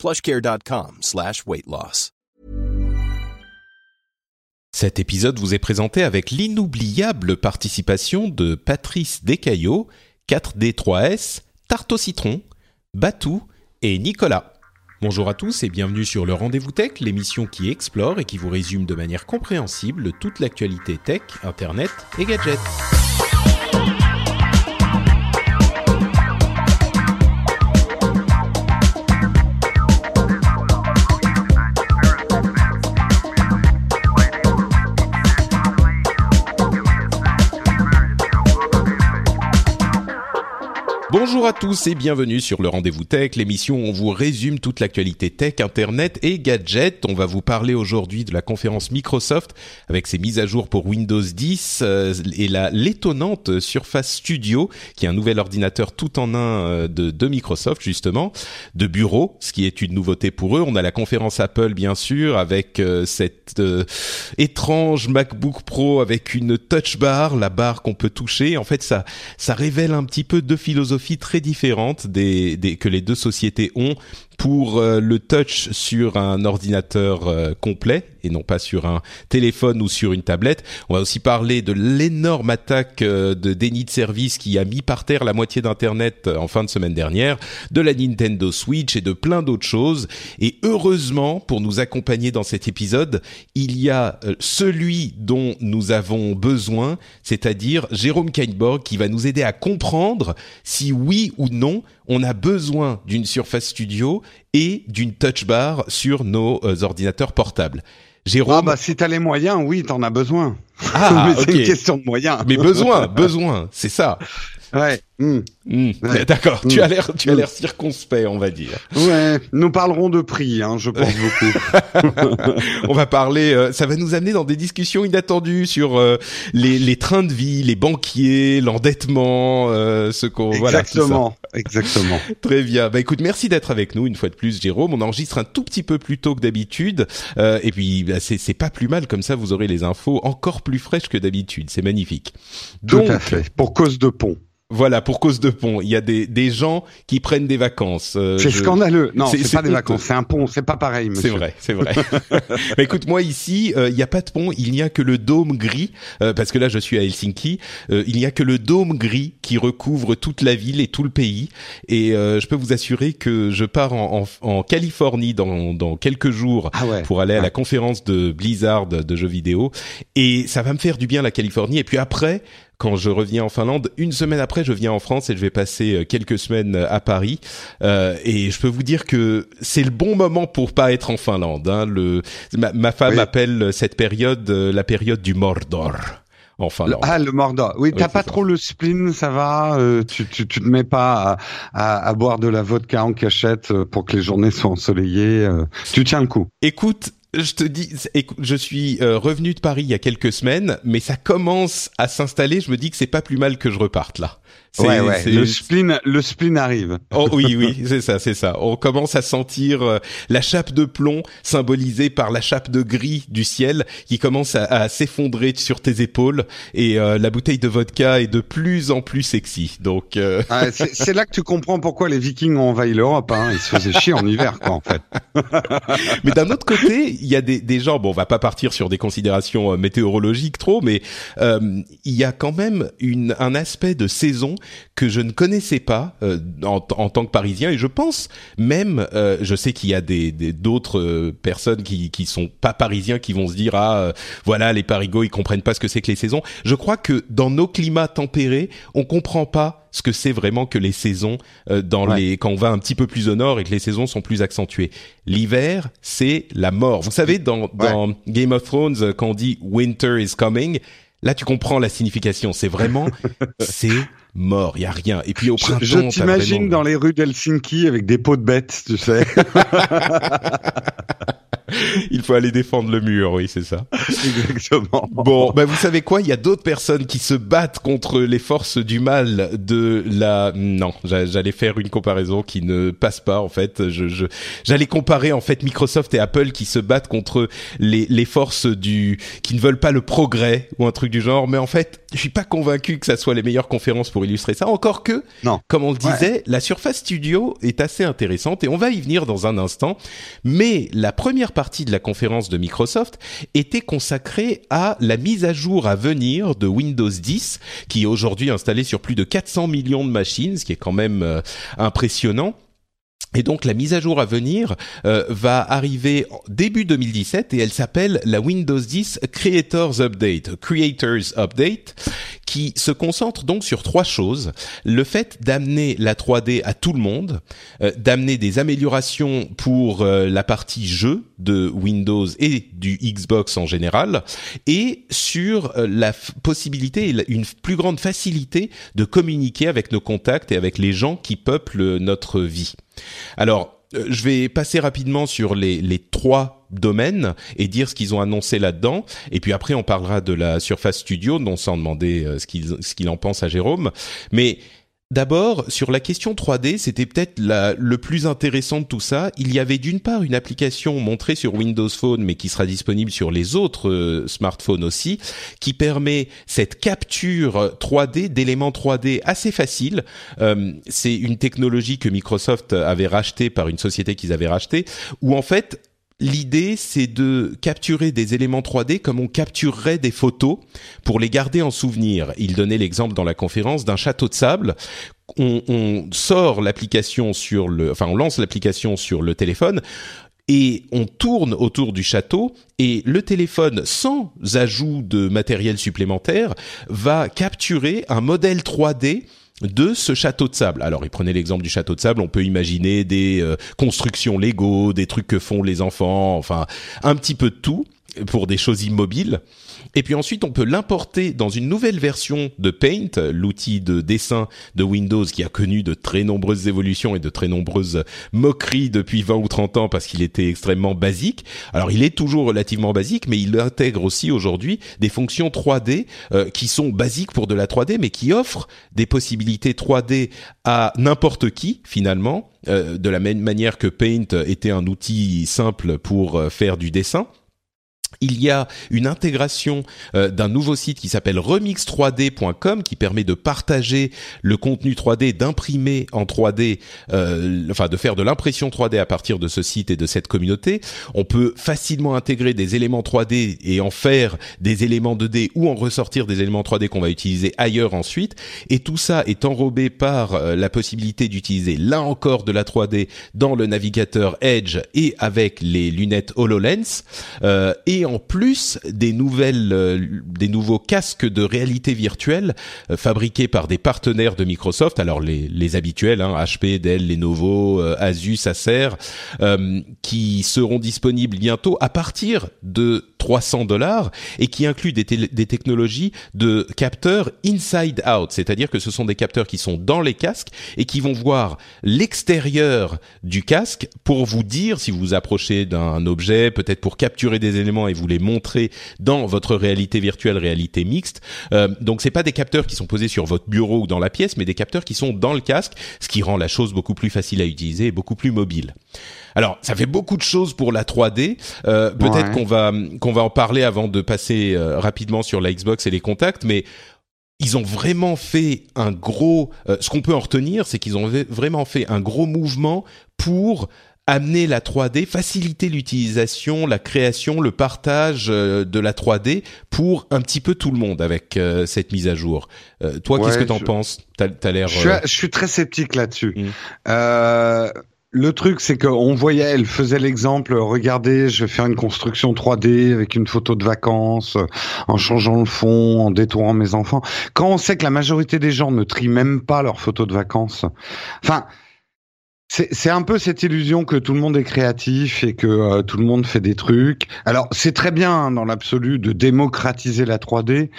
plushcare.com slash. Cet épisode vous est présenté avec l'inoubliable participation de Patrice Descaillot, 4D3S, Tarte au citron, Batou et Nicolas. Bonjour à tous et bienvenue sur le Rendez-vous Tech, l'émission qui explore et qui vous résume de manière compréhensible toute l'actualité tech, internet et gadgets. Bonjour à tous et bienvenue sur le Rendez-vous Tech, l'émission où on vous résume toute l'actualité tech, internet et gadgets. On va vous parler aujourd'hui de la conférence Microsoft avec ses mises à jour pour Windows 10 euh, et la l'étonnante Surface Studio qui est un nouvel ordinateur tout en un euh, de, de Microsoft justement, de bureau, ce qui est une nouveauté pour eux. On a la conférence Apple bien sûr avec euh, cette étrange MacBook Pro avec une touch bar, la barre qu'on peut toucher. En fait, ça ça révèle un petit peu de philosophie très différentes des, des, que les deux sociétés ont pour euh, le touch sur un ordinateur euh, complet et non pas sur un téléphone ou sur une tablette. On va aussi parler de l'énorme attaque euh, de déni de service qui a mis par terre la moitié d'internet en fin de semaine dernière, de la Nintendo Switch et de plein d'autres choses. Et heureusement, pour nous accompagner dans cet épisode, il y a celui dont nous avons besoin, c'est-à-dire Jérôme Kainborg qui va nous aider à comprendre si oui ou non on a besoin d'une Surface Studio et d'une touch bar sur nos euh, ordinateurs portables. Jérôme. Ah bah si t'as les moyens, oui, t'en as besoin. Ah, c'est une question de moyens. Mais besoin, besoin, c'est ça. Ouais. Hmm. Hmm. D'accord. Tu as l'air, tu as l'air circonspect, on va dire. Ouais. Nous parlerons de prix, hein, je pense beaucoup. on va parler. Euh, ça va nous amener dans des discussions inattendues sur euh, les, les, trains de vie, les banquiers, l'endettement, euh, ce qu'on. Exactement. Exactement. Très bien. Bah écoute, merci d'être avec nous une fois de plus, Jérôme. On enregistre un tout petit peu plus tôt que d'habitude, et puis bah, c'est c'est pas plus mal comme ça. Vous aurez les infos encore plus fraîches que d'habitude. C'est magnifique. Tout à fait. Pour cause de pont. Voilà, pour cause de pont. Il y a des, des gens qui prennent des vacances. Euh, c'est scandaleux. Non, c'est pas des vacances, c'est un pont. C'est pas pareil, monsieur. C'est vrai, c'est vrai. Mais écoute, moi ici, euh, il n'y a pas de pont. Il n'y a que le dôme gris, euh, parce que là, je suis à Helsinki. il n'y a que le dôme gris qui recouvre toute la ville et tout le pays. Et je peux vous assurer que je pars en, en, en Californie dans, dans quelques jours ah ouais, pour aller ouais. à la conférence de Blizzard de jeux vidéo. Et ça va me faire du bien la Californie. Et puis après, quand je reviens en Finlande. Une semaine après, je viens en France et je vais passer quelques semaines à Paris. Euh, et je peux vous dire que c'est le bon moment pour pas être en Finlande. Hein. Le, ma, ma femme Oui. appelle cette période euh, la période du Mordor. En Le- Finlande. ah, le Mordor. Oui, t'as pas ça. trop le spleen, ça va. euh, tu, tu, tu te mets pas à, à, à boire de la vodka en cachette euh, pour que les journées soient ensoleillées. euh, tu tiens le coup. Écoute, je te dis, écoute, je suis euh, revenu de Paris il y a quelques semaines, mais ça commence à s'installer. Je me dis que c'est pas plus mal que je reparte là. Ouais, ouais. Le spleen, le spleen arrive. Oh, oui, oui, c'est ça, c'est ça. On commence à sentir euh, la chape de plomb symbolisée par la chape de gris du ciel qui commence à, à s'effondrer sur tes épaules et euh, la bouteille de vodka est de plus en plus sexy. Donc, euh, Ah, c'est c'est là que tu comprends pourquoi les Vikings ont envahi l'Europe. Hein. Ils se faisaient chier en hiver, quoi, en fait. mais d'un autre côté, il y a des, des gens. Bon, on va pas partir sur des considérations euh, météorologiques trop, mais euh, il y a quand même une, un aspect de saison que je ne connaissais pas euh, en, en tant que Parisien. Et je pense même, euh, je sais qu'il y a des d'autres euh, personnes qui qui sont pas parisiens qui vont se dire ah euh, voilà les parigots ils comprennent pas ce que c'est que les saisons. Je crois que dans nos climats tempérés, on comprend pas ce que c'est vraiment que les saisons euh, dans Ouais. les quand on va un petit peu plus au nord et que les saisons sont plus accentuées. L'hiver, c'est la mort. Vous savez dans dans Game of Thrones euh, quand on dit winter is coming, là tu comprends la signification, c'est vraiment c'est mort, il y a rien. Et puis au printemps, je t'imagine vraiment- dans les rues d'Helsinki avec des pots de bêtes, tu sais. Il faut aller défendre le mur, oui, c'est ça. Exactement. Bon, bah vous savez quoi? Il y a d'autres personnes qui se battent contre les forces du mal de la. Non, j'allais faire une comparaison qui ne passe pas en fait. Je, j'allais comparer en fait Microsoft et Apple qui se battent contre les les forces du qui ne veulent pas le progrès ou un truc du genre. Mais en fait, je suis pas convaincu que ça soit les meilleures conférences pour illustrer ça. Encore que, non. comme on le disait, la Surface Studio est assez intéressante et on va y venir dans un instant. Mais la première partie de la conférence de Microsoft était consacrée à la mise à jour à venir de Windows 10, qui est aujourd'hui installé sur plus de 400 millions de machines, ce qui est quand même euh, impressionnant. Et donc la mise à jour à venir euh, va arriver début 2017 et elle s'appelle la Windows 10 Creators Update, Creators Update, qui se concentre donc sur trois choses. Le fait d'amener la 3D à tout le monde, euh, d'amener des améliorations pour euh, la partie jeu de Windows et du Xbox en général, et sur la possibilité et une plus grande facilité de communiquer avec nos contacts et avec les gens qui peuplent notre vie. Alors, euh, je vais passer rapidement sur les, trois domaines et dire ce qu'ils ont annoncé là-dedans. Et puis après, on parlera de la Surface Studio, non sans demander euh, ce qu'il ce en pense à Jérôme. Mais D'abord, sur la question 3D, c'était peut-être le plus intéressant de tout ça. Il y avait d'une part une application montrée sur Windows Phone, mais qui sera disponible sur les autres euh, smartphones aussi, qui permet cette capture 3D d'éléments 3D assez facile. Euh, c'est une technologie que Microsoft avait rachetée par une société qu'ils avaient rachetée, où en fait L'idée, c'est de capturer des éléments 3D comme on capturerait des photos pour les garder en souvenir. Il donnait l'exemple dans la conférence d'un château de sable. On, sort l'application sur le, enfin, on lance l'application sur le téléphone et on tourne autour du château et le téléphone, sans ajout de matériel supplémentaire, va capturer un modèle 3D de ce château de sable. Alors, il prenait l'exemple du château de sable, on peut imaginer des euh, constructions Lego, des trucs que font les enfants, enfin, un petit peu de tout pour des choses immobiles. Et puis ensuite, on peut l'importer dans une nouvelle version de Paint, l'outil de dessin de Windows qui a connu de très nombreuses évolutions et de très nombreuses moqueries depuis 20 ou 30 ans parce qu'il était extrêmement basique. Alors, il est toujours relativement basique, mais il intègre aussi aujourd'hui des fonctions 3D euh, qui sont basiques pour de la 3D, mais qui offrent des possibilités 3D à n'importe qui finalement, euh, de la même manière que Paint était un outil simple pour euh, faire du dessin il y a une intégration euh, d'un nouveau site qui s'appelle remix3d.com qui permet de partager le contenu 3D, d'imprimer en 3D, euh, enfin de faire de l'impression 3D à partir de ce site et de cette communauté. On peut facilement intégrer des éléments 3D et en faire des éléments 2D ou en ressortir des éléments 3D qu'on va utiliser ailleurs ensuite. Et tout ça est enrobé par euh, la possibilité d'utiliser là encore de la 3D dans le navigateur Edge et avec les lunettes HoloLens. et en plus des nouvelles, euh, des nouveaux casques de réalité virtuelle euh, fabriqués par des partenaires de Microsoft. Alors les, habituels, hein, HP, Dell, Lenovo, euh, Asus, Acer, qui seront disponibles bientôt à partir de 300 dollars et qui incluent des, des technologies de capteurs inside out, c'est-à-dire que ce sont des capteurs qui sont dans les casques et qui vont voir l'extérieur du casque pour vous dire si vous vous approchez d'un objet, peut-être pour capturer des éléments et vous les montrer dans votre réalité virtuelle, réalité mixte. Euh, donc c'est pas des capteurs qui sont posés sur votre bureau ou dans la pièce, mais des capteurs qui sont dans le casque, ce qui rend la chose beaucoup plus facile à utiliser et beaucoup plus mobile. Alors, ça fait beaucoup de choses pour la 3D. Euh, Peut-être qu'on va qu'on va en parler avant de passer euh, rapidement sur la Xbox et les contacts, mais ils ont vraiment fait un gros. Euh, ce qu'on peut en retenir, c'est qu'ils ont vraiment fait un gros mouvement pour amener la 3D, faciliter l'utilisation, la création, le partage euh, de la 3D pour un petit peu tout le monde avec euh, cette mise à jour. Euh, toi, qu'est-ce que t'en penses? T'as as, l'air. Je, je, suis très sceptique là-dessus. Mmh. Le truc, c'est qu'on voyait, elle faisait l'exemple, regardez, je vais faire une construction 3D avec une photo de vacances, en changeant le fond, en détourant mes enfants. Quand on sait que la majorité des gens ne trient même pas leurs photos de vacances, enfin, c'est un peu cette illusion que tout le monde est créatif et que euh, tout le monde fait des trucs. Alors c'est très bien hein, dans l'absolu de démocratiser la 3D,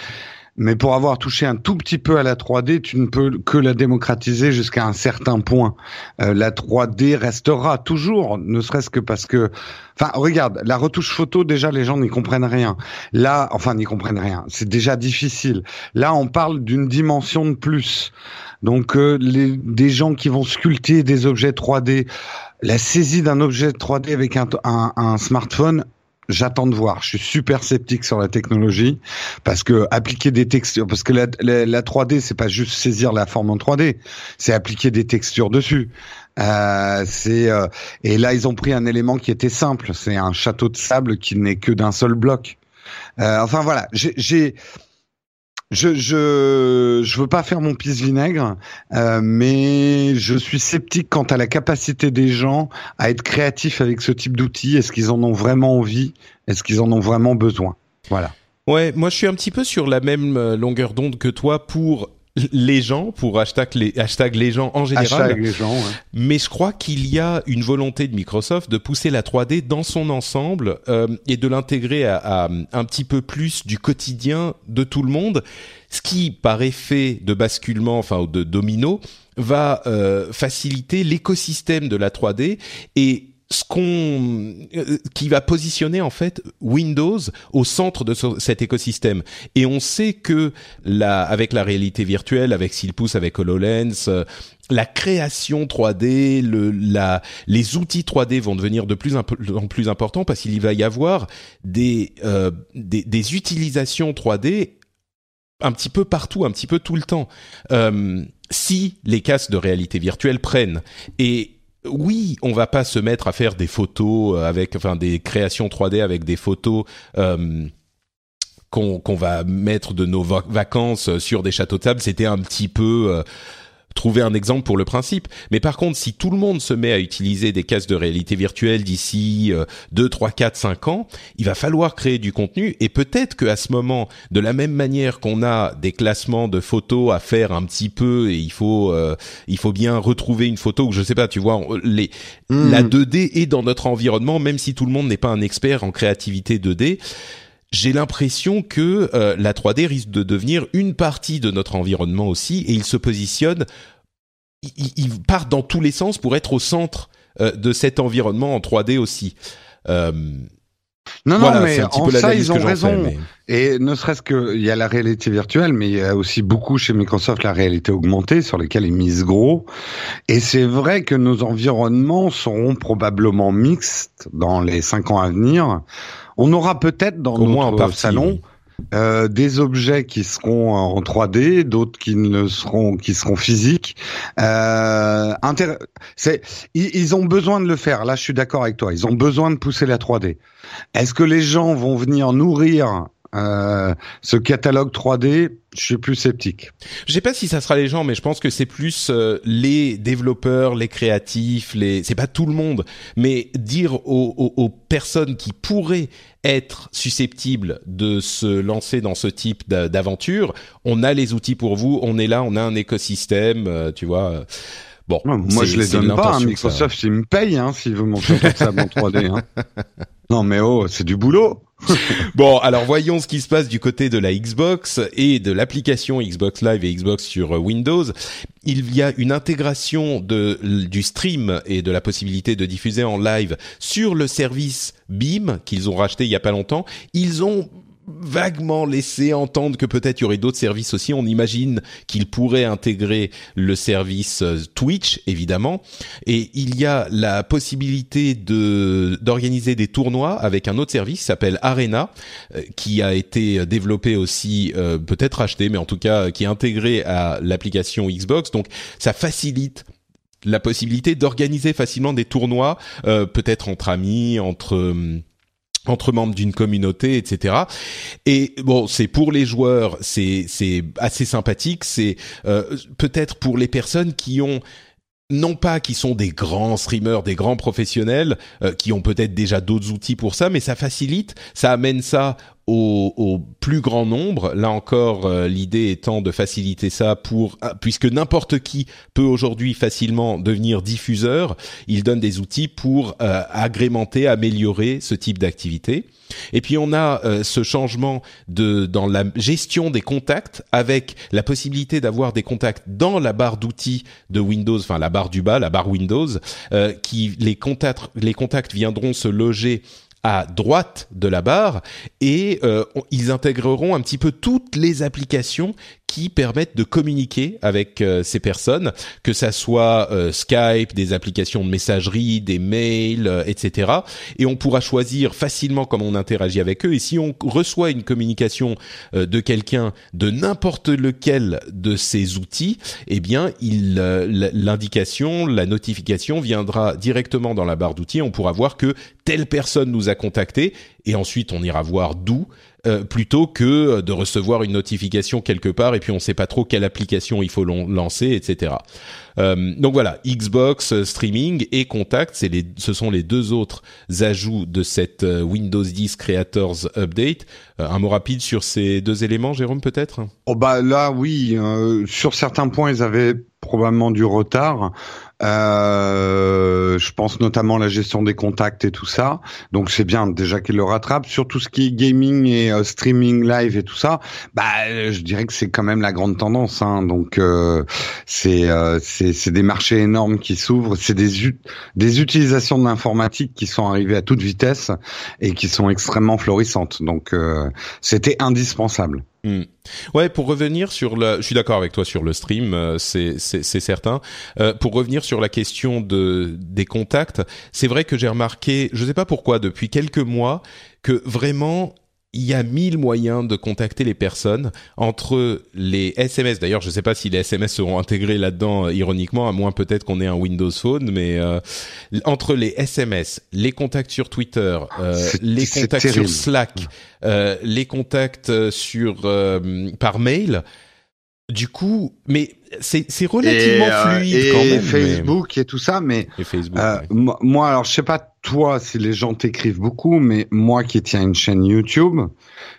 mais pour avoir touché un tout petit peu à la 3D, tu ne peux que la démocratiser jusqu'à un certain point. Euh, la 3D restera toujours, ne serait-ce que parce que, enfin, regarde, la retouche photo, déjà, les gens n'y comprennent rien. Là, enfin, n'y comprennent rien. C'est déjà difficile. Là, on parle d'une dimension de plus. Donc, euh, les, des gens qui vont sculpter des objets 3D, la saisie d'un objet 3D avec un, un, un smartphone, j'attends de voir. Je suis super sceptique sur la technologie parce que appliquer des textures, parce que la, la, 3D c'est pas juste saisir la forme en 3D, c'est appliquer des textures dessus. Euh, c'est euh, et là ils ont pris un élément qui était simple, c'est un château de sable qui n'est que d'un seul bloc. Euh, enfin voilà, j'ai je, je je veux pas faire mon pisse vinaigre, euh, mais je suis sceptique quant à la capacité des gens à être créatifs avec ce type d'outils. Est-ce qu'ils en ont vraiment envie? Est-ce qu'ils en ont vraiment besoin? Voilà. Ouais, moi je suis un petit peu sur la même euh, longueur d'onde que toi pour les gens pour hashtag les, hashtag les gens en général. Les gens, Mais je crois qu'il y a une volonté de Microsoft de pousser la 3D dans son ensemble euh, et de l'intégrer à, à, un petit peu plus du quotidien de tout le monde, ce qui, par effet de basculement, enfin de domino, va euh, faciliter l'écosystème de la 3D et ce qu'on euh, qui va positionner en fait Windows au centre de cet écosystème et on sait que la avec la réalité virtuelle avec s'il pousse avec HoloLens euh, la création 3D, le, la, les outils 3D vont devenir de plus en plus importants parce qu'il va y avoir des, euh, des, des, utilisations 3D un petit peu partout, un petit peu tout le temps. Euh, si les casques de réalité virtuelle prennent et oui, on va pas se mettre à faire des photos euh, avec, enfin, des créations 3D avec des photos euh, qu'on va mettre de nos vacances sur des châteaux de sable. C'était un petit peu euh, trouver un exemple pour le principe. Mais par contre, si tout le monde se met à utiliser des casques de réalité virtuelle d'ici 2, 3, 4, 5 ans, il va falloir créer du contenu et peut-être qu'à ce moment, de la même manière qu'on a des classements de photos à faire un petit peu et il faut euh, il faut bien retrouver une photo ou je sais pas, tu vois, les hmm. la 2D est dans notre environnement même si tout le monde n'est pas un expert en créativité 2D j'ai l'impression que euh, la 3D risque de devenir une partie de notre environnement aussi, et il se positionne, il, part dans tous les sens pour être au centre euh, de cet environnement en 3D aussi. Euh, non, non, mais en ça, ils ont raison. Et ne serait-ce qu'il y a la réalité virtuelle, mais il y a aussi beaucoup chez Microsoft la réalité augmentée, sur lesquelles ils misent gros. Et c'est vrai que nos environnements seront probablement mixtes dans les cinq ans à venir. On aura peut-être dans notre salon euh, des objets qui seront en 3D, d'autres qui ne seront qui seront physiques. Euh, c'est ils, ont besoin de le faire. Là, je suis d'accord avec toi. Ils ont besoin de pousser la 3D. Est-ce que les gens vont venir nourrir euh, ce catalogue 3D, je suis plus sceptique. Je sais pas si ça sera les gens, mais je pense que c'est plus euh, les développeurs, les créatifs, les. C'est pas tout le monde, mais dire aux, aux, aux, personnes qui pourraient être susceptibles de se lancer dans ce type d'aventure, on a les outils pour vous, on est là, on a un écosystème, euh, tu vois. Bon, moi je les donne pas. Hein, Microsoft, il me paye hein, s'il veut monter tout ça en 3D. Hein. Non mais oh, c'est du boulot. bon, alors voyons ce qui se passe du côté de la Xbox et de l'application Xbox Live et Xbox sur euh, Windows. Il y a une intégration de, du stream et de la possibilité de diffuser en live sur le service Beam qu'ils ont racheté il y a pas longtemps. Ils ont vaguement laissé entendre que peut-être il y aurait d'autres services aussi. On imagine qu'il pourrait intégrer le service euh, Twitch, évidemment. Et il y a la possibilité de d'organiser des tournois avec un autre service qui s'appelle Arena, euh, qui a été développé aussi, euh, peut-être acheté, mais en tout cas qui est intégré à l'application Xbox. Donc ça facilite la possibilité d'organiser facilement des tournois, peut-être entre amis, entre entre membres d'une communauté, etc. Et bon, c'est pour les joueurs, c'est c'est assez sympathique. C'est euh, peut-être pour les personnes qui ont non pas qui sont des grands streamers, des grands professionnels, euh, qui ont peut-être déjà d'autres outils pour ça, mais ça facilite, ça amène ça au, plus grand nombre. Là encore, euh, l'idée étant de faciliter ça pour ah, puisque n'importe qui peut aujourd'hui facilement devenir diffuseur. Il donne des outils pour euh, agrémenter, améliorer ce type d'activité. Et puis on a euh, ce changement de dans la gestion des contacts avec la possibilité d'avoir des contacts dans la barre d'outils de Windows, enfin la barre du bas, la barre Windows, qui les contacts les contacts viendront se loger à droite de la barre et euh, ils intégreront un petit peu toutes les applications qui permettent de communiquer avec euh, ces personnes, que ça soit euh, Skype, des applications de messagerie, des mails, euh, etc. Et on pourra choisir facilement comment on interagit avec eux. Et si on reçoit une communication de quelqu'un de n'importe lequel de ces outils, eh bien, l'indication, la notification viendra directement dans la barre d'outils. On pourra voir que telle personne nous a contacté et ensuite on ira voir d'où euh, plutôt que euh, de recevoir une notification quelque part et puis on ne sait pas trop quelle application il faut lancer, etc. Euh, donc voilà, Xbox euh, Streaming et Contact, c'est les, ce sont les deux autres ajouts de cette Windows 10 Creators Update. un mot rapide sur ces deux éléments, Jérôme, peut-être? Oh bah là, oui. sur certains points, ils avaient probablement du retard. Euh, je pense notamment à la gestion des contacts et tout ça. Donc c'est bien déjà qu'il le rattrape. Sur tout ce qui est gaming et euh, streaming live et tout ça, bah je dirais que c'est quand même la grande tendance. Hein. Donc euh, c'est c'est des marchés énormes qui s'ouvrent. C'est des des utilisations de l'informatique qui sont arrivées à toute vitesse et qui sont extrêmement florissantes. Donc c'était indispensable. Hmm. Ouais, pour revenir sur le, je suis d'accord avec toi sur le stream, euh, c'est c'est certain. Euh, pour revenir sur la question de des contacts, c'est vrai que j'ai remarqué, je sais pas pourquoi, depuis quelques mois, que vraiment il y a mille moyens de contacter les personnes entre les SMS. D'ailleurs, je ne sais pas si les SMS seront intégrés là-dedans euh, ironiquement, à moins peut-être qu'on ait un Windows Phone, mais euh, entre les SMS, les contacts sur Twitter, euh, les contacts sur Slack, euh, les contacts sur par mail. Du coup, mais c'est c'est relativement fluide quand même. Facebook et tout ça, mais Facebook, moi alors je sais pas toi, si les gens t'écrivent beaucoup, mais moi qui tiens une chaîne YouTube,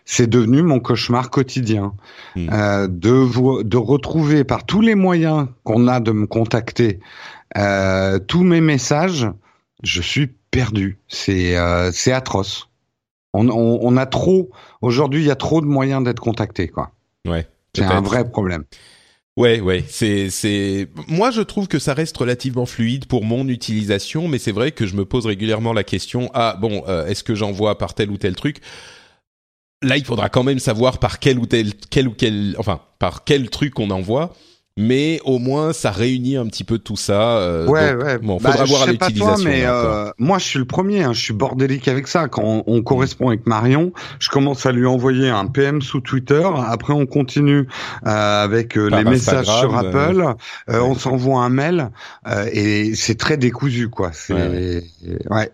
c'est devenu mon cauchemar quotidien hmm. euh, de de retrouver par tous les moyens qu'on a de me contacter euh, tous mes messages. Je suis perdu. C'est euh, c'est atroce. On, on, on, a trop aujourd'hui, il y a trop de moyens d'être contacté, quoi. Ouais. C'est un vrai problème. Ouais, ouais, c'est c'est moi je trouve que ça reste relativement fluide pour mon utilisation, mais c'est vrai que je me pose régulièrement la question ah bon, euh, est-ce que j'envoie par tel ou tel truc? Là, il faudra quand même savoir par quel ou tel quel ou quel enfin par quel truc on envoie mais au moins ça réunit un petit peu tout ça. Euh, ouais, ouais. Bon, faudra bah, voir l'utilisation. Mais euh, moi, je suis le premier. Hein, je suis bordélique avec ça. Quand on, correspond avec Marion, je commence à lui envoyer un PM sous Twitter. Après, on continue euh, avec euh, les messages sur Apple. On s'envoie un mail et c'est très décousu, quoi. C'est ouais.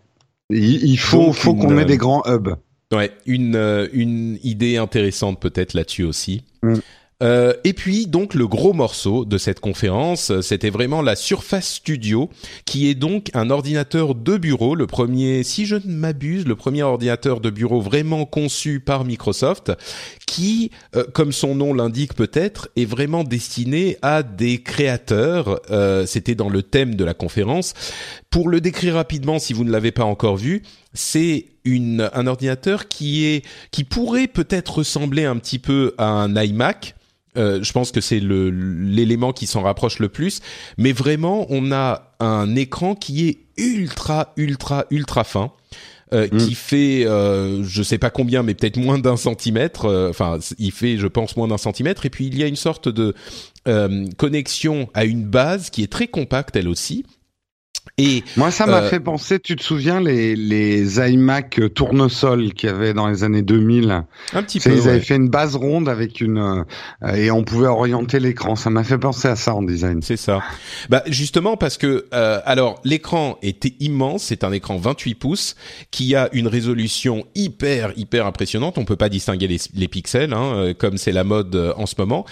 Il, faut, faut qu'on ait des grands hubs. Ouais, une une idée intéressante peut-être là-dessus aussi. Mm. Euh, et puis donc le gros morceau de cette conférence, c'était vraiment la Surface Studio, qui est donc un ordinateur de bureau, le premier, si je ne m'abuse, le premier ordinateur de bureau vraiment conçu par Microsoft, qui, euh, comme son nom l'indique peut-être, est vraiment destiné à des créateurs. Euh, c'était dans le thème de la conférence. Pour le décrire rapidement, si vous ne l'avez pas encore vu, c'est une, un ordinateur qui est qui pourrait peut-être ressembler un petit peu à un iMac, euh, je pense que c'est l'élément qui s'en rapproche le plus. Mais vraiment, on a un écran qui est ultra, ultra, ultra fin. Euh, mm. qui fait euh, je sais pas combien mais peut-être moins d'un centimètre euh, enfin il fait je pense moins d'un centimètre et puis il y a une sorte de connexion à une base qui est très compacte elle aussi et moi, ça m'a euh, fait penser. Tu te souviens les les iMac tournesol qu'il y avait dans les années 2000 Un petit peu. Ils avaient fait une base ronde avec une euh, et on pouvait orienter l'écran. Ça m'a fait penser à ça en design. C'est ça. Bah justement parce que euh, alors l'écran était immense. C'est un écran 28 pouces qui a une résolution hyper hyper impressionnante. On peut pas distinguer les, les pixels hein, comme c'est la mode en ce moment.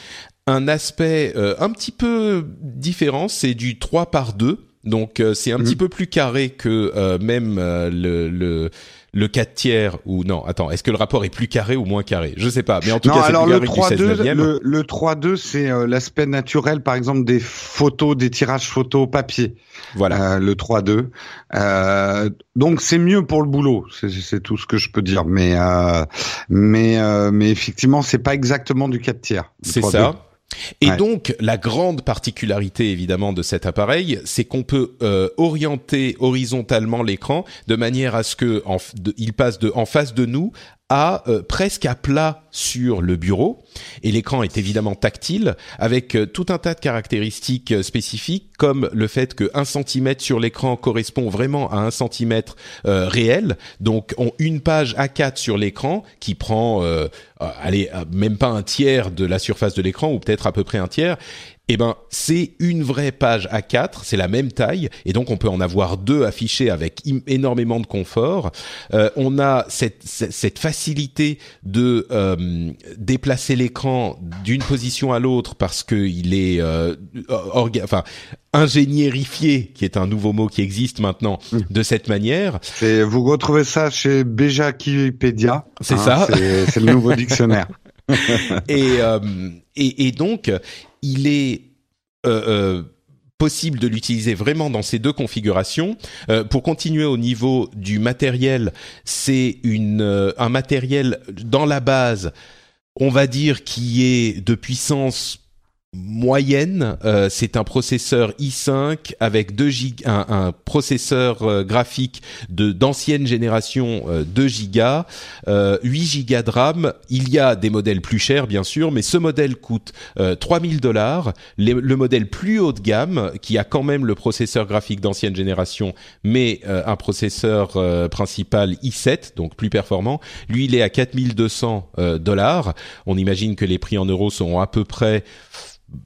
Un aspect un petit peu différent, c'est du 3 par 2 donc euh, c'est un petit mhm. peu plus carré que euh, même euh, le, le le 4 tiers ou non Attends, est-ce que le rapport est plus carré ou moins carré? Je sais pas, mais en tout cas, alors le 3.2, le, le 3.2, c'est euh, l'aspect naturel, par exemple des photos, des tirages photos papier. Voilà. Euh, le 3.2. Euh, donc c'est mieux pour le boulot, c'est tout ce que je peux dire. Mais euh, mais mais effectivement, c'est pas exactement du 4 tiers. C'est ça. Et donc, la grande particularité évidemment de cet appareil, c'est qu'on peut euh, orienter horizontalement l'écran de manière à ce que il passe de en face de nous à euh, presque à plat sur le bureau. Et l'écran est évidemment tactile avec euh, tout un tas de caractéristiques euh, spécifiques comme le fait que 1 cm sur l'écran correspond vraiment à un centimètre réel. Donc on une page A4 sur l'écran qui prend allez même pas un tiers de la surface de l'écran ou peut-être à peu près un tiers eh ben c'est une vraie page A4, c'est la même taille et donc on peut en avoir deux affichés avec énormément de confort. Euh, on a cette, cette facilité de euh, déplacer l'écran d'une position à l'autre parce qu'il est euh, enfin ingénierifié, qui est un nouveau mot qui existe maintenant mm. de cette manière. Et vous retrouvez ça chez Bejakipedia. C'est hein, ça. C'est le nouveau dictionnaire. et, euh, et, et donc il est euh, euh, possible de l'utiliser vraiment dans ces deux configurations. Euh, pour continuer au niveau du matériel, c'est un matériel dans la base, on va dire qui est de puissance moyenne. Euh, c'est un processeur i5 avec 2 gig un, processeur euh, graphique de d'ancienne génération 2 euh, gigas, 8 gigas de RAM. Il y a des modèles plus chers bien sûr, mais ce modèle coûte 3000 dollars. Le modèle plus haut de gamme, qui a quand même le processeur graphique d'ancienne génération, mais un processeur principal i7, donc plus performant, lui il est à 4200 dollars. On imagine que les prix en euros seront à peu près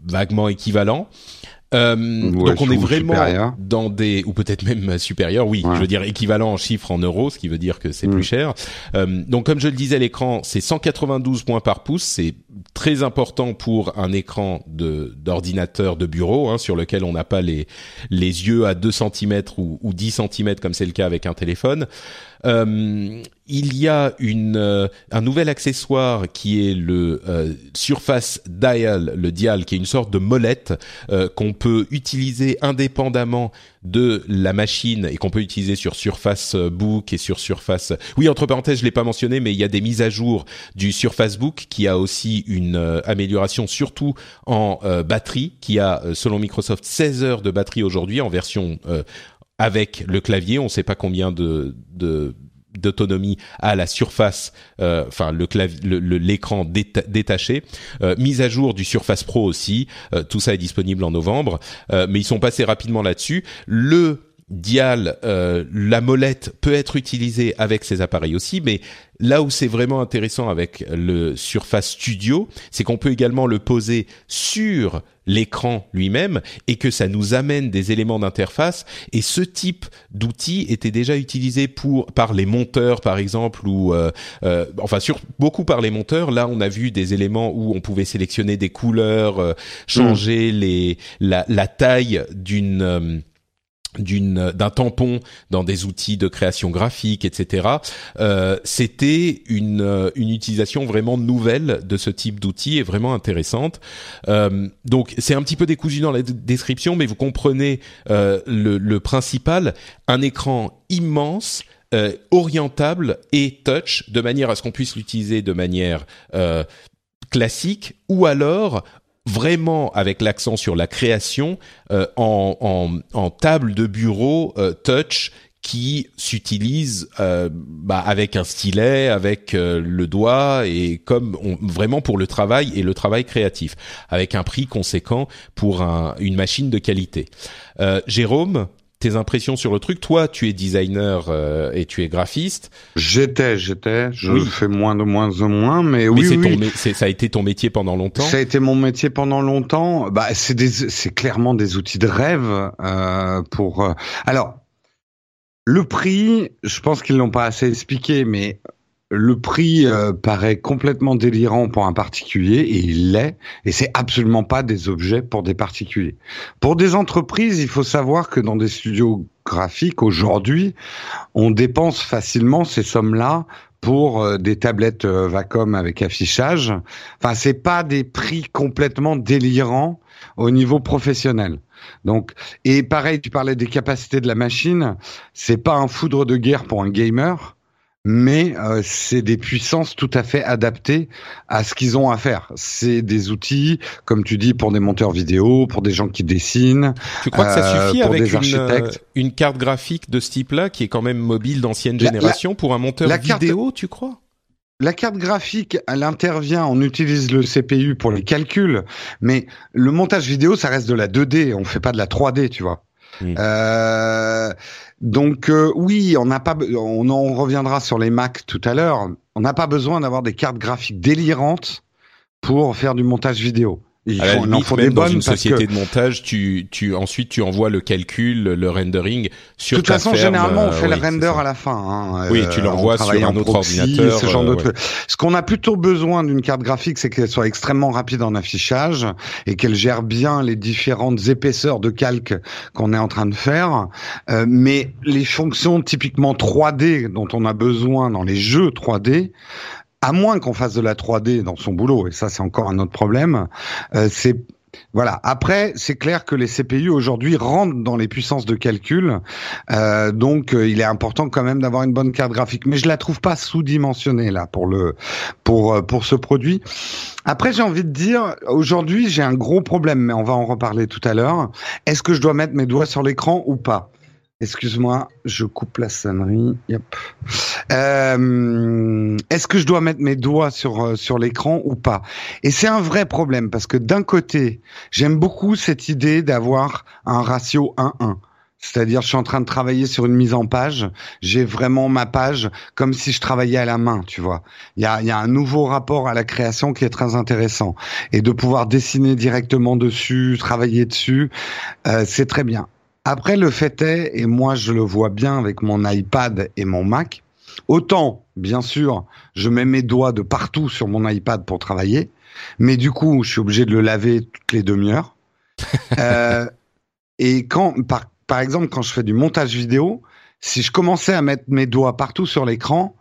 vaguement équivalent. Euh, donc on est vraiment dans des ou peut-être même supérieur, oui, je veux dire équivalent en chiffres en euros, ce qui veut dire que c'est plus mm. cher. Euh, donc comme je le disais, l'écran c'est 192 points par pouce, c'est très important pour un écran de d'ordinateur de bureau hein, sur lequel on n'a pas les les yeux à 2 cm ou, ou 10 cm comme c'est le cas avec un téléphone. Euh, il y a une, euh, un nouvel accessoire qui est le euh, Surface Dial, le dial, qui est une sorte de molette qu'on peut utiliser indépendamment de la machine et qu'on peut utiliser sur Surface Book et sur Surface. Oui, entre parenthèses, je l'ai pas mentionné, mais il y a des mises à jour du Surface Book qui a aussi une amélioration, surtout en batterie, qui a, selon Microsoft, 16 heures de batterie aujourd'hui en version avec le clavier. On ne sait pas combien de, d'autonomie à la surface, euh, enfin le l'écran détaché. Euh, mise à jour du Surface Pro aussi. Euh, tout ça est disponible en novembre, mais ils sont passés rapidement là-dessus. Le dial, euh, la molette peut être utilisée avec ces appareils aussi, mais là où c'est vraiment intéressant avec le Surface Studio, c'est qu'on peut également le poser sur l'écran lui-même et que ça nous amène des éléments d'interface. Et ce type d'outil était déjà utilisé pour par les monteurs, par exemple, ou euh, euh, enfin sur beaucoup par les monteurs. Là, on a vu des éléments où on pouvait sélectionner des couleurs, changer mmh. les la, la taille d'une d'une d'un tampon dans des outils de création graphique, etc. Euh, C'était une euh, une utilisation vraiment nouvelle de ce type d'outils et vraiment intéressante. Euh, donc c'est un petit peu décousu dans la description, mais vous comprenez euh, le, le, principal. Un écran immense. Euh, orientable et touch de manière à ce qu'on puisse l'utiliser de manière classique ou alors vraiment avec l'accent sur la création euh, en, en, en, table de bureau euh, touch qui s'utilise euh, bah, avec un stylet, avec le doigt et comme vraiment pour le travail et le travail créatif, avec un prix conséquent pour un, une machine de qualité. Jérôme, tes impressions sur le truc. Toi, tu es designer euh, et tu es graphiste. J'étais, j'étais. Je fais moins de moins en moins, mais, oui, oui. ça a été ton métier pendant longtemps. Ça a été mon métier pendant longtemps. Bah, c'est des, c'est clairement des outils de rêve euh, pour. Euh, alors, le prix, je pense qu'ils l'ont pas assez expliqué, mais le prix euh, paraît complètement délirant pour un particulier et il l'est et c'est absolument pas des objets pour des particuliers. Pour des entreprises, il faut savoir que dans des studios graphiques aujourd'hui, on dépense facilement ces sommes-là pour euh, des tablettes euh, Vacom avec affichage. Enfin, c'est pas des prix complètement délirants au niveau professionnel. Donc, et pareil, tu parlais des capacités de la machine. C'est pas un foudre de guerre pour un gamer mais euh, c'est des puissances tout à fait adaptées à ce qu'ils ont à faire. C'est des outils, comme tu dis, pour des monteurs vidéo, pour des gens qui dessinent. Tu crois que ça suffit avec une, euh, une, carte graphique de ce type-là, qui est quand même mobile d'ancienne génération, pour un monteur vidéo, tu crois? La carte graphique, elle intervient, on utilise le CPU pour les calculs, mais le montage vidéo, ça reste de la 2D, on fait pas de la 3D, tu vois. Euh, donc euh, oui, on n'a pas, on en reviendra sur les Mac tout à l'heure. On n'a pas besoin d'avoir des cartes graphiques délirantes pour faire du montage vidéo. Il faut, limite, faut des bonnes dans une société de montage, tu, tu ensuite tu envoies le calcul, le rendering sur De toute façon, généralement, on fait le render à la fin. Hein. Oui, tu l'envoies sur un autre ordinateur. Ce genre euh, Ce qu'on a plutôt besoin d'une carte graphique, c'est qu'elle soit extrêmement rapide en affichage et qu'elle gère bien les différentes épaisseurs de calque qu'on est en train de faire. Euh, mais les fonctions typiquement 3D dont on a besoin dans les jeux 3D, à moins qu'on fasse de la 3D dans son boulot, et ça c'est encore un autre problème, euh, c'est voilà. Après, c'est clair que les CPU aujourd'hui rentrent dans les puissances de calcul, euh, donc euh, il est important quand même d'avoir une bonne carte graphique. Mais je la trouve pas sous-dimensionnée là pour le pour pour ce produit. Après, j'ai envie de dire, aujourd'hui j'ai un gros problème, mais on va en reparler tout à l'heure. Est-ce que je dois mettre mes doigts sur l'écran ou pas? Excuse-moi, je coupe la sonnerie. Yep. Euh, Est-ce que je dois mettre mes doigts sur euh, sur l'écran ou pas? Et c'est un vrai problème parce que d'un côté, j'aime beaucoup cette idée d'avoir un ratio 1-1. C'est-à-dire, je suis en train de travailler sur une mise en page. J'ai vraiment ma page comme si je travaillais à la main, tu vois. Il y a, y a un nouveau rapport à la création qui est très intéressant. Et de pouvoir dessiner directement dessus, travailler dessus, euh, c'est très bien. Après, le fait est, et moi je le vois bien avec mon iPad et mon Mac, autant, bien sûr, je mets mes doigts de partout sur mon iPad pour travailler, mais du coup, je suis obligé de le laver toutes les demi-heures. euh, et quand, par, par exemple, quand je fais du montage vidéo, si je commençais à mettre mes doigts partout sur l'écran,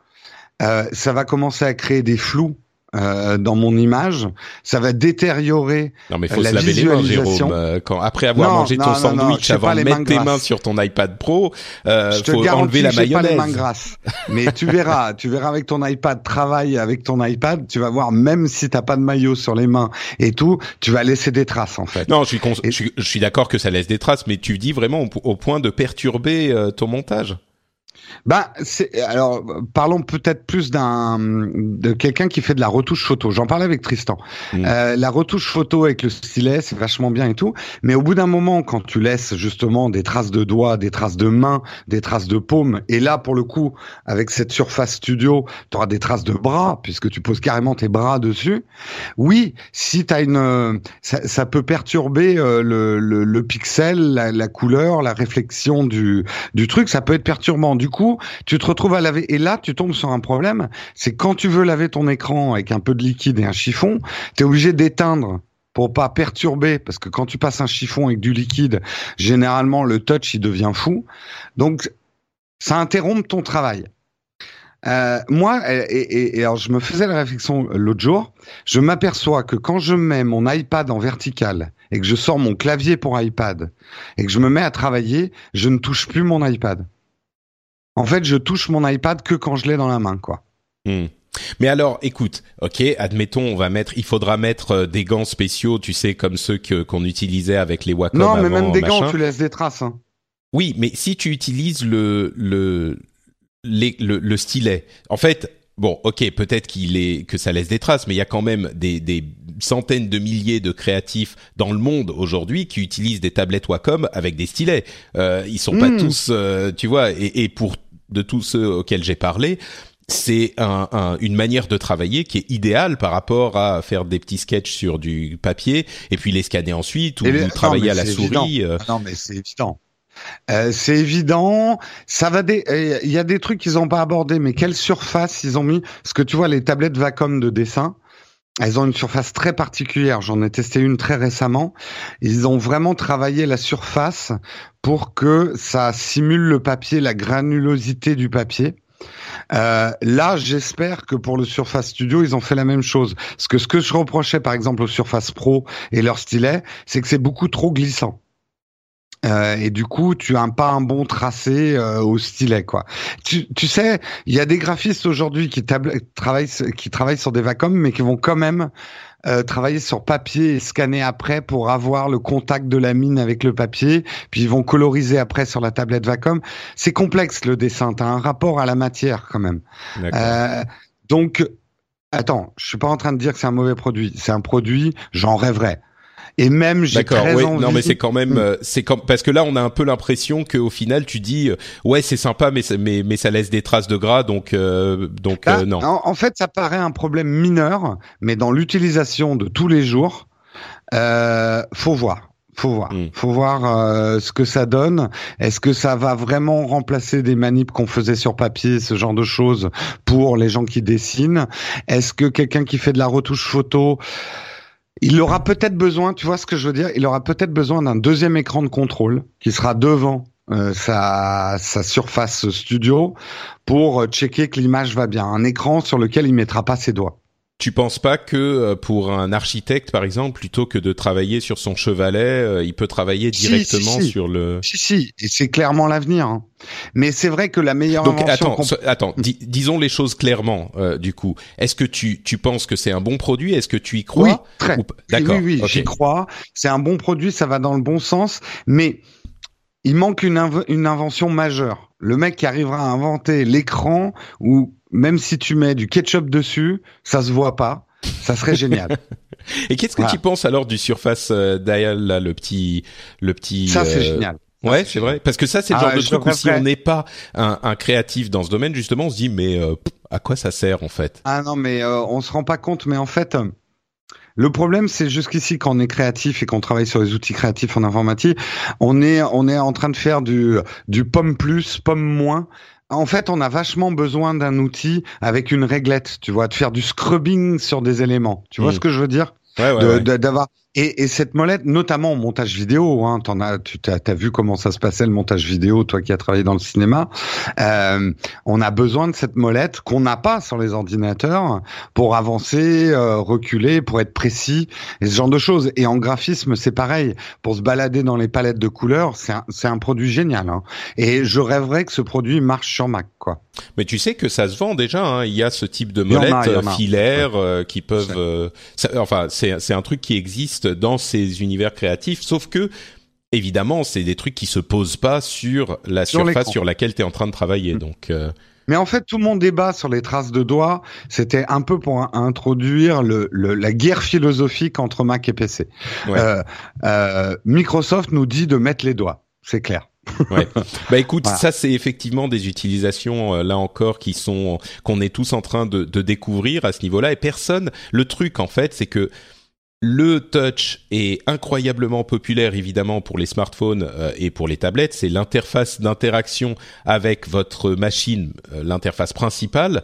euh, ça va commencer à créer des flous euh, dans mon image, ça va détériorer non, mais faut se laver les mains, Jérôme. Euh, quand, après avoir mangé ton sandwich, avant de mettre tes mains sur ton iPad Pro, euh, je faut enlever la mayonnaise. pas les mains grasses. mais tu verras, tu verras avec ton iPad, travaille avec ton iPad, tu vas voir, même si t'as pas de maillot sur les mains et tout, tu vas laisser des traces en fait. Non, je suis, je, suis d'accord que ça laisse des traces, mais tu dis vraiment au, point de perturber euh, ton montage. Bah, c'est alors parlons peut-être plus d'un de quelqu'un qui fait de la retouche photo. J'en parlais avec Tristan. Mm. Euh, la retouche photo avec le stylet, c'est vachement bien et tout, mais au bout d'un moment, quand tu laisses justement des traces de doigts, des traces de mains, des traces de paumes, et là pour le coup, avec cette surface studio, tu auras des traces de bras puisque tu poses carrément tes bras dessus. Oui, si tu as une, ça, ça, peut perturber euh, le, le, le, pixel, la, la, couleur, la réflexion du du truc, ça peut être perturbant. Du coup, tu te retrouves à laver. Et là, tu tombes sur un problème. C'est quand tu veux laver ton écran avec un peu de liquide et un chiffon, tu es obligé d'éteindre pour pas perturber, parce que quand tu passes un chiffon avec du liquide, généralement le touch il devient fou. Donc ça interrompt ton travail. Euh, moi, et, et, alors je me faisais la réflexion l'autre jour, je m'aperçois que quand je mets mon iPad en vertical et que je sors mon clavier pour iPad et que je me mets à travailler, je ne touche plus mon iPad. En fait, je touche mon iPad que quand je l'ai dans la main, quoi. Hmm. Mais alors, écoute, ok, admettons, on va mettre, il faudra mettre euh, des gants spéciaux, tu sais, comme ceux que qu'on utilisait avec les Wacom. Non, mais même des gants, tu laisses des traces. Hein. Oui, mais si tu utilises le le le, le stylet, en fait, bon, ok, peut-être qu'il est que ça laisse des traces, mais il y a quand même des, des centaines de milliers de créatifs dans le monde aujourd'hui qui utilisent des tablettes Wacom avec des stylets. Euh, ils sont pas hmm. tous, euh, tu vois, et, et, pour de tous ceux auxquels j'ai parlé, c'est un, un, une manière de travailler qui est idéale par rapport à faire des petits sketchs sur du papier et puis les scanner ensuite ou travailler à la souris. Euh. Non, mais c'est évident. Euh, c'est évident. Ça va des. Euh, il y a des trucs qu'ils n'ont pas abordé, mais quelle surface ils ont mis? Parce que tu vois, les tablettes Vacom de dessin, elles ont une surface très particulière. J'en ai testé une très récemment. Ils ont vraiment travaillé la surface pour que ça simule le papier, la granulosité du papier. Euh, là, j'espère que pour le Surface Studio, ils ont fait la même chose. Parce ce que je reprochais, par exemple, au Surface Pro et leur stylet, c'est que c'est beaucoup trop glissant. Euh, et du coup, tu as pas un bon tracé euh, au stylet, quoi. Tu, tu sais, il y a des graphistes aujourd'hui qui travaillent qui travaillent sur des vacuums, mais qui vont quand même euh, travailler sur papier et scanner après pour avoir le contact de la mine avec le papier. Puis ils vont coloriser après sur la tablette Vacom. C'est complexe le dessin. T'as un rapport à la matière quand même. Euh, donc, attends, je suis pas en train de dire que c'est un mauvais produit. C'est un produit, j'en rêverais. Et même j'ai très oui, Non, mais c'est quand même, euh, c'est comme parce que là on a un peu l'impression qu'au final tu dis, euh, ouais c'est sympa, mais mais mais ça laisse des traces de gras, donc euh, donc ah, non. En, fait, ça paraît un problème mineur, mais dans l'utilisation de tous les jours, euh, faut voir. Faut voir, hmm. faut voir ce que ça donne. Est-ce que ça va vraiment remplacer des manips qu'on faisait sur papier, ce genre de choses, pour les gens qui dessinent? Est-ce que quelqu'un qui fait de la retouche photo il aura peut-être besoin, tu vois ce que je veux dire Il aura peut-être besoin d'un deuxième écran de contrôle qui sera devant euh, sa, sa surface studio pour checker que l'image va bien. Un écran sur lequel il mettra pas ses doigts. Tu penses pas que euh, pour un architecte, par exemple, plutôt que de travailler sur son chevalet, euh, il peut travailler directement sur le. Si si, et c'est clairement l'avenir. Hein. Mais c'est vrai que la meilleure Donc attends, attends, disons les choses clairement. Euh, du coup, est-ce que tu tu penses que c'est un bon produit? Est-ce que tu y crois? Oui, très. D'accord. Oui, oui, j'y crois. C'est un bon produit, ça va dans le bon sens, mais il manque une, une invention majeure. Le mec qui arrivera à inventer l'écran où même si tu mets du ketchup dessus, ça se voit pas. Ça serait génial. Et qu'est-ce que tu penses alors du Surface euh, Dial là, le petit, le petit. Ça c'est euh, génial. Ouais, c'est vrai. Parce que ça, c'est le ah genre de truc où si on n'est pas un, un, créatif dans ce domaine, justement, on se dit mais euh, à quoi ça sert en fait? Ah non, mais on se rend pas compte. Mais en fait, le problème, c'est jusqu'ici quand on est créatif et qu'on travaille sur les outils créatifs en informatique, on est on est en train de faire du du pomme plus, pomme moins en fait, on a vachement besoin d'un outil avec une réglette, tu vois, de faire du scrubbing sur des éléments. Tu vois hmm. ce que je veux dire? Ouais, D'avoir et, et, cette molette, notamment au montage vidéo, hein, en as, tu as, as, vu comment ça se passait le montage vidéo, toi qui as travaillé dans le cinéma. Euh, on a besoin de cette molette qu'on n'a pas sur les ordinateurs pour avancer, euh, reculer, pour être précis, et ce genre de choses. Et en graphisme, c'est pareil. Pour se balader dans les palettes de couleurs, c'est un, un, produit génial. Hein. Et je rêverais que ce produit marche sur Mac, quoi. Mais tu sais que ça se vend déjà. Hein. Il y a ce type de molettes filaires euh, qui peuvent. Euh, enfin, c'est un truc qui existe dans ces univers créatifs, sauf que évidemment, c'est des trucs qui se posent pas sur la surface sur laquelle tu es en train de travailler. Mm. Donc euh, mais en fait, tout mon débat sur les traces de doigts, c'était un peu pour introduire le, la guerre philosophique entre Mac et PC. Euh, euh, Microsoft nous dit de mettre les doigts, c'est clair. ouais. Bah écoute, ça c'est effectivement des utilisations euh, là encore qui sont qu'on est tous en train de, de découvrir à ce niveau-là et personne. Le truc en fait, c'est que le touch est incroyablement populaire évidemment pour les smartphones euh, et pour les tablettes. C'est l'interface d'interaction avec votre machine, euh, l'interface principale.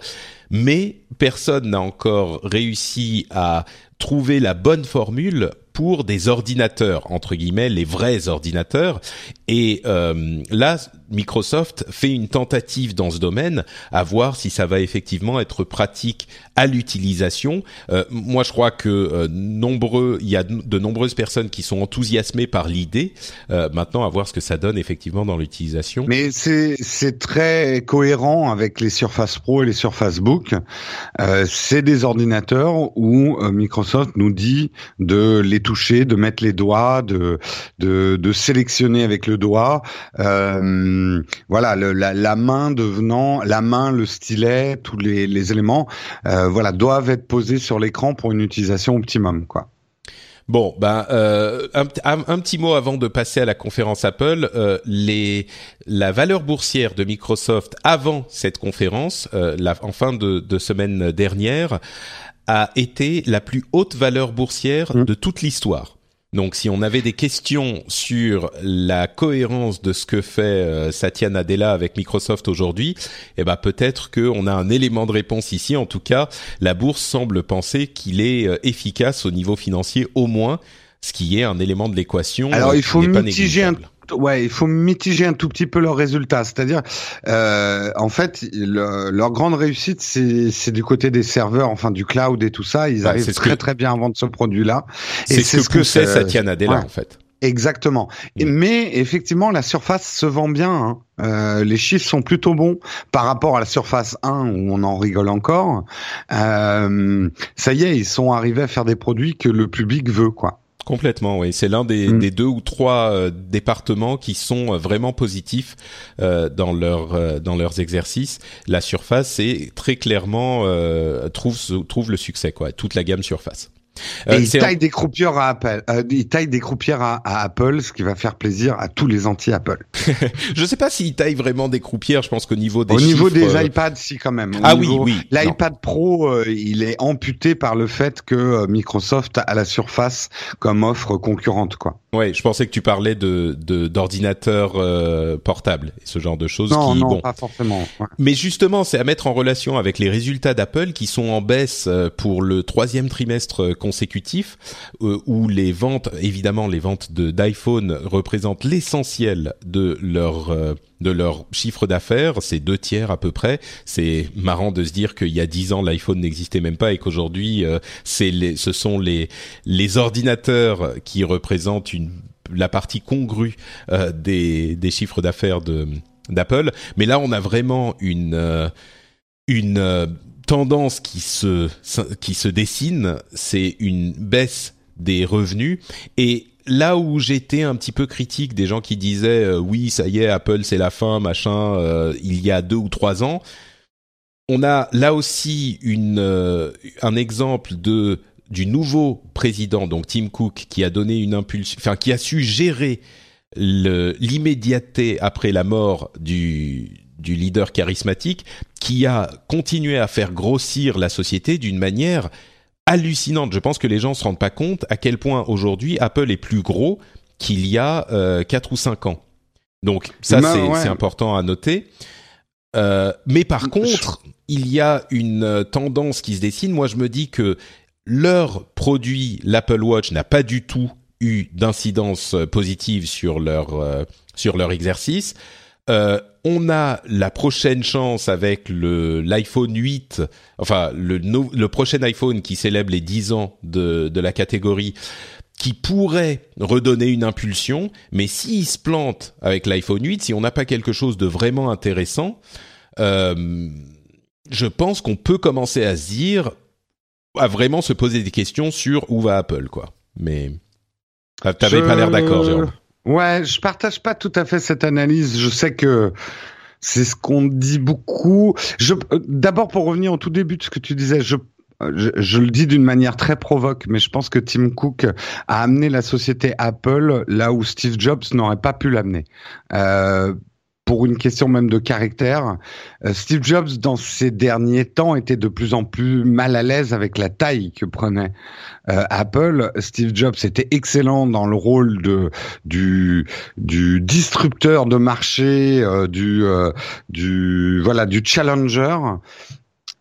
Mais personne n'a encore réussi à trouver la bonne formule pour des ordinateurs entre guillemets les vrais ordinateurs. Et euh, là Microsoft fait une tentative dans ce domaine à voir si ça va effectivement être pratique à l'utilisation. Euh, moi je crois que euh, nombreux il y a de nombreuses personnes qui sont enthousiasmées par l'idée. Maintenant à voir ce que ça donne effectivement dans l'utilisation. Mais c'est très cohérent avec les Surface Pro et les Surface Book. C'est des ordinateurs où Microsoft nous dit de les toucher, de mettre les doigts, de de, de sélectionner avec le doigt. Euh, voilà, la, la, main devenant la main, le stylet, tous les, les éléments, euh, voilà, doivent être posés sur l'écran pour une utilisation optimum, quoi. Bon, ben euh, un, un, petit mot avant de passer à la conférence Apple. Euh, les, la valeur boursière de Microsoft avant cette conférence, euh, la, en fin de, de semaine dernière, a été la plus haute valeur boursière mmh. de toute l'histoire. Donc, si on avait des questions sur la cohérence de ce que fait euh, Satya Nadella avec Microsoft aujourd'hui, eh ben peut-être qu'on a un élément de réponse ici. En tout cas, la bourse semble penser qu'il est euh, efficace au niveau financier, au moins, ce qui est un élément de l'équation. Alors, il faut mitiger un ouais, il faut mitiger un tout petit peu leurs résultats. C'est-à-dire, euh, en fait, leur grande réussite, c'est du côté des serveurs, enfin du cloud et tout ça. Ils arrivent très très bien à vendre ce produit-là. Et c'est ce que, c'est Satya Nadella en fait. Exactement. Mm. Mais effectivement, la Surface se vend bien. Hein. Euh, les chiffres sont plutôt bons par rapport à la Surface 1 où on en rigole encore. Euh, ça y est, ils sont arrivés à faire des produits que le public veut, quoi. Complètement, oui. C'est l'un des, mm. des, deux ou trois euh, départements qui sont euh, vraiment positifs euh, dans leur euh, dans leurs exercices. La Surface est très clairement trouve trouve le succès quoi. Toute la gamme Surface. Euh, et il taille des croupières à Apple. Euh, il taille des croupières à, Apple, ce qui va faire plaisir à tous les anti-Apple. je sais pas s'il taille vraiment des croupières. Je pense qu'au niveau des au niveau des euh, iPads, si quand même. ah oui, oui. L'iPad Pro, euh, il est amputé par le fait que Microsoft a la Surface comme offre concurrente, quoi. Ouais, je pensais que tu parlais de d'ordinateurs portables et ce genre de choses. Non, qui, non, bon. pas forcément. Mais justement, c'est à mettre en relation avec les résultats d'Apple qui sont en baisse pour le troisième trimestre consécutif euh, où les ventes, évidemment, les ventes de d'iPhone représentent l'essentiel de leur euh, de leur chiffre d'affaires, c'est deux tiers à peu près. C'est marrant de se dire qu'il y a dix ans l'iPhone n'existait même pas et qu'aujourd'hui euh, ce sont les les ordinateurs qui représentent la partie congrue des des chiffres d'affaires d'Apple. Mais là, on a vraiment une une tendance qui se qui se dessine, c'est une baisse des revenus et là où j'étais un petit peu critique des gens qui disaient euh, oui ça y est Apple c'est la fin machin euh, il y a deux ou trois ans on a là aussi une euh, un exemple de du nouveau président donc Tim Cook qui a donné une impulsion enfin qui a su gérer l'immédiateté après la mort du du leader charismatique qui a continué à faire grossir la société d'une manière hallucinante. Je pense que les gens se rendent pas compte à quel point aujourd'hui Apple est plus gros qu'il y a euh, 4 ou 5 ans. Donc ça c'est important à noter. Euh, mais par contre, il y a une euh, tendance qui se dessine. Moi, je me dis que leur produit, l'Apple Watch, n'a pas du tout eu d'incidence euh, positive sur leur euh, sur leur exercice. Euh, on a la prochaine chance avec le l'iPhone 8, enfin le, le prochain iPhone qui célèbre les 10 ans de, de la catégorie, qui pourrait redonner une impulsion, mais s'il se plante avec l'iPhone 8, si on n'a pas quelque chose de vraiment intéressant, euh, je pense qu'on peut commencer à se dire, à vraiment se poser des questions sur où va Apple, quoi. Mais t'avais pas l'air d'accord, Jérôme. Ouais, je partage pas tout à fait cette analyse. Je sais que c'est ce qu'on dit beaucoup. Je, d'abord, pour revenir au tout début de ce que tu disais, je je, je, le dis d'une manière très provoque, mais je pense que Tim Cook a amené la société Apple là où Steve Jobs n'aurait pas pu l'amener. Euh, pour une question même de caractère. Euh, Steve Jobs, dans ces derniers temps, était de plus en plus mal à l'aise avec la taille que prenait euh, Apple. Steve Jobs était excellent dans le rôle de du du disrupteur de marché, euh, du du voilà du challenger.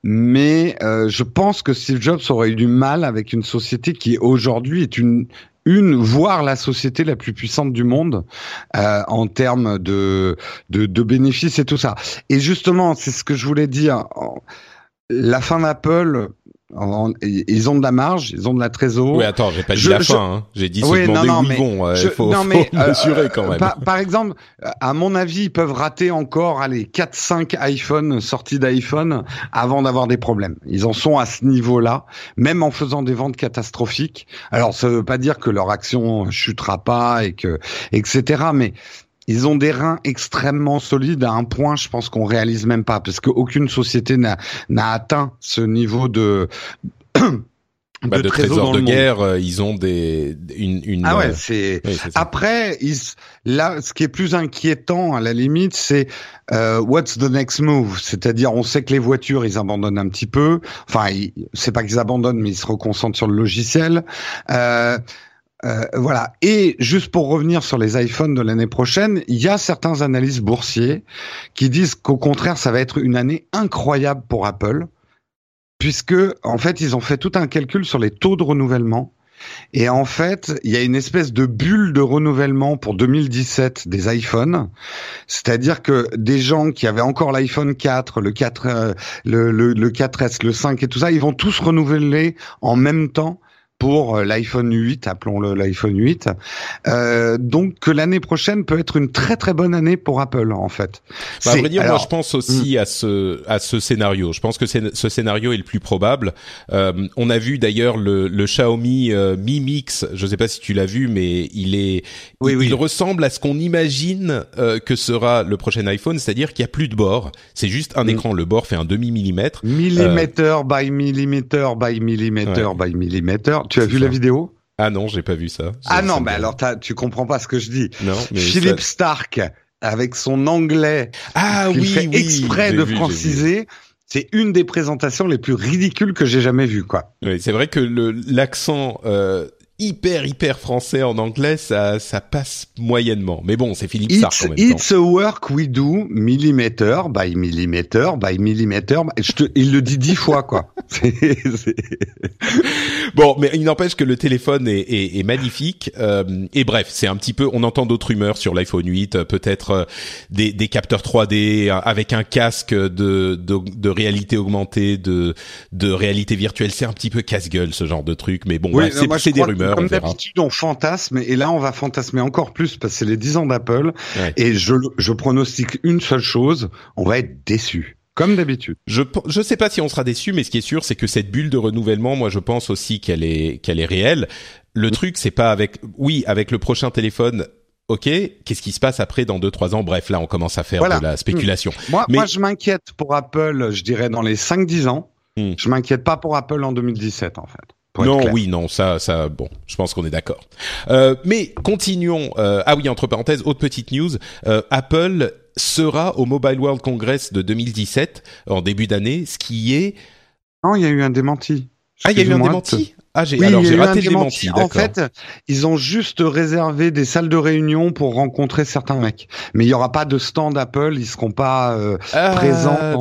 Mais je pense que Steve Jobs aurait eu du mal avec une société qui aujourd'hui est une une, voire la société la plus puissante du monde euh, en termes de, de, de bénéfices et tout ça. Et justement, c'est ce que je voulais dire. La fin d'Apple, ils ont de la marge, ils ont de la trésorerie. Oui, attends, j'ai pas dit la fin. Hein. J'ai dit oui, se demander non, où ils vont. Euh, il faut, non, mais, quand même. Par, par, exemple, à mon avis, ils peuvent rater encore allez 4-5 iPhone sorties d'iPhone avant d'avoir des problèmes. Ils en sont à ce niveau-là, même en faisant des ventes catastrophiques. Alors, ça veut pas dire que leur action chutera pas et que etc. Mais ils ont des reins extrêmement solides à un point, je pense qu'on réalise même pas, parce qu'aucune société n'a n'a atteint ce niveau de bah, de, trésor, de guerre, euh, ils ont des une, une ah ouais, euh, c'est après ils, là ce qui est plus inquiétant à la limite c'est euh, what's the next move, c'est-à-dire on sait que les voitures ils abandonnent un petit peu, enfin c'est pas qu'ils abandonnent mais ils se reconcentrent sur le logiciel. Euh, Euh, voilà. Et juste pour revenir sur les iPhones de l'année prochaine, il y a certains analystes boursiers qui disent qu'au contraire, ça va être une année incroyable pour Apple, puisque en fait, ils ont fait tout un calcul sur les taux de renouvellement. Et en fait, il y a une espèce de bulle de renouvellement pour 2017 des iPhones. C'est-à-dire que des gens qui avaient encore l'iPhone 4, le 4, euh, le, le, le 4S, le 5 et tout ça, ils vont tous renouveler en même temps pour euh, l'iPhone 8, appelons-le l'iPhone 8. Euh, donc que l'année prochaine peut être une très très bonne année pour Apple en fait. Bah, à vrai dire, moi je pense aussi hmm. à ce à ce scénario. Je pense que ce scénario est le plus probable. Euh, on a vu d'ailleurs le, le Xiaomi euh, Mi Mix. Je ne sais pas si tu l'as vu, mais il est oui, il, oui. il ressemble à ce qu'on imagine euh, que sera le prochain iPhone, c'est-à-dire qu'il y a plus de bord. C'est juste un hmm. écran. Le bord fait un demi millimètre. Millimètre by millimètre by millimètre by millimètre tu as vu la vidéo? Ah non, j'ai pas vu ça. Ah non, mais alors tu comprends pas ce que je dis. Non, mais Philippe Stark avec son anglais, ah oui, fait exprès de franciser. C'est une des présentations les plus ridicules que j'ai jamais vues, quoi. Oui, c'est vrai que l'accent euh, hyper hyper français en anglais, ça ça passe moyennement. Mais bon, c'est Philippe Sark en même It's a work we do millimeter by millimeter by millimeter. Je te, il le dit dix fois quoi. bon, mais il n'empêche que le téléphone est, magnifique. Euh, et bref, c'est un petit peu. On entend d'autres rumeurs sur l'iPhone 8, peut-être euh, des, des capteurs 3D avec un casque de, de, de réalité augmentée, de de réalité virtuelle. C'est un petit peu casse-gueule ce genre de truc. Mais bon, oui, c'est des rumeurs. Comme d'habitude, on fantasme, et là, on va fantasmer encore plus parce que c'est les 10 ans d'Apple. Et je, je pronostique une seule chose, on va être déçu. Comme d'habitude. Je je sais pas si on sera déçu, mais ce qui est sûr, c'est que cette bulle de renouvellement, moi, je pense aussi qu'elle est qu'elle est réelle. Le truc, c'est pas avec, oui, avec le prochain téléphone. Ok, qu'est-ce qui se passe après dans deux trois ans? Bref, là, on commence à faire de la spéculation. Moi, moi, je m'inquiète pour Apple. Je dirais dans les 5-10 ans. Hmm. Je m'inquiète pas pour Apple en 2017, en fait. Non, oui, non, ça, ça, bon, je pense qu'on est d'accord. Euh, mais continuons. Euh, ah oui, entre parenthèses, autre petite news. Euh, Apple sera au Mobile World Congress de 2017 en début d'année, ce qui est. Non, il y a eu un démenti. Ah, il y a eu un démenti. Ah, j'ai alors j'ai raté le démenti. En fait, ils ont juste réservé des salles de réunion pour rencontrer certains mecs. Mais il y aura pas de stand Apple, ils seront pas euh, ah, présents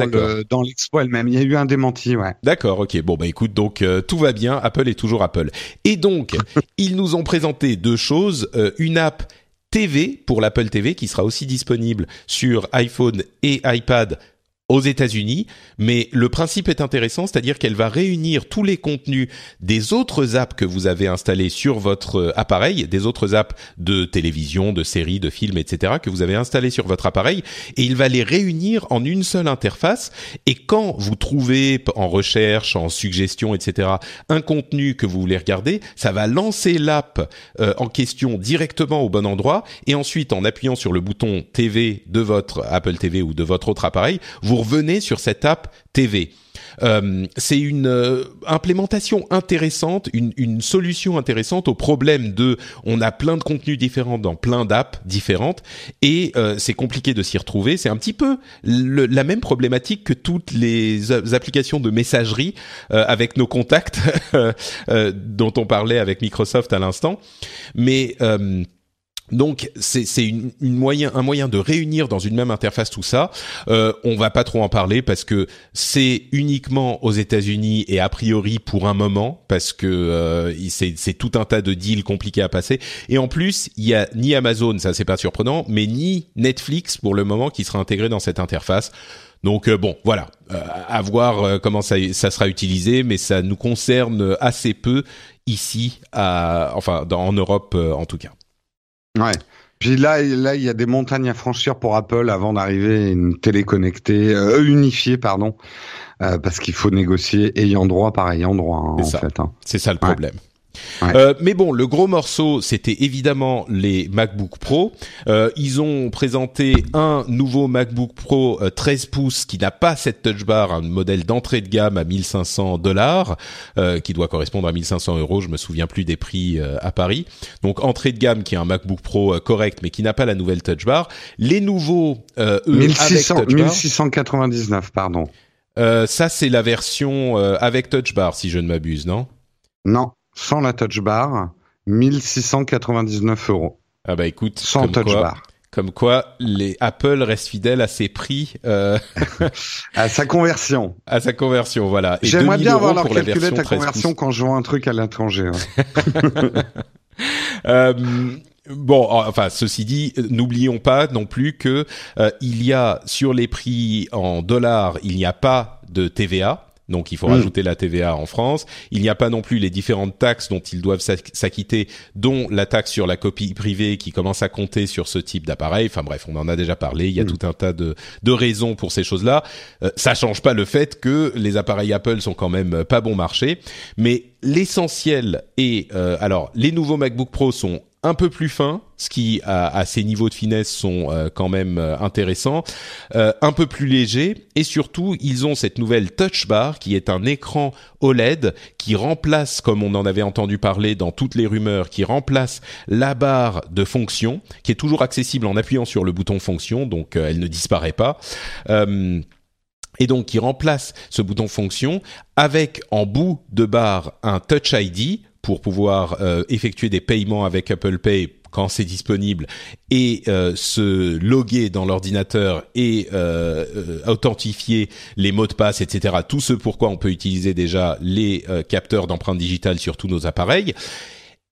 dans, l'expo elle-même. Il y a eu un démenti, ouais. D'accord, ok. Bon bah écoute, donc euh, tout va bien. Apple est toujours Apple. Et donc, ils nous ont présenté deux choses. Euh, une app TV pour l'Apple TV qui sera aussi disponible sur iPhone et iPad aux États-Unis, mais le principe est intéressant, c'est-à-dire qu'elle va réunir tous les contenus des autres apps que vous avez installés sur votre euh, appareil, des autres apps de télévision, de séries, de films, etc. que vous avez installés sur votre appareil, et il va les réunir en une seule interface. Et quand vous trouvez en recherche, en suggestion, etc. un contenu que vous voulez regarder, ça va lancer l'app euh, en question directement au bon endroit, et ensuite en appuyant sur le bouton TV de votre Apple TV ou de votre autre appareil, vous vous revenez sur cette app TV. Euh, c'est une euh, implémentation intéressante, une, solution intéressante au problème de on a plein de contenus différents dans plein d'apps différentes et euh, c'est compliqué de s'y retrouver. C'est un petit peu la même problématique que toutes les applications de messagerie avec nos contacts dont on parlait avec Microsoft à l'instant. Mais donc c'est une, une, moyen, un moyen de réunir dans une même interface tout ça. Euh, on va pas trop en parler parce que c'est uniquement aux États-Unis et a priori pour un moment parce que euh, c'est tout un tas de deals compliqués à passer. Et en plus, il y a ni Amazon, ça c'est pas surprenant, mais ni Netflix pour le moment qui sera intégré dans cette interface. Donc euh, bon, voilà, euh, à voir euh, comment ça, ça, sera utilisé, mais ça nous concerne assez peu ici, à, enfin en Europe en tout cas. Ouais. Puis là, là, il y a des montagnes à franchir pour Apple avant d'arriver à une télé connectée, euh, unifiée, pardon, euh, parce qu'il faut négocier ayant droit par ayant droit, hein, en fait. Hein. C'est ça le problème. Euh, mais bon, le gros morceau, c'était évidemment les MacBook Pro. Euh, ils ont présenté un nouveau MacBook Pro 13 euh, pouces qui n'a pas cette Touch Bar, un modèle d'entrée de gamme à 1500 dollars, qui doit correspondre à 1500 euros. Je me souviens plus des prix à Paris. Donc entrée de gamme qui est un MacBook Pro correct, mais qui n'a pas la nouvelle Touch Bar. Les nouveaux eux, 1600, avec Touch Bar, 1699, pardon. ça, c'est la version avec Touch Bar, si je ne m'abuse, non? Non sans la touch bar 1699 euros. Ah bah écoute, sans touch bar. Comme quoi, les Apple restent fidèles à ses prix, euh... à sa conversion. À sa conversion, voilà. J'aimerais bien avoir leur calculette à conversion quand je vois un truc à l'étranger. euh, Bon, enfin, ceci dit, n'oublions pas non plus que euh, il y a sur les prix en dollars, il n'y a pas de TVA. Donc il faut mm. rajouter la TVA en France. Il n'y a pas non plus les différentes taxes dont ils doivent s'acquitter, dont la taxe sur la copie privée qui commence à compter sur ce type d'appareil. Enfin bref, on en a déjà parlé. Il y a mm. tout un tas de, de raisons pour ces choses-là. Euh, ça change pas le fait que les appareils Apple sont quand même pas bon marché. Mais l'essentiel est, euh, alors les nouveaux MacBook Pro sont un peu plus fins, ce qui à, ces niveaux de finesse sont euh, quand même euh, intéressants, euh, un peu plus légers. Et surtout ils ont cette nouvelle Touch Bar qui est un écran OLED qui remplace, comme on en avait entendu parler dans toutes les rumeurs, qui remplace la barre de fonction, qui est toujours accessible en appuyant sur le bouton fonction, donc elle ne disparaît pas et donc qui remplace ce bouton fonction avec en bout de barre un Touch ID pour pouvoir euh, effectuer des paiements avec Apple Pay quand c'est disponible et euh, se loguer dans l'ordinateur et euh, authentifier les mots de passe, etc. Tout ce pourquoi on peut utiliser déjà les capteurs d'empreintes digitales sur tous nos appareils.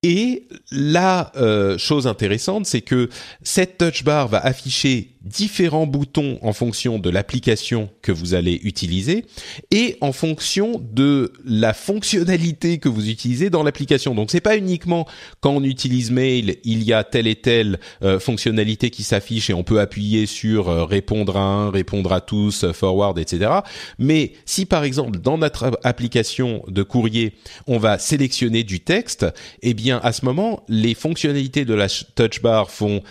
Et la chose intéressante, c'est que cette touch bar va afficher différents boutons en fonction de l'application que vous allez utiliser et en fonction de la fonctionnalité que vous utilisez dans l'application. Donc c'est pas uniquement quand on utilise mail, il y a telle et telle euh, fonctionnalité qui s'affiche et on peut appuyer sur euh, répondre à un, répondre à tous, euh, forward, etc. Mais si par exemple dans notre application de courrier, on va sélectionner du texte, eh bien à ce moment, les fonctionnalités de la touch bar vont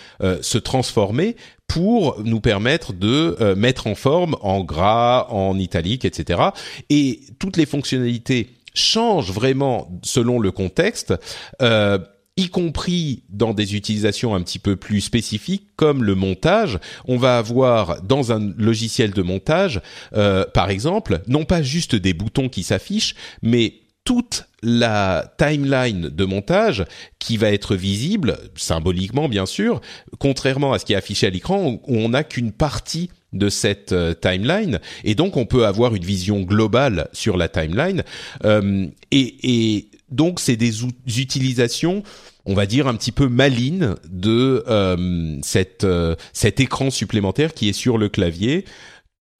se transformer pour nous permettre de euh, mettre en forme en gras, en italique, etc. Et toutes les fonctionnalités changent vraiment selon le contexte. Euh, y compris dans des utilisations un petit peu plus spécifiques comme le montage, on va avoir dans un logiciel de montage, euh, par exemple, non pas juste des boutons qui s'affichent, mais toute la timeline de montage qui va être visible, symboliquement bien sûr, contrairement à ce qui est affiché à l'écran où on n'a qu'une partie de cette euh, timeline. Et donc on peut avoir une vision globale sur la timeline. Euh, et, donc c'est des utilisations on va dire un petit peu malignes de euh, cet écran supplémentaire qui est sur le clavier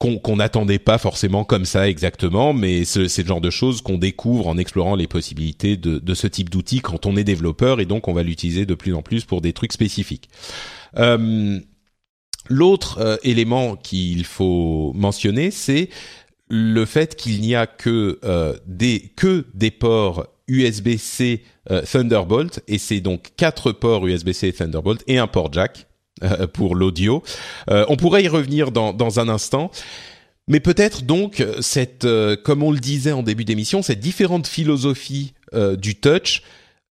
qu'on n'attendait pas forcément comme ça exactement, mais c'est le genre de choses qu'on découvre en explorant les possibilités de, de ce type d'outil quand on est développeur et donc on va l'utiliser de plus en plus pour des trucs spécifiques. Euh, L'autre euh, élément qu'il faut mentionner, c'est le fait qu'il n'y a que euh, des que des ports USB-C euh, Thunderbolt et c'est donc quatre ports USB-C Thunderbolt et un port jack pour l'audio. Euh, on pourrait y revenir dans, dans un instant. Mais peut-être donc cette, euh, comme on le disait en début d'émission, cette différente philosophie du touch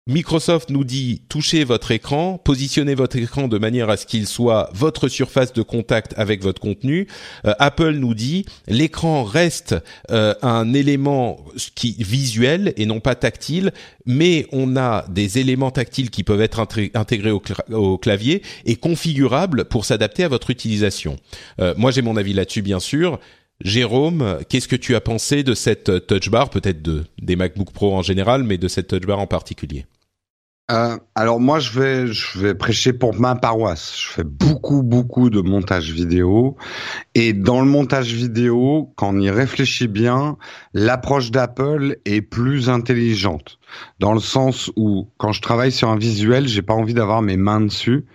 Microsoft nous dit touchez votre écran, positionnez votre écran de manière à ce qu'il soit votre surface de contact avec votre contenu. Euh, Apple nous dit l'écran reste euh, un élément qui visuel et non pas tactile, mais on a des éléments tactiles qui peuvent être intégrés au, clavier et configurables pour s'adapter à votre utilisation. Euh, moi j'ai mon avis là-dessus bien sûr. Jérôme, qu'est-ce que tu as pensé de cette touch bar, peut-être de, des MacBook Pro en général, mais de cette touch bar en particulier? Euh, alors moi je vais je vais prêcher pour ma paroisse. Je fais beaucoup beaucoup de montage vidéo et dans le montage vidéo, quand on y réfléchit bien, l'approche d'Apple est plus intelligente dans le sens où quand je travaille sur un visuel, j'ai pas envie d'avoir mes mains dessus.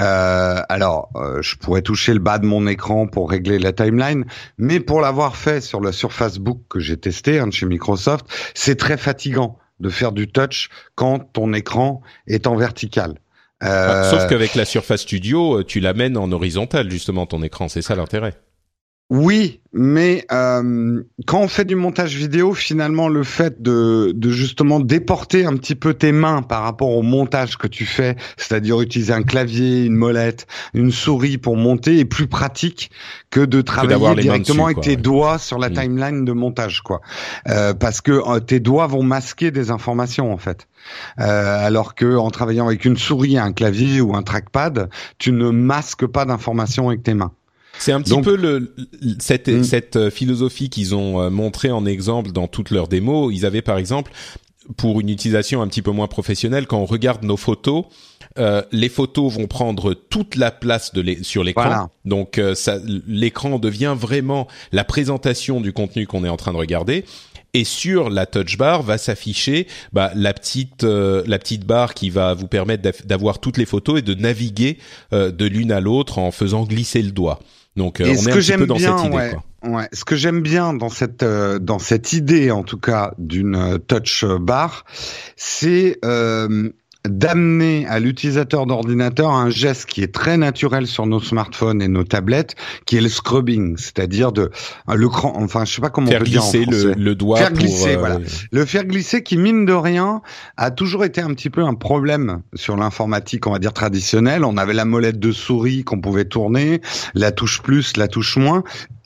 Euh, alors, euh, je pourrais toucher le bas de mon écran pour régler la timeline, mais pour l'avoir fait sur la Surface Book que j'ai testé hein, chez Microsoft, c'est très fatigant de faire du touch quand ton écran est en vertical. Euh... Sauf qu'avec la Surface Studio, euh, tu l'amènes en horizontal justement ton écran, c'est ça l'intérêt. Oui, mais euh, quand on fait du montage vidéo, finalement, le fait de, de justement déporter un petit peu tes mains par rapport au montage que tu fais, c'est-à-dire utiliser un clavier, une molette, une souris pour monter, est plus pratique que de travailler directement avec tes doigts sur la mm. timeline de montage, quoi. Euh, parce que euh, tes doigts vont masquer des informations en fait. Euh, alors que en travaillant avec une souris, un clavier ou un trackpad, tu ne masques pas d'informations avec tes mains. C'est un petit peu le, cette, hmm. cette euh, philosophie qu'ils ont euh, montré en exemple dans toutes leurs démos. Ils avaient par exemple, pour une utilisation un petit peu moins professionnelle, quand on regarde nos photos, euh, les photos vont prendre toute la place de sur l'écran. Donc euh, l'écran devient vraiment la présentation du contenu qu'on est en train de regarder. Et sur la touch bar va s'afficher bah, la petite la petite barre qui va vous permettre d'avoir toutes les photos et de naviguer de l'une à l'autre en faisant glisser le doigt. Donc euh, on est un petit peu dans cette idée. Ouais, ouais. Ce que j'aime bien dans cette euh, dans cette idée en tout cas d'une euh, touch bar, c'est d'amener à l'utilisateur d'ordinateur un geste qui est très naturel sur nos smartphones et nos tablettes, qui est le scrubbing, c'est-à-dire de le cran, enfin je sais pas comment faire on peut glisser dire en le, le, doigt faire glisser, voilà, le faire glisser qui mine de rien a toujours été un petit peu un problème sur l'informatique, on va dire traditionnelle. On avait la molette de souris qu'on pouvait tourner, la touche plus, la touche moins,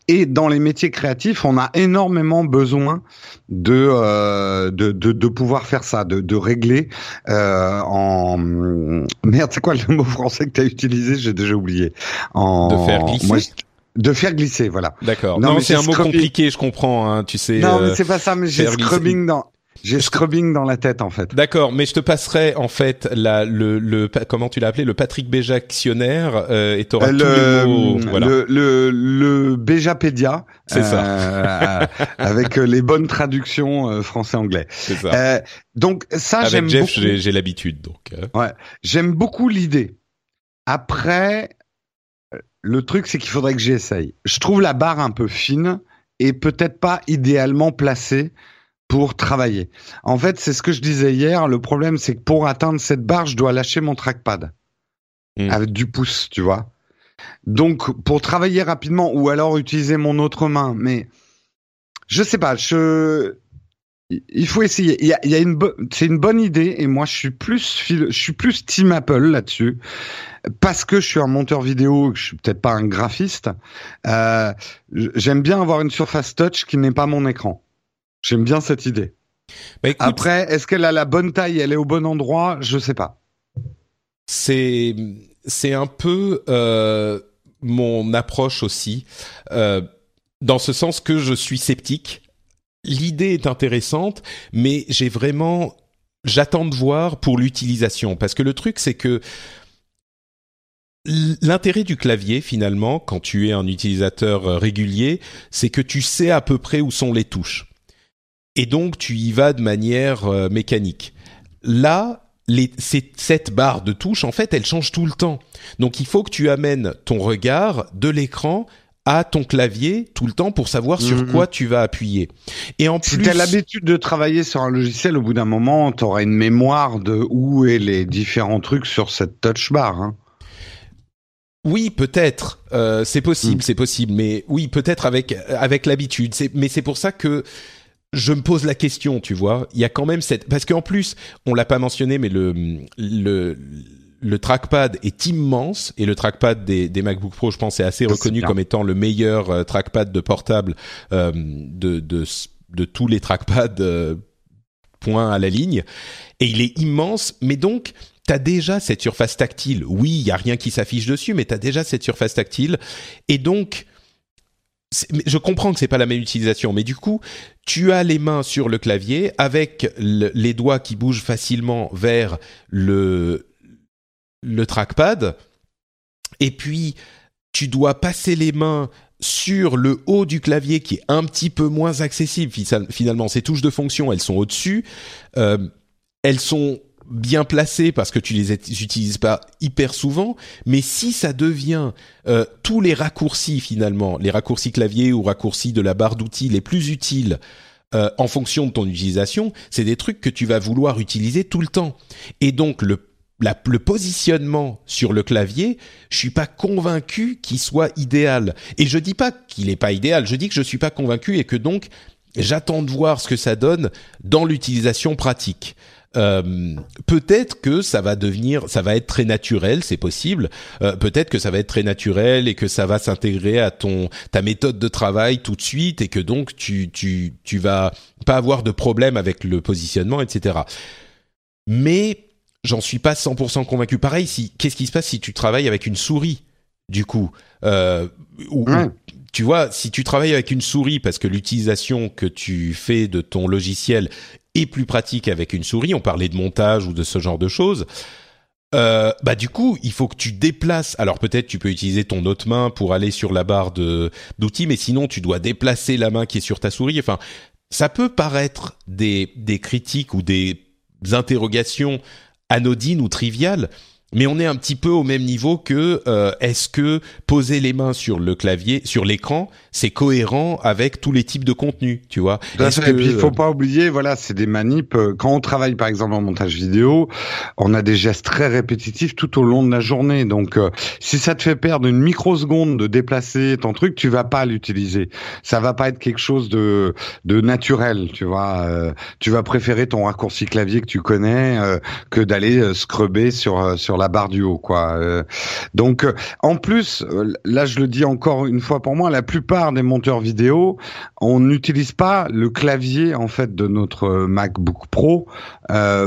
et dans les métiers créatifs, on a énormément besoin de euh, de, de, de, pouvoir faire ça, de, de régler euh, en merde, c'est quoi le mot français que tu as utilisé? J'ai déjà oublié. En de faire glisser? de faire glisser, voilà. D'accord. Non, mais c'est un mot compliqué, je comprends. Hein, tu sais. Non, mais euh, c'est pas ça. Mais j'ai scrubbing dans. J'ai scrubbing dans la tête en fait. D'accord, mais je te passerai en fait la, le, le comment tu l'as appelé le Patrick Béja euh, et t'auras euh, tous les mots. Voilà. Le le, le Béjapédia. C'est ça. Euh, avec les bonnes traductions euh, français-anglais. C'est ça. Euh, donc ça avec j'aime Jeff, beaucoup. j'ai l'habitude donc. Ouais, j'aime beaucoup l'idée. Après, le truc c'est qu'il faudrait que j'essaye. Je trouve la barre un peu fine et peut-être pas idéalement placée pour travailler. En fait, c'est ce que je disais hier. Le problème, c'est que pour atteindre cette barre, je dois lâcher mon trackpad hmm. avec du pouce, tu vois. Donc, pour travailler rapidement, ou alors utiliser mon autre main, mais je sais pas. Je il faut essayer. Il y a, il y a une c'est une bonne idée et moi je suis plus je suis plus team Apple là-dessus parce que je suis un monteur vidéo, je suis peut-être pas un graphiste. Euh, J'aime bien avoir une surface touch qui n'est pas mon écran. J'aime bien cette idée. Bah, Après, est-ce qu'elle a la bonne taille, elle est au bon endroit? Je sais pas. C'est c'est un peu euh, mon approche aussi, euh, dans ce sens que je suis sceptique. L'idée est intéressante, mais j'ai vraiment j'attends de voir pour l'utilisation parce que le truc c'est que L'intérêt du clavier, finalement, quand tu es un utilisateur euh, régulier, c'est que tu sais à peu près où sont les touches et donc tu y vas de manière euh, mécanique. Là, les, cette barre de touche, en fait, elle change tout le temps. Donc il faut que tu amènes ton regard de l'écran à ton clavier tout le temps pour savoir sur mhm. quoi tu vas appuyer. Et en si plus, tu as l'habitude de travailler sur un logiciel, au bout d'un moment, tu auras une mémoire de où est les différents trucs sur cette touch bar. Hein. Oui, peut-être. Euh, c'est possible, mm. c'est possible. Mais oui, peut-être avec avec l'habitude. Mais c'est pour ça que je me pose la question, tu vois. Il y a quand même cette parce qu'en plus, on l'a pas mentionné, mais le le le trackpad est immense et le trackpad des, des MacBook Pro, je pense, est assez reconnu comme étant le meilleur euh, trackpad de portable euh, de, de de tous les trackpads euh, point à la ligne. Et il est immense, mais donc T'as déjà cette surface tactile. Oui, il y a rien qui s'affiche dessus, mais t'as déjà cette surface tactile. Et donc, je comprends que c'est pas la même utilisation, mais du coup, tu as les mains sur le clavier avec les doigts qui bougent facilement vers le le trackpad, et puis tu dois passer les mains sur le haut du clavier qui est un petit peu moins accessible finalement. Ces touches de fonction, elles sont au-dessus. Euh, elles sont bien placés parce que tu les utilises pas hyper souvent, mais si ça devient euh, tous les raccourcis finalement, les raccourcis clavier ou raccourcis de la barre d'outils les plus utiles euh, en fonction de ton utilisation, c'est des trucs que tu vas vouloir utiliser tout le temps. Et donc le le positionnement sur le clavier, je suis pas convaincu qu'il soit idéal. Et je dis pas qu'il est pas idéal, je dis que je suis pas convaincu et que donc j'attends de voir ce que ça donne dans l'utilisation pratique. Euh, peut-être que ça va devenir, ça va être très naturel, c'est possible. Euh, peut-être que ça va être très naturel et que ça va s'intégrer à ton ta méthode de travail tout de suite et que donc tu tu tu vas pas avoir de problème avec le positionnement, etc. Mais j'en suis pas 100% convaincu. Pareil, si qu'est-ce qui se passe si tu travailles avec une souris du coup? Euh, ou, tu vois, si tu travailles avec une souris parce que l'utilisation que tu fais de ton logiciel est plus pratique avec une souris, on parlait de montage ou de ce genre de choses. Euh, bah du coup, il faut que tu déplaces. Alors peut-être tu peux utiliser ton autre main pour aller sur la barre de d'outils, mais sinon tu dois déplacer la main qui est sur ta souris. Enfin, ça peut paraître des des critiques ou des interrogations anodines ou triviales, mais on est un petit peu au même niveau que euh, est-ce que poser les mains sur le clavier, sur l'écran, c'est cohérent avec tous les types de contenus, tu vois Et puis il faut pas oublier, voilà, c'est des manips. Euh, quand on travaille par exemple en montage vidéo, on a des gestes très répétitifs tout au long de la journée. Donc euh, si ça te fait perdre une microseconde de déplacer ton truc, tu vas pas l'utiliser. Ça va pas être quelque chose de de naturel, tu vois. tu vas préférer ton raccourci clavier que tu connais que d'aller scrubber sur sur la barre du haut, quoi. Euh, donc, euh, en plus, euh, là, je le dis encore une fois pour moi, la plupart des monteurs vidéo, on n'utilise pas le clavier en fait de notre MacBook Pro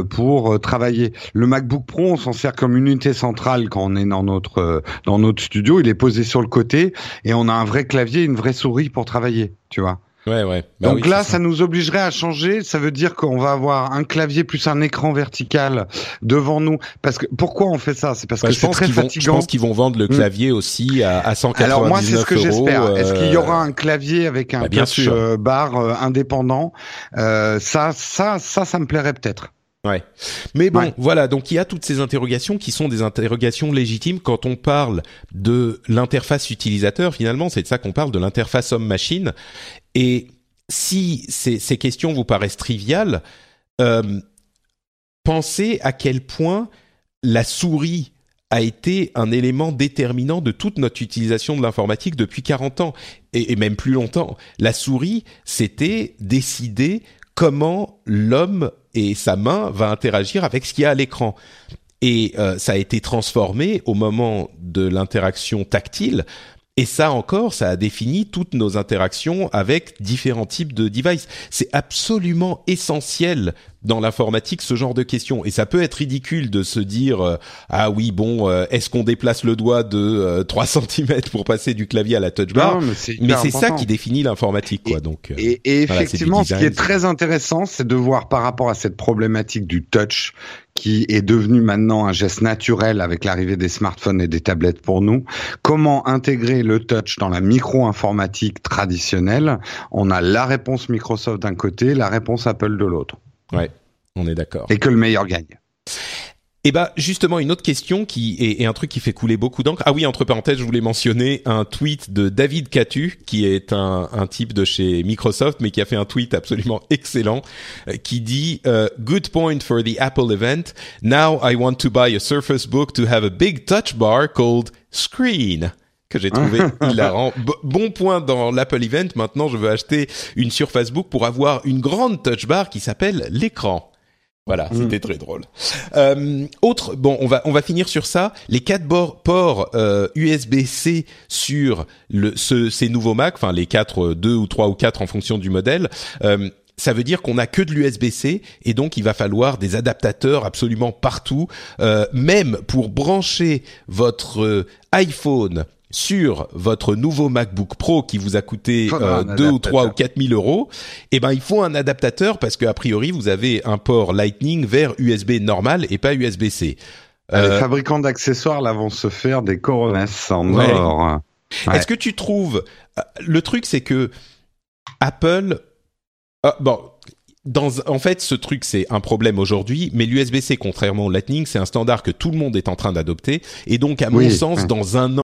pour travailler. Le MacBook Pro, on s'en sert comme unité centrale quand on est dans notre dans notre studio. Il est posé sur le côté et on a un vrai clavier, une vraie souris pour travailler. Tu vois. Ouais, ouais. Bah Donc là, ça. nous obligerait à changer. Ça veut dire qu'on va avoir un clavier plus un écran vertical devant nous. Parce que pourquoi on fait ça? C'est parce bah, que c'est très fatigant. je pense qu'ils vont vendre le hmm. clavier aussi à, à 199 Alors moi, c'est ce que j'espère. Est-ce qu'il y aura un clavier avec un bah, touch euh, bar euh, indépendant? Euh, Ça, ça, ça, ça me plairait peut-être. Ouais. Mais bon, voilà, donc il y a toutes ces interrogations qui sont des interrogations légitimes quand on parle de l'interface utilisateur. Finalement, c'est de ça qu'on parle, de l'interface homme-machine. Et si ces, ces, questions vous paraissent triviales, euh, pensez à quel point la souris a été un élément déterminant de toute notre utilisation de l'informatique depuis 40 ans et, et, même plus longtemps. La souris, c'était décider comment l'homme et sa main va interagir avec ce qu'il y a à l'écran. Et euh, ça a été transformé au moment de l'interaction tactile et ça encore, ça a défini toutes nos interactions avec différents types de devices. C'est absolument essentiel dans l'informatique ce genre de questions. Et ça peut être ridicule de se dire euh, ah oui bon euh, est-ce qu'on déplace le doigt de euh, 3 cm pour passer du clavier à la touch bar Mais c'est ça qui définit l'informatique quoi. Donc et, et effectivement, ce qui est très intéressant, c'est de voir par rapport à cette problématique du touch qui est devenu maintenant un geste naturel avec l'arrivée des smartphones et des tablettes pour nous. Comment intégrer le touch dans la micro-informatique traditionnelle? On a la réponse Microsoft d'un côté, la réponse Apple de l'autre. Ouais, on est d'accord. Et que le meilleur gagne. Et eh bah justement une autre question qui est, un truc qui fait couler beaucoup d'encre. Ah oui, entre parenthèses, je voulais mentionner un tweet de David Catu, qui est un, un type de chez Microsoft, mais qui a fait un tweet absolument excellent, euh, qui dit euh, Good point for the Apple event. Now I want to buy a Surface Book to have a big touch bar called Screen que j'ai trouvé hilarant. bon point dans l'Apple Event. Maintenant, je veux acheter une Surface Book pour avoir une grande touch bar qui s'appelle l'écran. Voilà, mm. c'était très drôle. Euh, autre, bon, on va on va finir sur ça. Les quatre ports euh, USB-C sur le, ce, ces nouveaux Mac, enfin les quatre, euh, deux ou trois ou quatre en fonction du modèle. Euh, ça veut dire qu'on a que de l'USB-C et donc il va falloir des adaptateurs absolument partout, euh, même pour brancher votre iPhone sur votre nouveau MacBook Pro qui vous a coûté euh, 2 ou 3 ou 4 000 euros, eh ben il faut un adaptateur parce que a priori vous avez un port Lightning vers USB normal et pas USB-C. Euh, les fabricants d'accessoires là vont se faire des coronesses en or. Est-ce que tu trouves euh, le truc c'est que Apple euh, bon dans, en fait, ce truc, c'est un problème aujourd'hui, mais l'USB-C, contrairement au Lightning, c'est un standard que tout le monde est en train d'adopter. Et donc, à mon sens, dans un an,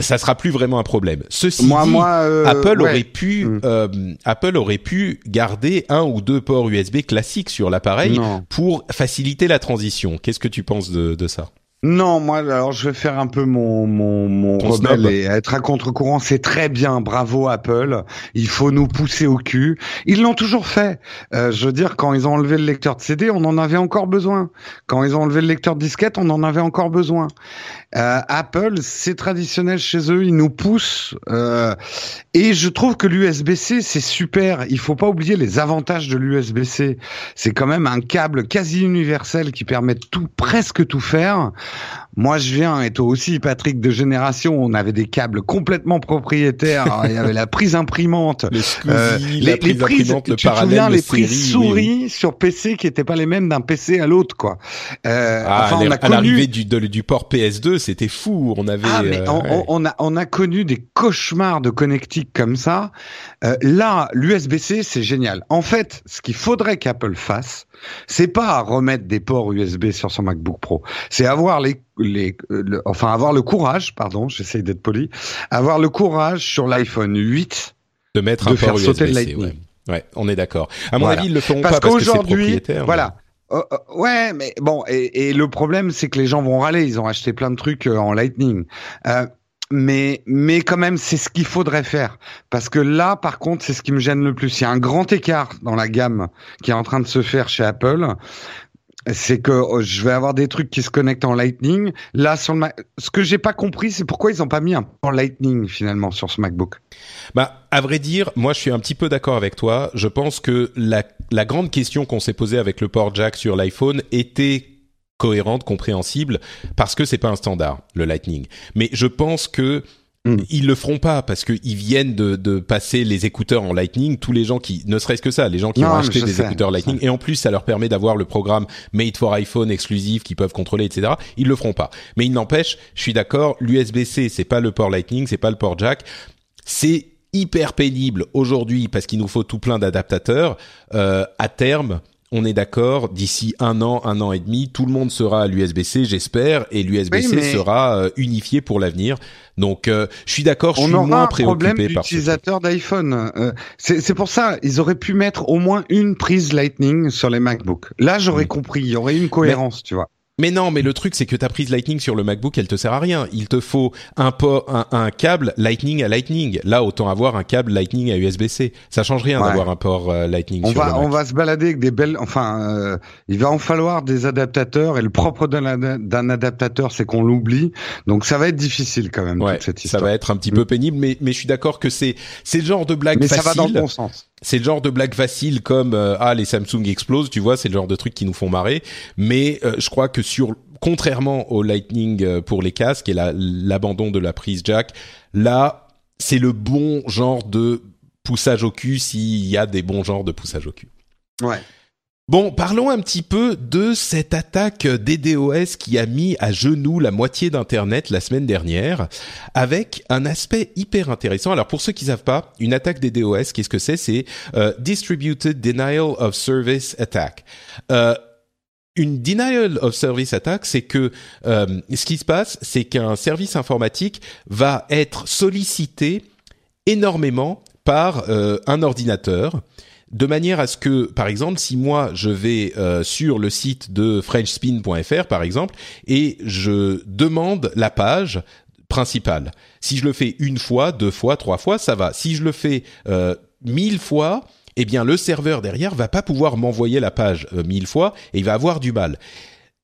Ça sera plus vraiment un problème. Ceci Moi- dit, moi, euh, Apple ouais. aurait pu, Mm. euh, Apple aurait pu garder un ou deux ports USB classiques sur l'appareil pour faciliter la transition. Qu'est-ce que tu penses de, de ça? Non, moi, alors je vais faire un peu mon mon mon Ton rebelle snob. et être à contre-courant. C'est très bien, bravo Apple. Il faut nous pousser au cul. Ils l'ont toujours fait. Euh, je veux dire, quand ils ont enlevé le lecteur de CD, on en avait encore besoin. Quand ils ont enlevé le lecteur de disquette, on en avait encore besoin. Euh, Apple, c'est traditionnel chez eux. Ils nous poussent. euh, et je trouve que l'USB-C, c'est super. Il faut pas oublier les avantages de l'USB-C. C'est quand même un câble quasi universel qui permet de tout, presque tout faire. Moi, je viens, et toi aussi, Patrick, de génération, on avait des câbles complètement propriétaires. Il y avait la prise imprimante. Euh, la prise imprimante, le tu te parallèle, souviens, le les prises série, oui, souris oui. sur PC qui étaient pas les mêmes d'un PC à l'autre, quoi. Euh, Ah, enfin, à on a l'ar- à connu, l'arrivée du, de- du port PS2, c'était fou. On avait. ah, mais euh, on, ouais. on- on a, on a connu des cauchemars de connectique comme ça. Euh, là, l'USB-C, c'est génial. En fait, ce qu'il faudrait qu'Apple fasse, c'est pas remettre des ports USB sur son MacBook Pro. C'est avoir les, les, euh, le- enfin, avoir le courage, pardon, j'essaye d'être poli, avoir le courage sur l'iPhone 8 de mettre de un faire port sauter le USB-C. Lightning. Ouais. ouais, on est d'accord. À mon Voilà. avis, ils le feront Parce pas parce que c'est qu'aujourd'hui, propriétaire. voilà. Euh, euh, ouais, mais bon, et, et le problème, c'est que les gens vont râler. Ils ont acheté plein de trucs euh, en Lightning. Mais, mais quand même, c'est ce qu'il faudrait faire. Parce que là, par contre, c'est ce qui me gêne le plus. Il y a un grand écart dans la gamme qui est en train de se faire chez Apple. C'est que euh, je vais avoir des trucs qui se connectent en Lightning. Là, sur le ce que j'ai pas compris, c'est pourquoi ils ont pas mis un port Lightning finalement sur ce MacBook. Bah, à vrai dire, moi, je suis un petit peu d'accord avec toi. Je pense que la, la grande question qu'on s'est posée avec le port jack sur l'iPhone était cohérente, compréhensible, parce que c'est pas un standard, le Lightning. Mais je pense que Mm. ils le feront pas parce qu'ils viennent de, de passer les écouteurs en Lightning. Tous les gens qui, ne serait-ce que ça, les gens qui Non, ont acheté des sais, écouteurs Lightning, et en plus, ça leur permet d'avoir le programme Made for iPhone exclusif qu'ils peuvent contrôler, etc. Ils le feront pas. Mais il n'empêche, je suis d'accord, l'USB-C, c'est pas le port Lightning, c'est pas le port jack. C'est hyper pénible aujourd'hui parce qu'il nous faut tout plein d'adaptateurs. Euh, à terme, on est d'accord, d'ici un an, un an et demi, tout le monde sera à l'USB-C, j'espère, et l'USB-C Oui, sera euh, unifié pour l'avenir. Donc, euh, je suis d'accord, je on suis aura moins un problème préoccupé par d'iPhone. Euh, c'est c'est pour ça, ils auraient pu mettre au moins une prise Lightning sur les MacBooks. Là, j'aurais Mm. compris, il y aurait une cohérence, tu vois. Mais non, mais le truc c'est que ta prise Lightning sur le MacBook, elle te sert à rien. Il te faut un port, un, un câble Lightning à Lightning. Là, autant avoir un câble Lightning à USB-C. Ça change rien Ouais. d'avoir un port euh, Lightning On sur le va, Mac. on va se balader avec des belles. Enfin, euh, il va en falloir des adaptateurs et le propre d'un ada- d'un adaptateur, c'est qu'on l'oublie. Donc, ça va être difficile quand même Ouais, toute cette ça histoire. va être un petit peu pénible, mais mais je suis d'accord que c'est c'est le genre de blague Mais ça facile. va dans le bon sens. C'est le genre de blague facile comme euh, ah les Samsung explosent, tu vois, c'est le genre de trucs qui nous font marrer. Mais euh, je crois que sur contrairement au Lightning euh, pour les casques et la- l'abandon de la prise jack, là c'est le bon genre de poussage au cul s'il y a des bons genres de poussage au cul. Ouais. Bon, parlons un petit peu de cette attaque DDoS qui a mis à genoux la moitié d'Internet la semaine dernière, avec un aspect hyper intéressant. Alors pour ceux qui savent pas, une attaque DDoS, qu'est-ce que c'est? C'est euh, Distributed Denial of Service Attack. Euh, une denial of service attack, c'est que euh, ce qui se passe, c'est qu'un service informatique va être sollicité énormément par un ordinateur de manière à ce que, par exemple, si moi je vais euh, sur le site de FrenchSpin.fr, par exemple, et je demande la page principale, si je le fais une fois, deux fois, trois fois, ça va. Si je le fais euh, mille fois, eh bien le serveur derrière va pas pouvoir m'envoyer la page euh, mille fois et il va avoir du mal.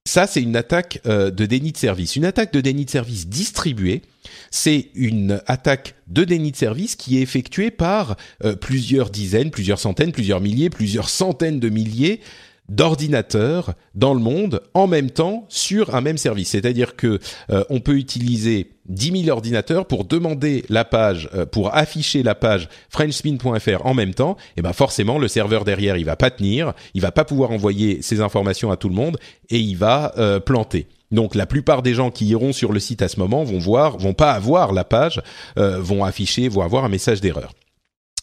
Ça, c'est une attaque euh, de déni de service. Une attaque de déni de service distribuée, c'est une attaque de déni de service qui est effectuée par euh, plusieurs dizaines, plusieurs centaines, plusieurs milliers, plusieurs centaines de milliers d'ordinateurs dans le monde en même temps sur un même service. C'est-à-dire que euh, on peut utiliser 10 000 ordinateurs pour demander la page, euh, pour afficher la page frenchspin.fr en même temps. Et ben forcément, le serveur derrière, il va pas tenir, il va pas pouvoir envoyer ces informations à tout le monde et il va euh, planter. Donc la plupart des gens qui iront sur le site à ce moment vont voir, vont pas avoir la page, vont afficher, vont avoir un message d'erreur.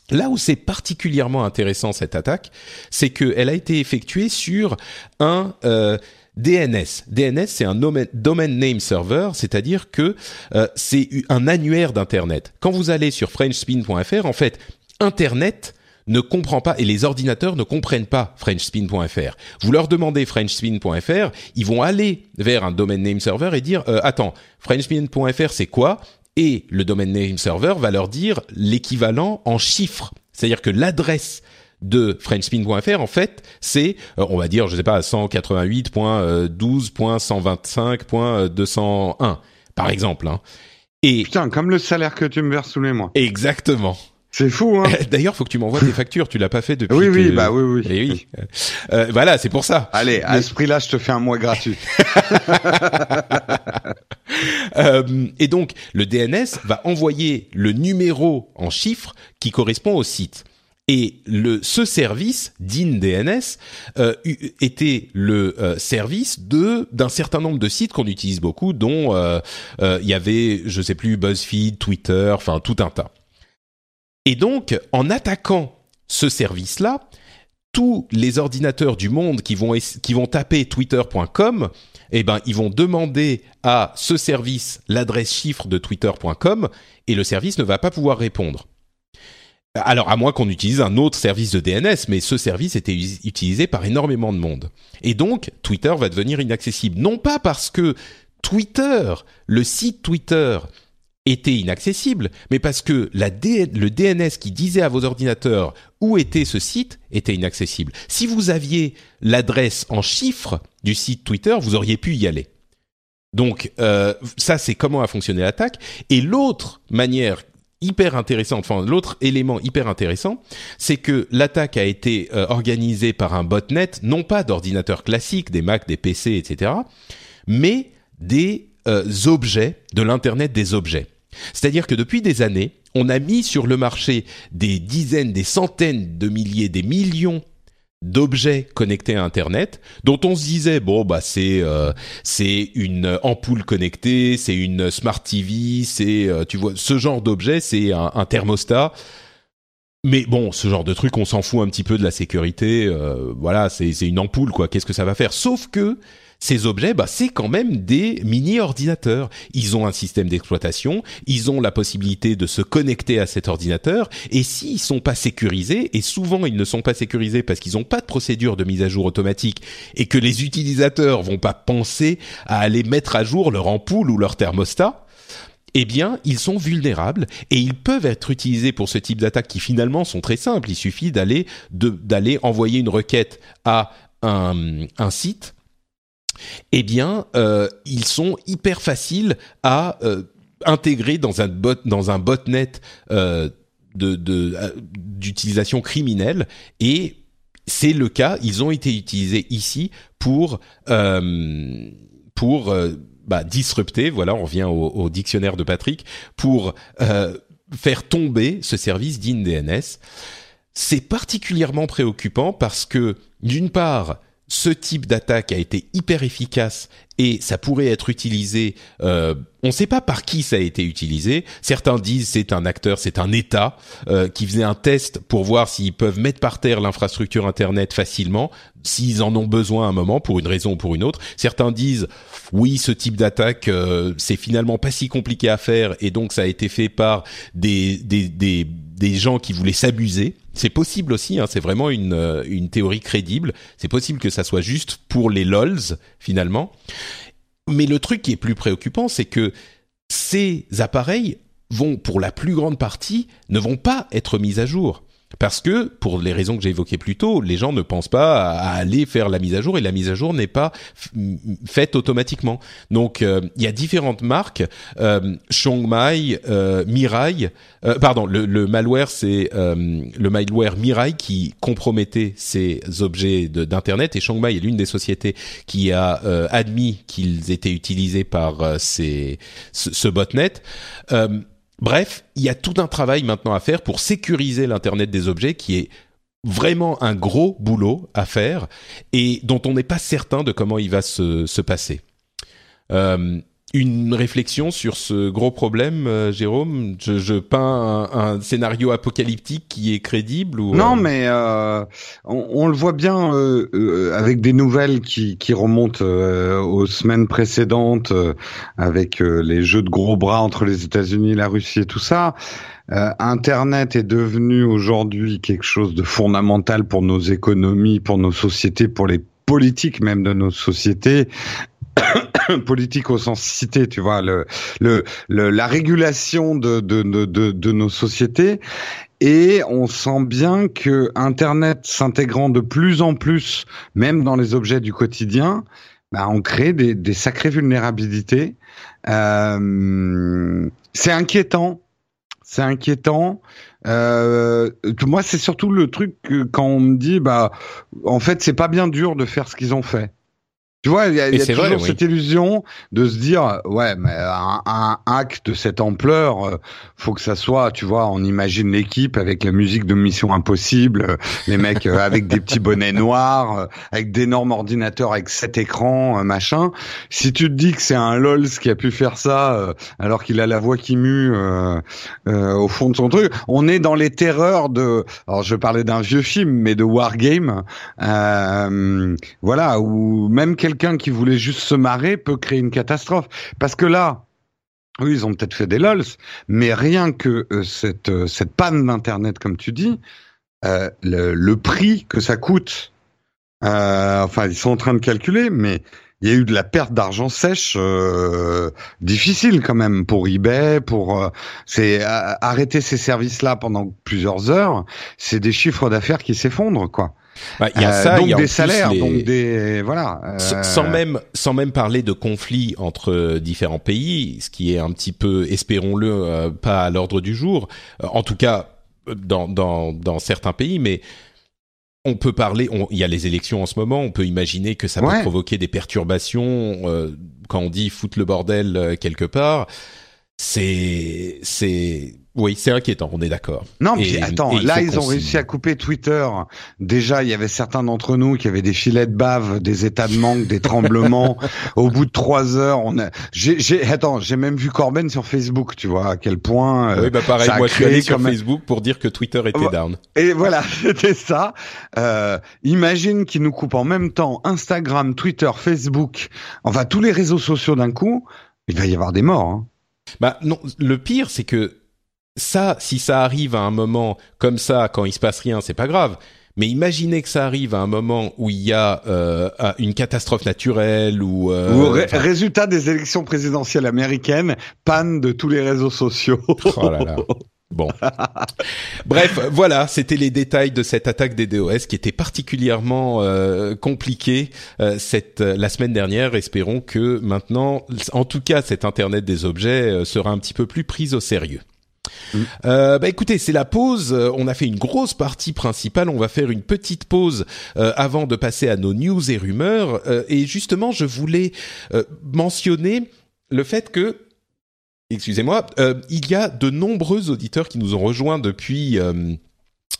Là où c'est particulièrement intéressant cette attaque, c'est qu'elle a été effectuée sur un euh, DNS. DNS, c'est un domain name server, c'est-à-dire que euh, c'est un annuaire d'Internet. Quand vous allez sur FrenchSpin.fr, en fait, Internet ne comprend pas et les ordinateurs ne comprennent pas FrenchSpin.fr. Vous leur demandez FrenchSpin.fr, ils vont aller vers un domain name server et dire euh, attends, FrenchSpin.fr c'est quoi? Et le domaine name server va leur dire l'équivalent en chiffres. C'est-à-dire que l'adresse de FrenchSpin.fr, en fait, c'est, euh, on va dire, je sais pas, 188.12.125.201, par exemple. Hein. Et Putain, comme le salaire que tu me verses sous les mois. Exactement. C'est fou, hein D'ailleurs, faut que tu m'envoies tes factures. Tu l'as pas fait depuis. Oui, oui, bah oui, oui. Et oui. Euh, voilà, c'est pour ça. Allez, à ce prix-là, je te fais un mois gratuit. euh, et donc, le DNS va envoyer le numéro en chiffres qui correspond au site. Et le, ce service, DIN-DNS, euh, était le euh, service de d'un certain nombre de sites qu'on utilise beaucoup, dont euh, il y avait, je sais plus, BuzzFeed, Twitter, enfin tout un tas. Et donc, en attaquant ce service-là, tous les ordinateurs du monde qui vont, qui taper twitter.com, eh ben, ils vont demander à ce service l'adresse chiffre de twitter.com et le service ne va pas pouvoir répondre. Alors, à moins qu'on utilise un autre service de DNS, mais ce service était utilisé par énormément de monde. Et donc, Twitter va devenir inaccessible. Non pas parce que Twitter, le site Twitter, était inaccessible, mais parce que le DNS qui disait à vos ordinateurs où était ce site était inaccessible. Si vous aviez l'adresse en chiffres du site Twitter, vous auriez pu y aller. Donc euh, ça, c'est comment a fonctionné l'attaque. Et l'autre manière hyper intéressante, enfin l'autre élément hyper intéressant, c'est que l'attaque a été euh, organisée par un botnet, non pas d'ordinateurs classiques, des Mac, des PC, etc., mais des euh, objets, de l'Internet des objets. C'est-à-dire que depuis des années, on a mis sur le marché des dizaines, des centaines de milliers, des millions d'objets connectés à Internet, dont on se disait bon bah c'est euh, c'est une ampoule connectée, c'est une smart TV, c'est euh, tu vois ce genre d'objet, c'est un, thermostat. Mais bon, ce genre de truc, on s'en fout un petit peu de la sécurité. Euh, voilà, c'est c'est une ampoule quoi. Qu'est-ce que ça va faire? Sauf que ces objets, bah, c'est quand même des mini-ordinateurs. Ils ont un système d'exploitation, ils ont la possibilité de se connecter à cet ordinateur, et s'ils sont pas sécurisés, et souvent ils ne sont pas sécurisés parce qu'ils n'ont pas de procédure de mise à jour automatique, et que les utilisateurs vont pas penser à aller mettre à jour leur ampoule ou leur thermostat, eh bien, ils sont vulnérables et ils peuvent être utilisés pour ce type d'attaques qui finalement sont très simples. Il suffit d'aller d'aller envoyer une requête à un, un site eh bien, euh, ils sont hyper faciles à euh, intégrer dans un botnet euh, d'utilisation criminelle et c'est le cas. Ils ont été utilisés ici pour pour bah, disrupter. Voilà, on revient au, au dictionnaire de Patrick pour faire tomber ce service d'InDNS. C'est particulièrement préoccupant parce que d'une part, ce type d'attaque a été hyper efficace et ça pourrait être utilisé. Euh, on ne sait pas par qui ça a été utilisé. Certains disent c'est un acteur, c'est un État euh, qui faisait un test pour voir s'ils peuvent mettre par terre l'infrastructure Internet facilement, s'ils en ont besoin à un moment pour une raison ou pour une autre. Certains disent oui, ce type d'attaque euh, c'est finalement pas si compliqué à faire et donc ça a été fait par des des, des des gens qui voulaient s'amuser. C'est possible aussi, hein, c'est vraiment une, euh, une théorie crédible. C'est possible que ça soit juste pour les lols finalement. Mais le truc qui est plus préoccupant, c'est que ces appareils vont, pour la plus grande partie, ne vont pas être mis à jour. Parce que, pour les raisons que j'ai évoquées plus tôt, les gens ne pensent pas à aller faire la mise à jour et la mise à jour n'est pas faite automatiquement. Donc, euh, il y a différentes marques. Euh, euh, Mirai, euh, pardon, le, malware, c'est le malware Mirai qui compromettait ces objets d'internet et Shongmai est l'une des sociétés qui a admis qu'ils étaient utilisés par ces, ce, ce botnet. Bref, il y a tout un travail maintenant à faire pour sécuriser l'Internet des objets qui est vraiment un gros boulot à faire et dont on n'est pas certain de comment il va se, se passer. Euh, une réflexion sur ce gros problème, euh, Jérôme je, je peins un, scénario apocalyptique qui est crédible ou Non, euh mais euh, on, on, le voit bien euh, avec des nouvelles qui, qui remontent aux semaines précédentes, avec les jeux de gros bras entre les États-Unis, la Russie et tout ça. Internet est devenu aujourd'hui quelque chose de fondamental pour nos économies, pour nos sociétés, pour les politiques même de nos sociétés politique au sens cité, tu vois, le, le, la régulation de, de, de, de, nos sociétés. Et on sent bien que Internet s'intégrant de plus en plus, même dans les objets du quotidien, bah, on crée des, des sacrées vulnérabilités. Euh, c'est inquiétant. C'est inquiétant. Euh, moi, c'est surtout le truc que quand on me dit, bah, en fait, c'est pas bien dur de faire ce qu'ils ont fait. Tu vois, il y a, y a toujours cette illusion de se dire, ouais, mais un, un hack de cette ampleur, euh, faut que ça soit, tu vois, on imagine l'équipe avec la musique de Mission Impossible, euh, les mecs euh, avec des petits bonnets noirs, avec d'énormes ordinateurs avec sept écrans, machin. Si tu te dis que c'est un LOLs qui a pu faire ça, alors qu'il a la voix qui mue au fond de son truc, on est dans les terreurs de, alors je parlais d'un vieux film, mais de Wargame, voilà, où même quelqu'un qui voulait juste se marrer peut créer une catastrophe. Parce que là, oui, ils ont peut-être fait des lols, mais rien que euh, cette, euh, cette panne d'Internet, comme tu dis, euh, le, le, prix que ça coûte, enfin, ils sont en train de calculer, mais il y a eu de la perte d'argent sèche difficile quand même pour eBay, pour c'est arrêter ces services-là pendant plusieurs heures, c'est des chiffres d'affaires qui s'effondrent quoi. Bah, il y a euh, ça, donc y a des salaires, donc des voilà. Euh, sans même sans même parler de conflits entre différents pays, ce qui est un petit peu, espérons-le, euh, pas à l'ordre du jour. en tout cas, dans dans dans certains pays, mais on peut parler. Il y a les élections en ce moment. On peut imaginer que ça peut provoquer des perturbations quand on dit foutre le bordel quelque part. C'est c'est oui, c'est inquiétant, on est d'accord. Non, puis attends, là ils ont réussi à couper Twitter. Déjà, il y avait certains d'entre nous qui avaient des filets de bave, des états de manque, des tremblements. Au bout de trois heures, on a. J'ai, attends, j'ai même vu Corben sur Facebook. Tu vois à quel point. Euh, oui, bah pareil. moi, je suis allé sur Facebook pour dire que Twitter était down. Et voilà, c'était ça. Euh, imagine qu'ils nous coupent en même temps Instagram, Twitter, Facebook, enfin tous les réseaux sociaux d'un coup. Il va y avoir des morts. Hein. Bah non, le pire, c'est que ça, si ça arrive à un moment comme ça, quand il se passe rien, c'est pas grave. Mais imaginez que ça arrive à un moment où il y a euh, une catastrophe naturelle ou, euh, ou résultat des élections présidentielles américaines, panne de tous les réseaux sociaux. oh là là. Bon. Bref, voilà, c'était les détails de cette attaque des DOS qui était particulièrement euh, compliquée euh, cette la semaine dernière. Espérons que maintenant, en tout cas, cet Internet des objets euh, sera un petit peu plus pris au sérieux. Euh, bah écoutez, c'est la pause. Euh, on a fait une grosse partie principale. On va faire une petite pause euh, avant de passer à nos news et rumeurs. Et justement, je voulais mentionner le fait que, excusez-moi, il y a de nombreux auditeurs qui nous ont rejoints depuis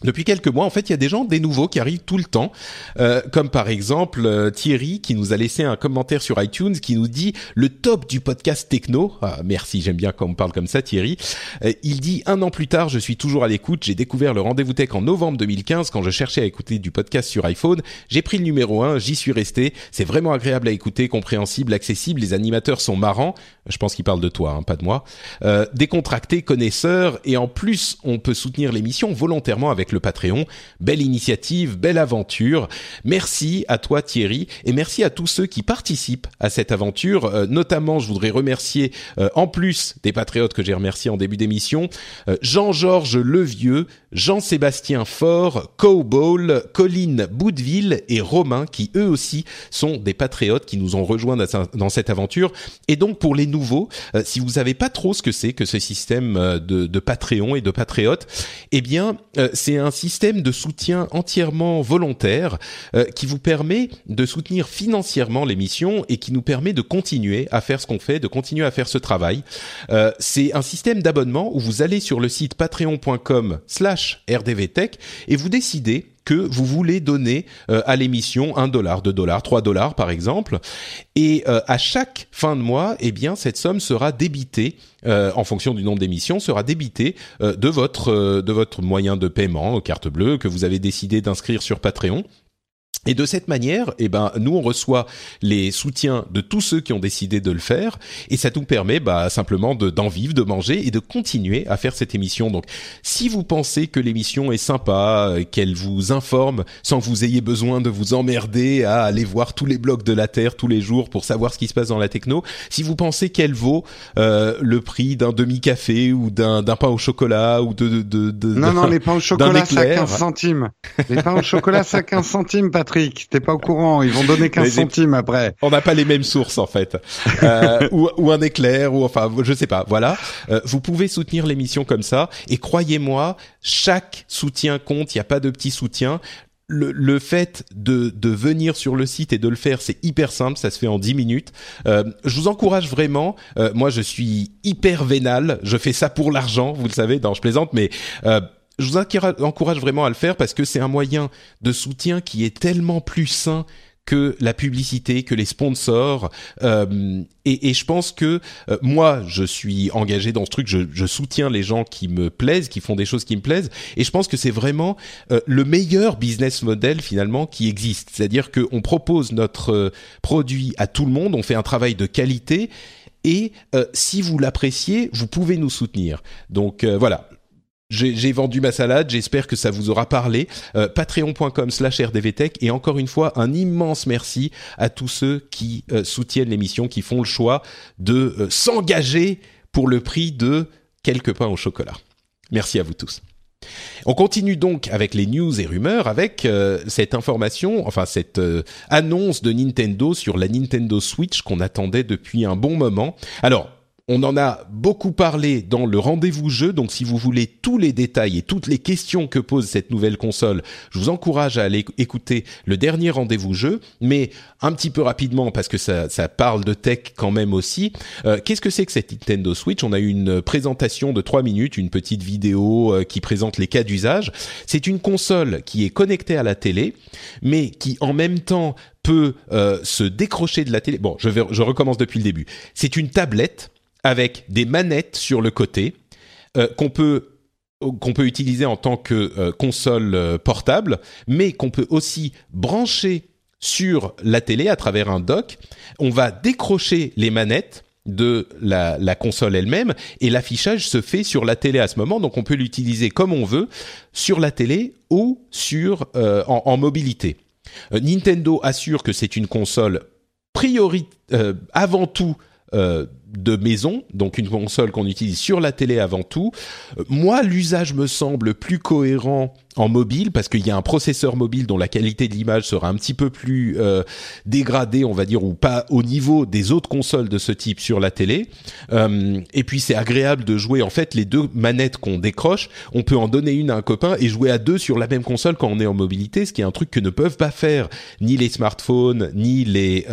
depuis quelques mois, en fait, il y a des gens, des nouveaux qui arrivent tout le temps, euh, comme par exemple euh, Thierry qui nous a laissé un commentaire sur iTunes qui nous dit le top du podcast techno. Ah, merci, j'aime bien quand on parle comme ça, Thierry. Euh, il dit un an plus tard, je suis toujours à l'écoute. J'ai découvert le rendez-vous tech en novembre 2015 quand je cherchais à écouter du podcast sur iPhone. J'ai pris le numéro 1, j'y suis resté. C'est vraiment agréable à écouter, compréhensible, accessible. Les animateurs sont marrants. Je pense qu'il parle de toi, hein, pas de moi. Euh, décontracté, connaisseur, et en plus, on peut soutenir l'émission volontairement avec le Patreon. Belle initiative, belle aventure. Merci à toi Thierry et merci à tous ceux qui participent à cette aventure. Euh, notamment, je voudrais remercier, euh, en plus des patriotes que j'ai remerciés en début d'émission, euh, Jean-Georges Levieux, Jean-Sébastien Faure, Cowball, Colline Boudeville et Romain qui eux aussi sont des patriotes qui nous ont rejoints dans cette aventure. Et donc pour les nouveaux, si vous savez pas trop ce que c'est que ce système de, de Patreon et de patriotes, eh bien c'est un système de soutien entièrement volontaire euh, qui vous permet de soutenir financièrement l'émission et qui nous permet de continuer à faire ce qu'on fait, de continuer à faire ce travail. Euh, c'est un système d'abonnement où vous allez sur le site patreon.com/slash rdvtech et vous décidez que vous voulez donner euh, à l'émission un dollar, deux dollars, trois dollars par exemple, et euh, à chaque fin de mois, eh bien cette somme sera débitée euh, en fonction du nombre d'émissions, sera débitée de votre de votre moyen de paiement, carte bleue que vous avez décidé d'inscrire sur Patreon. Et de cette manière, eh ben, nous on reçoit les soutiens de tous ceux qui ont décidé de le faire, et ça nous permet bah, simplement d'en vivre, de manger et de continuer à faire cette émission. Donc, si vous pensez que l'émission est sympa, euh, qu'elle vous informe sans que vous ayez besoin de vous emmerder à aller voir tous les blogs de la Terre tous les jours pour savoir ce qui se passe dans la techno, si vous pensez qu'elle vaut euh, le prix d'un demi-café ou d'un pain au chocolat ou de, de, de, non non les pains au chocolat ça 15 centimes, les pains au chocolat ça 15 centimes Patrick t'es pas au courant, ils vont donner 15 centimes après. On n'a pas les mêmes sources en fait, euh, ou, ou, un éclair, ou enfin je sais pas. Voilà, euh, vous pouvez soutenir l'émission comme ça, et croyez-moi, chaque soutien compte. Il n'y a pas de petit soutien. Le, le, fait de, de venir sur le site et de le faire, c'est hyper simple, ça se fait en 10 minutes. Euh, je vous encourage vraiment. Euh, moi, je suis hyper vénal. Je fais ça pour l'argent, vous le savez. Non, je plaisante, mais euh, je vous encourage vraiment à le faire parce que c'est un moyen de soutien qui est tellement plus sain que la publicité, que les sponsors. Euh, et, et, je pense que euh, moi, je suis engagé dans ce truc. Je, je, soutiens les gens qui me plaisent, qui font des choses qui me plaisent. Et je pense que c'est vraiment euh, le meilleur business model finalement qui existe. C'est-à-dire qu'on propose notre euh, produit à tout le monde. On fait un travail de qualité. Et si vous l'appréciez, vous pouvez nous soutenir. Donc voilà, j'ai vendu ma salade, j'espère que ça vous aura parlé. Euh, Patreon.com slash rdvtech et encore une fois un immense merci à tous ceux qui euh, soutiennent l'émission, qui font le choix de euh, s'engager pour le prix de quelques pains au chocolat. Merci à vous tous. On continue donc avec les news et rumeurs avec cette information, enfin cette annonce de Nintendo sur la Nintendo Switch qu'on attendait depuis un bon moment. Alors, on en a beaucoup parlé dans le rendez-vous jeu, donc si vous voulez tous les détails et toutes les questions que pose cette nouvelle console, je vous encourage à aller écouter le dernier rendez-vous jeu, mais un petit peu rapidement parce que ça, parle de tech quand même aussi. Euh, qu'est-ce que c'est que cette Nintendo Switch? On a eu une présentation de trois minutes, une petite vidéo euh, qui présente les cas d'usage. C'est une console qui est connectée à la télé, mais qui en même temps peut euh, se décrocher de la télé. Bon, je recommence depuis le début. C'est une tablette avec des manettes sur le côté euh, qu'on peut qu'on peut utiliser en tant que euh, console euh, portable, mais qu'on peut aussi brancher sur la télé à travers un dock. On va décrocher les manettes de la, console elle-même et l'affichage se fait sur la télé à ce moment, donc on peut l'utiliser comme on veut sur la télé ou sur en, mobilité. Nintendo assure que c'est une console priorité avant tout de maison, donc une console qu'on utilise sur la télé avant tout. Euh, moi, l'usage me semble plus cohérent en mobile parce qu'il y a un processeur mobile dont la qualité de l'image sera un petit peu plus euh, dégradée, on va dire, ou pas au niveau des autres consoles de ce type sur la télé. Euh, et puis c'est agréable de jouer. En fait, les deux manettes qu'on décroche, on peut en donner une à un copain et jouer à deux sur la même console quand on est en mobilité, ce qui est un truc que ne peuvent pas faire ni les smartphones ni les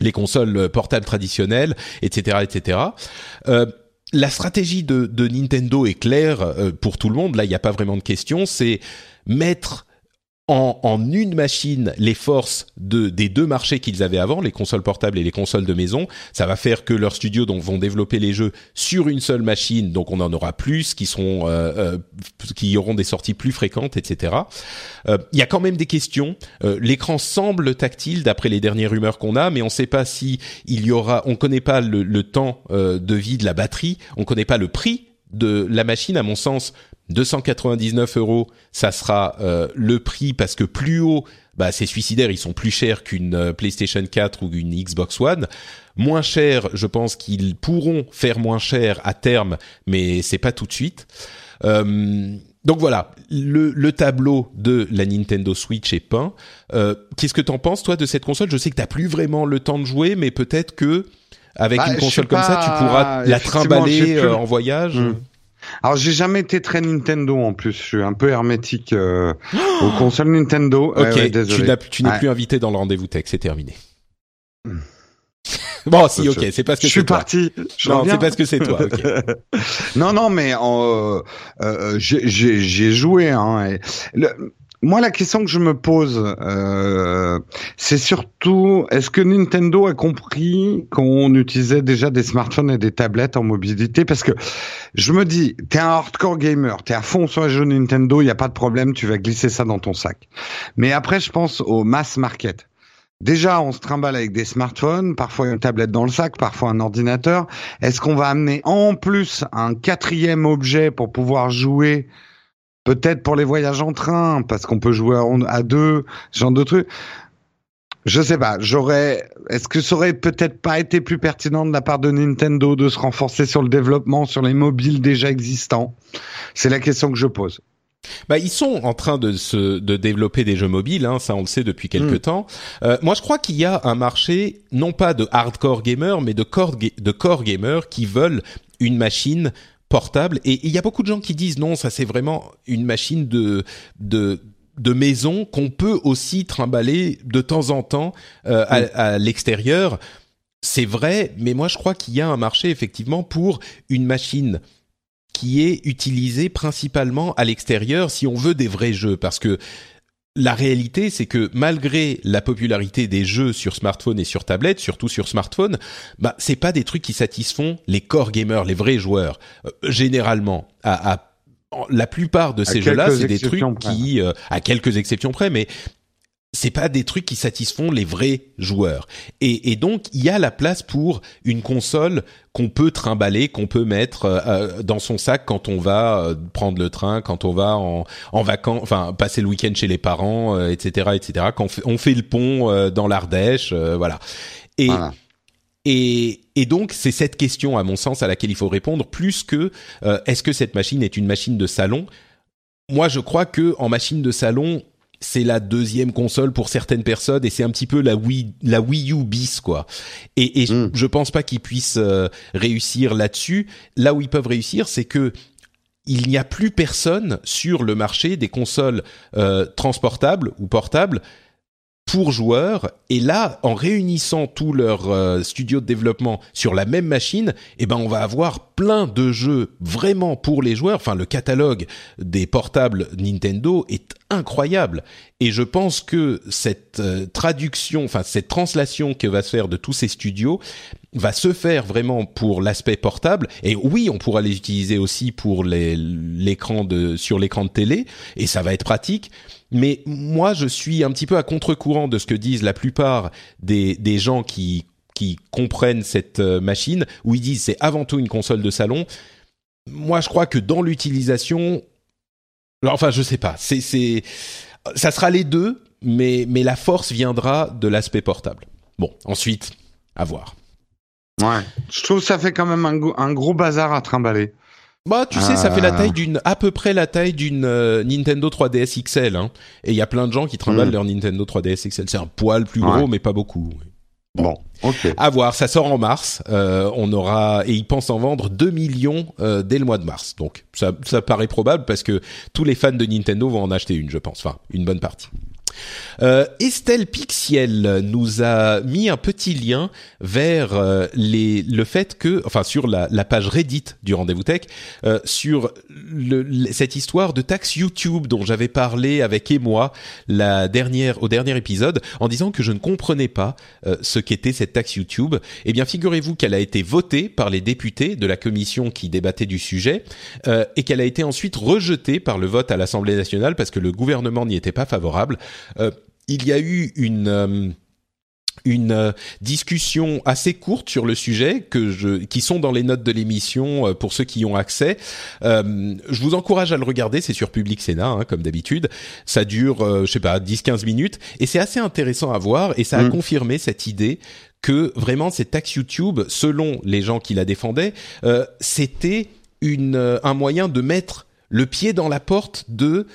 les consoles portables traditionnelles, etc., etc. Euh, la stratégie de, de, Nintendo est claire euh, pour tout le monde. Là, il n'y a pas vraiment de question. C'est mettre en, une machine les forces de, des deux marchés qu'ils avaient avant, les consoles portables et les consoles de maison. Ça va faire que leurs studios donc, vont développer les jeux sur une seule machine, donc on en aura plus, qui seront, euh, euh, qui auront des sorties plus fréquentes, etc. Euh, il y a quand même des questions. L'écran semble tactile d'après les dernières rumeurs qu'on a, mais on ne sait pas si il y aura. On connaît pas le, le temps de vie de la batterie, on connaît pas le prix de la machine. À mon sens, 299 euros, ça sera euh, le prix parce que plus haut, bah, c'est suicidaire, ils sont plus chers qu'une euh, PlayStation 4 ou une Xbox One. Moins cher, je pense qu'ils pourront faire moins cher à terme, mais c'est pas tout de suite. Euh, donc voilà, le, tableau de la Nintendo Switch est peint. Qu'est-ce que t'en penses toi de cette console? Je sais que t'as plus vraiment le temps de jouer, mais peut-être que avec bah, une console comme ça, tu pourras la trimballer en voyage. Hmm. Alors j'ai jamais été très Nintendo en plus, je suis un peu hermétique euh, aux consoles Nintendo. Ok, tu n'es plus invité dans le rendez-vous tech, c'est terminé. Bon, si, ok, c'est parce que je suis parti. non, c'est parce que c'est toi. non, non, mais euh, euh, j'ai joué. Hein, le, moi, la question que je me pose, euh, c'est surtout, est-ce que Nintendo a compris qu'on utilisait déjà des smartphones et des tablettes en mobilité? Parce que je me dis, t'es un hardcore gamer, t'es à fond sur les jeux Nintendo, il n'y a pas de problème, tu vas glisser ça dans ton sac. Mais après, je pense au mass market. Déjà, on se trimballe avec des smartphones, parfois une tablette dans le sac, parfois un ordinateur. Est-ce qu'on va amener en plus un quatrième objet pour pouvoir jouer Peut-être pour les voyages en train, parce qu'on peut jouer à deux, ce genre de trucs. Je sais pas, j'aurais. Est-ce que ça aurait peut-être pas été plus pertinent de la part de Nintendo de se renforcer sur le développement sur les mobiles déjà existants? C'est la question que je pose. Bah, ils sont en train de se de développer des jeux mobiles, hein, ça on le sait depuis quelques hmm. temps. Euh, moi, je crois qu'il y a un marché non pas de hardcore gamers, mais de core de core gamers qui veulent une machine portable. Et il y a beaucoup de gens qui disent non, ça c'est vraiment une machine de de de maison qu'on peut aussi trimballer de temps en temps euh, à, à l'extérieur. C'est vrai, mais moi je crois qu'il y a un marché effectivement pour une machine qui est utilisée principalement à l'extérieur si on veut des vrais jeux parce que la réalité, c'est que malgré la popularité des jeux sur smartphone et sur tablette, surtout sur smartphone, bah c'est pas des trucs qui satisfont les core gamers, les vrais joueurs. Euh, généralement, à, la plupart de ces jeux-là, c'est des trucs qui, euh, à quelques exceptions près, mais c'est pas des trucs qui satisfont les vrais joueurs. Et, et donc il y a la place pour une console qu'on peut trimballer, qu'on peut mettre euh, euh, dans son sac quand on va euh, prendre le train, quand on va en, en vacances, enfin passer le week-end chez les parents, etc., etc. Quand on fait, le pont dans l'Ardèche, voilà. Et Et, et, donc c'est cette question, à mon sens, à laquelle il faut répondre, plus que est-ce que cette machine est une machine de salon? Moi, je crois que en machine de salon, c'est la deuxième console pour certaines personnes et c'est un petit peu la Wii la Wii U bis quoi. Et, et mm. je pense pas qu'ils puissent euh, réussir là-dessus. Là où ils peuvent réussir, c'est que il n'y a plus personne sur le marché des consoles euh, transportables ou portables pour joueurs. Et là, en réunissant tous leurs euh, studios de développement sur la même machine, eh ben on va avoir plein de jeux vraiment pour les joueurs. Enfin, le catalogue des portables Nintendo est incroyable. Et je pense que cette euh, traduction, enfin cette translation que va se faire de tous ces studios va se faire vraiment pour l'aspect portable. Et oui, on pourra les utiliser aussi pour l'écran de sur l'écran de télé, et ça va être pratique. Mais moi, je suis un petit peu à contre-courant de ce que disent la plupart des, des gens qui, qui comprennent cette euh, machine, où ils disent c'est avant tout une console de salon. Moi, je crois que dans l'utilisation, enfin, je sais pas, c'est, c'est, ça sera les deux, mais, mais la force viendra de l'aspect portable. Bon, ensuite, à voir. Ouais, je trouve que ça fait quand même un, un gros bazar à trimballer. Bah, tu sais, ça fait la taille ah. d'une, à peu près la taille d'une euh, Nintendo 3DS XL, hein. Et il y a plein de gens qui trimballent hmm. leur Nintendo 3DS XL. C'est un poil plus gros, mais pas beaucoup. Bon, ok. À voir, ça sort en mars. Euh, on aura et ils pensent en vendre 2 millions euh, dès le mois de mars. Donc ça, ça paraît probable parce que tous les fans de Nintendo vont en acheter une, je pense. Enfin, une bonne partie. Euh, Estelle Pixiel nous a mis un petit lien vers euh, les, le fait que, enfin sur la, page Reddit du Rendez-vous Tech, euh, sur cette histoire de taxe YouTube dont j'avais parlé avec moi la dernière, au dernier épisode, en disant que je ne comprenais pas ce qu'était cette taxe YouTube. Eh bien, figurez-vous qu'elle a été votée par les députés de la commission qui débattait du sujet et qu'elle a été ensuite rejetée par le vote à l'Assemblée nationale parce que le gouvernement n'y était pas favorable il y a eu une euh, une euh, discussion assez courte sur le sujet que je, qui sont dans les notes de l'émission euh, pour ceux qui y ont accès. je vous encourage à le regarder, c'est sur Public Sénat hein, comme d'habitude. Ça dure, je sais pas, 10-15 minutes et c'est assez intéressant à voir et ça a mm. confirmé cette idée que vraiment cette taxe YouTube, selon les gens qui la défendaient, c'était une un moyen de mettre le pied dans la porte de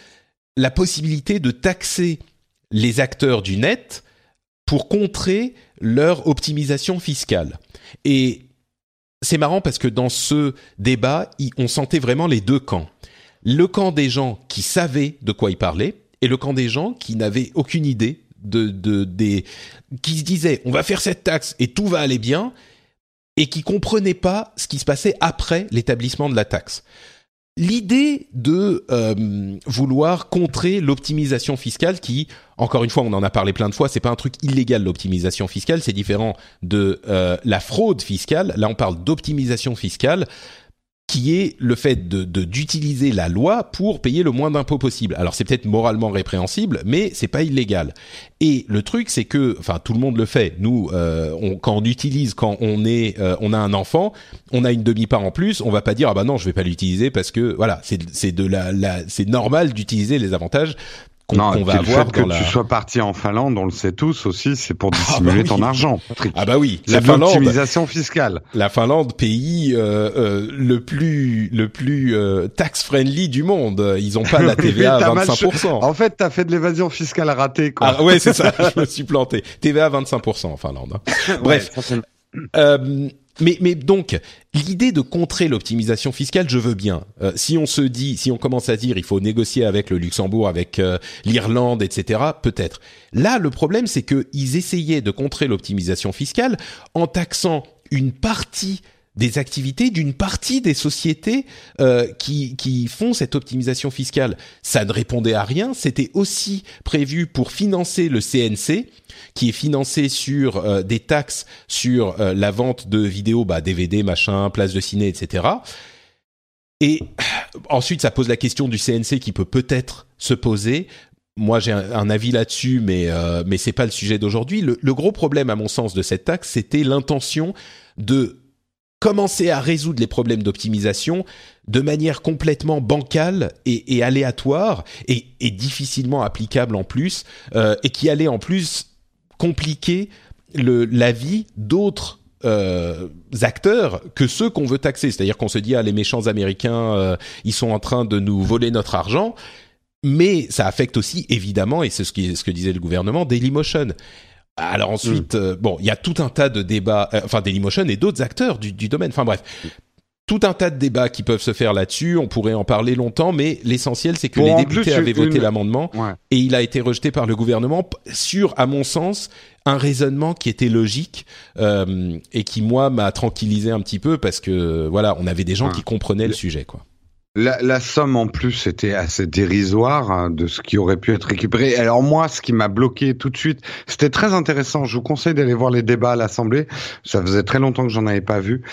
la possibilité de taxer les acteurs du net pour contrer leur optimisation fiscale. Et c'est marrant parce que dans ce débat, on sentait vraiment les deux camps. Le camp des gens qui savaient de quoi ils parlaient et le camp des gens qui n'avaient aucune idée de, des qui se disaient on va faire cette taxe et tout va aller bien et qui comprenaient pas ce qui se passait après l'établissement de la taxe. L'idée de euh, vouloir contrer l'optimisation fiscale, qui, encore une fois, on en a parlé plein de fois, c'est pas un truc illégal l'optimisation fiscale, c'est différent de euh, la fraude fiscale. Là, on parle d'optimisation fiscale qui est le fait de d'utiliser la loi pour payer le moins d'impôts possible. Alors c'est peut-être moralement répréhensible, mais c'est pas illégal. Et le truc c'est que, enfin tout le monde le fait. Nous, euh, on, quand on utilise, quand on est, euh, on a un enfant, on a une demi-part en plus, on va pas dire ah bah non je vais pas l'utiliser parce que voilà c'est de la, la c'est normal d'utiliser les avantages qu'on va avoir fait que tu sois parti en Finlande, on le sait tous aussi, c'est pour ah, dissimuler bah ton argent. Ah bah oui, la Finlande, optimisation fiscale. La Finlande, pays euh, euh, le plus le plus euh, tax friendly du monde, ils ont pas la TVA à 25 En fait, t'as fait de l'évasion fiscale ratée quoi. Ah ouais, c'est ça, je me suis planté. TVA à 25% en Finlande. Hein. Bref. euh, mais, mais donc, l'idée de contrer l'optimisation fiscale, je veux bien. Euh, si on se dit, si on commence à dire, il faut négocier avec le Luxembourg, avec euh, l'Irlande, etc., peut-être. Là, le problème, c'est qu'ils essayaient de contrer l'optimisation fiscale en taxant une partie des activités d'une partie des sociétés euh, qui, qui font cette optimisation fiscale. Ça ne répondait à rien. C'était aussi prévu pour financer le CNC, qui est financé sur euh, des taxes sur euh, la vente de vidéos, bah, DVD, machin, place de ciné, etc. Et ensuite, ça pose la question du CNC qui peut peut-être se poser. Moi, j'ai un, avis là-dessus, mais euh, mais c'est pas le sujet d'aujourd'hui. Le, le gros problème, à mon sens, de cette taxe, c'était l'intention de commencer à résoudre les problèmes d'optimisation de manière complètement bancale et, aléatoire et, difficilement applicable en plus euh, et qui allait en plus compliquer le, la vie d'autres euh, acteurs que ceux qu'on veut taxer. C'est-à-dire qu'on se dit ah les méchants américains euh, ils sont en train de nous voler notre argent, mais ça affecte aussi évidemment et c'est ce, ce que disait le gouvernement Dailymotion. Alors ensuite, mm. euh, bon, il y a tout un tas de débats, euh, enfin Dailymotion et d'autres acteurs du, du, domaine. Enfin bref, tout un tas de débats qui peuvent se faire là-dessus. On pourrait en parler longtemps, mais l'essentiel c'est que les députés avaient voté l'amendement et il a été rejeté par le gouvernement sur, à mon sens, un raisonnement qui était logique euh, et qui moi m'a tranquillisé un petit peu parce que voilà, on avait des gens qui comprenaient le sujet, quoi. La, la, somme en plus était assez dérisoire hein, de ce qui aurait pu être récupéré. Alors moi, ce qui m'a bloqué tout de suite, c'était très intéressant. Je vous conseille d'aller voir les débats à l'Assemblée. Ça faisait très longtemps que j'en avais pas vu.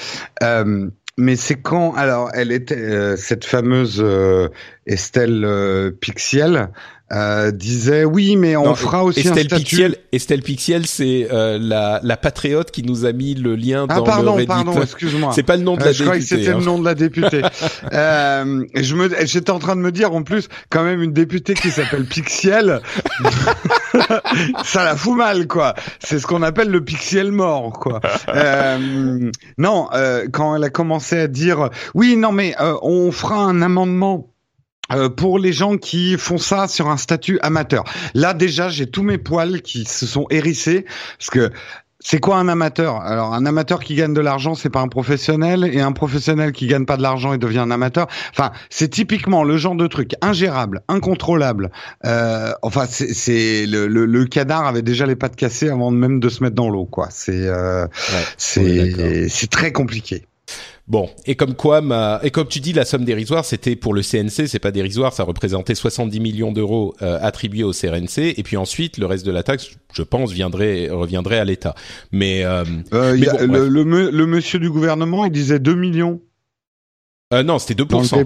Euh, mais c'est quand alors elle était euh, cette fameuse euh, Estelle euh, Pixiel euh, disait oui, mais on fera aussi Estelle un statut. Pixiel, Estelle Pixiel, c'est euh, la, la patriote qui nous a mis le lien ah, dans pardon, le Reddit. pardon, excuse-moi. C'est pas le nom de la euh, je députée. Je croyais que c'était hein. le nom de la députée. euh, je me, j'étais en train de me dire en plus, quand même une députée qui s'appelle Pixiel, ça la fout mal quoi. C'est ce qu'on appelle le Pixiel mort quoi. Euh, non, euh, quand elle a commencé à dire oui, non mais on fera un amendement euh, pour les gens qui font ça sur un statut amateur. Là déjà, j'ai tous mes poils qui se sont hérissés parce que c'est quoi un amateur? Alors un amateur qui gagne de l'argent, c'est pas un professionnel, et un professionnel qui gagne pas de l'argent et devient un amateur. Enfin, c'est typiquement le genre de truc ingérable, incontrôlable. Euh, enfin, c'est le, le, le, canard avait déjà les pattes cassées avant même de se mettre dans l'eau, quoi. C'est euh, c'est c'est très compliqué. Bon, et comme quoi, ma... et comme tu dis, la somme dérisoire, c'était pour le CNC, c'est pas dérisoire, ça représentait 70 millions d'euros euh, attribués au CNC, et puis ensuite le reste de la taxe, je pense, viendrait reviendrait à l'État. Mais, euh, euh le, le, monsieur du gouvernement, il disait 2 millions. Euh, non, c'était 2%.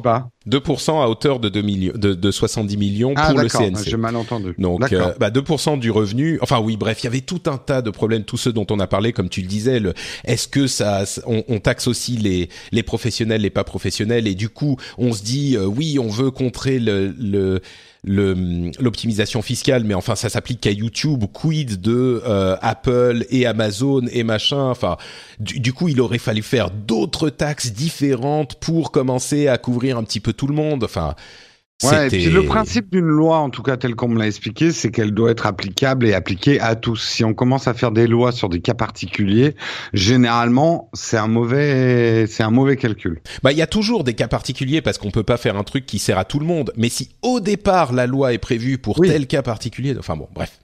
2% à hauteur de, 2 millions, de, de 70 millions ah, pour le CNC. J'ai mal entendu. Donc, euh, bah 2% du revenu. Enfin oui, bref, il y avait tout un tas de problèmes, tous ceux dont on a parlé, comme tu le disais. Le, est-ce que ça, on, on, taxe aussi les les professionnels, les pas professionnels, et du coup, on se dit euh, oui, on veut contrer le, le l'optimisation fiscale, mais enfin ça s'applique qu'à YouTube. Quid de euh, Apple et Amazon et machin. Enfin, du, coup, il aurait fallu faire d'autres taxes différentes pour commencer à couvrir un petit peu tout le monde. Enfin, Ouais, et puis le principe d'une loi, en tout cas tel qu'on me l'a expliqué, c'est qu'elle doit être applicable et appliquée à tous. Si on commence à faire des lois sur des cas particuliers, généralement, c'est un mauvais, c'est un mauvais calcul. Bah, il y a toujours des cas particuliers parce qu'on peut pas faire un truc qui sert à tout le monde. Mais si au départ la loi est prévue pour tel cas particulier, enfin bon, bref.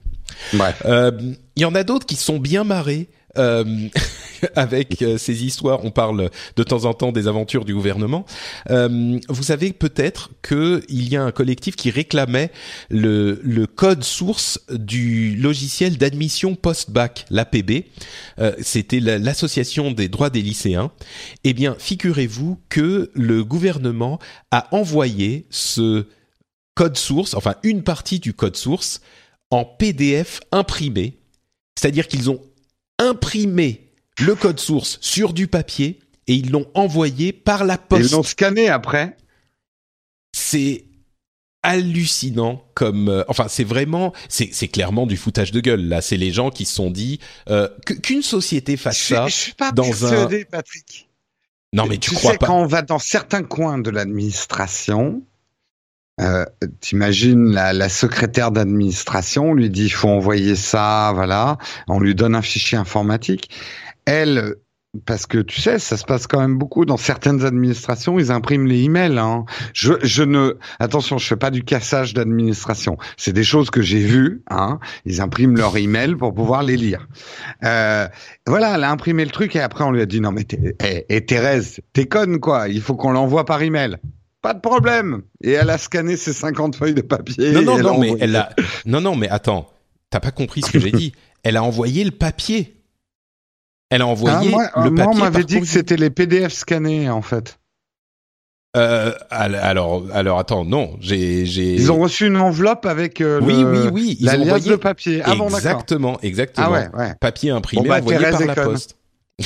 Bref. Euh, il y en a d'autres qui sont bien marrés euh, avec euh, ces histoires. On parle de temps en temps des aventures du gouvernement. Euh, vous savez peut-être qu'il y a un collectif qui réclamait le, code source du logiciel d'admission post-bac, l'APB. Euh, C'était l'association des droits des lycéens. Eh bien, figurez-vous que le gouvernement a envoyé ce code source, enfin une partie du code source, en PDF imprimé. C'est-à-dire qu'ils ont imprimé le code source sur du papier et ils l'ont envoyé par la poste. ils l'ont scanné après. C'est hallucinant comme euh, enfin c'est vraiment c'est c'est clairement du foutage de gueule là c'est les gens qui se sont dit euh, qu'une société fasse ça je suis pas dans persuadé, un Patrick non mais tu, crois sais, pas quand on va dans certains coins de l'administration euh, T'imagines la, la, secrétaire d'administration, on lui dit il faut envoyer ça, voilà, on lui donne un fichier informatique. Elle, parce que tu sais, ça se passe quand même beaucoup dans certaines administrations, ils impriment les emails. Hein. Je, je ne, attention, je fais pas du cassage d'administration. C'est des choses que j'ai vues. Hein. Ils impriment leurs emails pour pouvoir les lire. Euh, voilà, elle a imprimé le truc et après on lui a dit non mais et eh, eh, Thérèse, t'es conne quoi Il faut qu'on l'envoie par email. Pas de problème. Et elle a scanné ses 50 feuilles de papier. Non, non, non, mais elle a, non, non, mais attends. T'as pas compris ce que j'ai dit. Elle a envoyé le papier. Elle a envoyé ah, le papier. Moi, on m'avait dit que c'était les PDF scannés, en fait. Euh, alors, alors attends, non, j'ai. Ils ont reçu une enveloppe avec euh, oui, oui, oui, ils la ont envoyé de papier. Ah, exactement, exactement. Ah ouais, ouais. Papier imprimé bah, envoyé par la poste.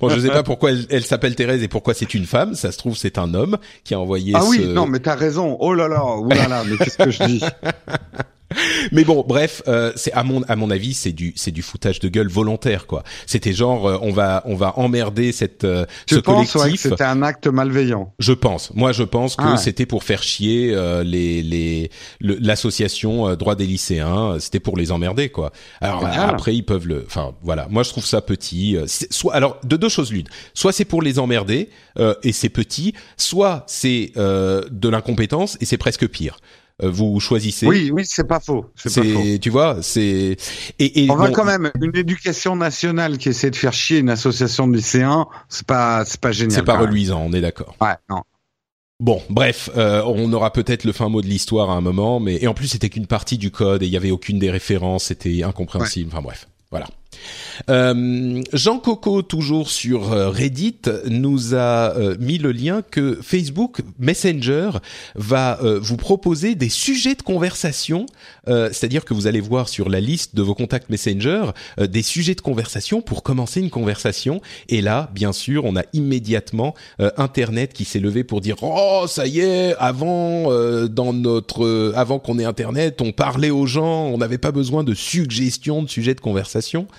bon, je sais pas pourquoi elle, s'appelle Thérèse et pourquoi c'est une femme. Ça se trouve, c'est un homme qui a envoyé. Ah oui, non, mais t'as raison. Oh là là, oh là là, mais qu'est-ce que je dis? Mais bon, bref, euh, c'est à mon à mon avis, c'est du c'est du foutage de gueule volontaire quoi. C'était genre euh, on va on va emmerder cette euh, ce penses, collectif. Ouais, c'était un acte malveillant? Je pense. Moi, je pense que ah c'était pour faire chier les les l'association droit des lycéens. C'était pour les emmerder quoi. Alors après, ils peuvent le. Enfin voilà. Moi, je trouve ça petit. Soit alors de deux choses l'une. Soit c'est pour les emmerder et c'est petit. Soit c'est de l'incompétence et c'est presque pire. Euh, vous choisissez. Oui, oui, c'est pas faux. C'est pas faux. Tu vois, c'est. Et, et on va quand même une éducation nationale qui essaie de faire chier une association de lycéens, c'est pas, c'est pas génial. C'est pas reluisant, on est d'accord. Ouais, non. Bon, bref, euh, on aura peut-être le fin mot de l'histoire à un moment, mais et en plus c'était qu'une partie du code et il y avait aucune des références, c'était incompréhensible. Enfin bref, voilà. Euh, Jean Coco, toujours sur euh, Reddit, nous a euh, mis le lien que Facebook Messenger va vous proposer des sujets de conversation, c'est-à-dire que vous allez voir sur la liste de vos contacts Messenger des sujets de conversation pour commencer une conversation. Et là, bien sûr, on a immédiatement Internet qui s'est levé pour dire oh ça y est, avant dans notre avant qu'on ait Internet, on parlait aux gens, on n'avait pas besoin de suggestions de sujets de conversation.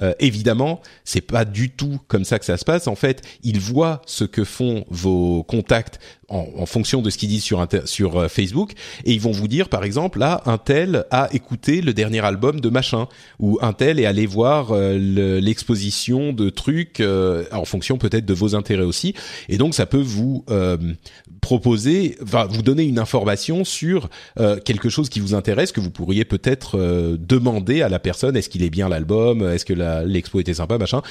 Euh, évidemment, c'est pas du tout comme ça que ça se passe. En fait, ils voient ce que font vos contacts en, en fonction de ce qu'ils disent sur, sur euh, Facebook, et ils vont vous dire, par exemple, là, un tel a écouté le dernier album de machin, ou un tel est allé voir euh, l'exposition de trucs euh, en fonction peut-être de vos intérêts aussi, et donc ça peut vous proposer, va vous donner une information sur quelque chose qui vous intéresse que vous pourriez peut-être demander à la personne. Est-ce qu'il est bien l'album, est-ce que l'expo était sympa, machin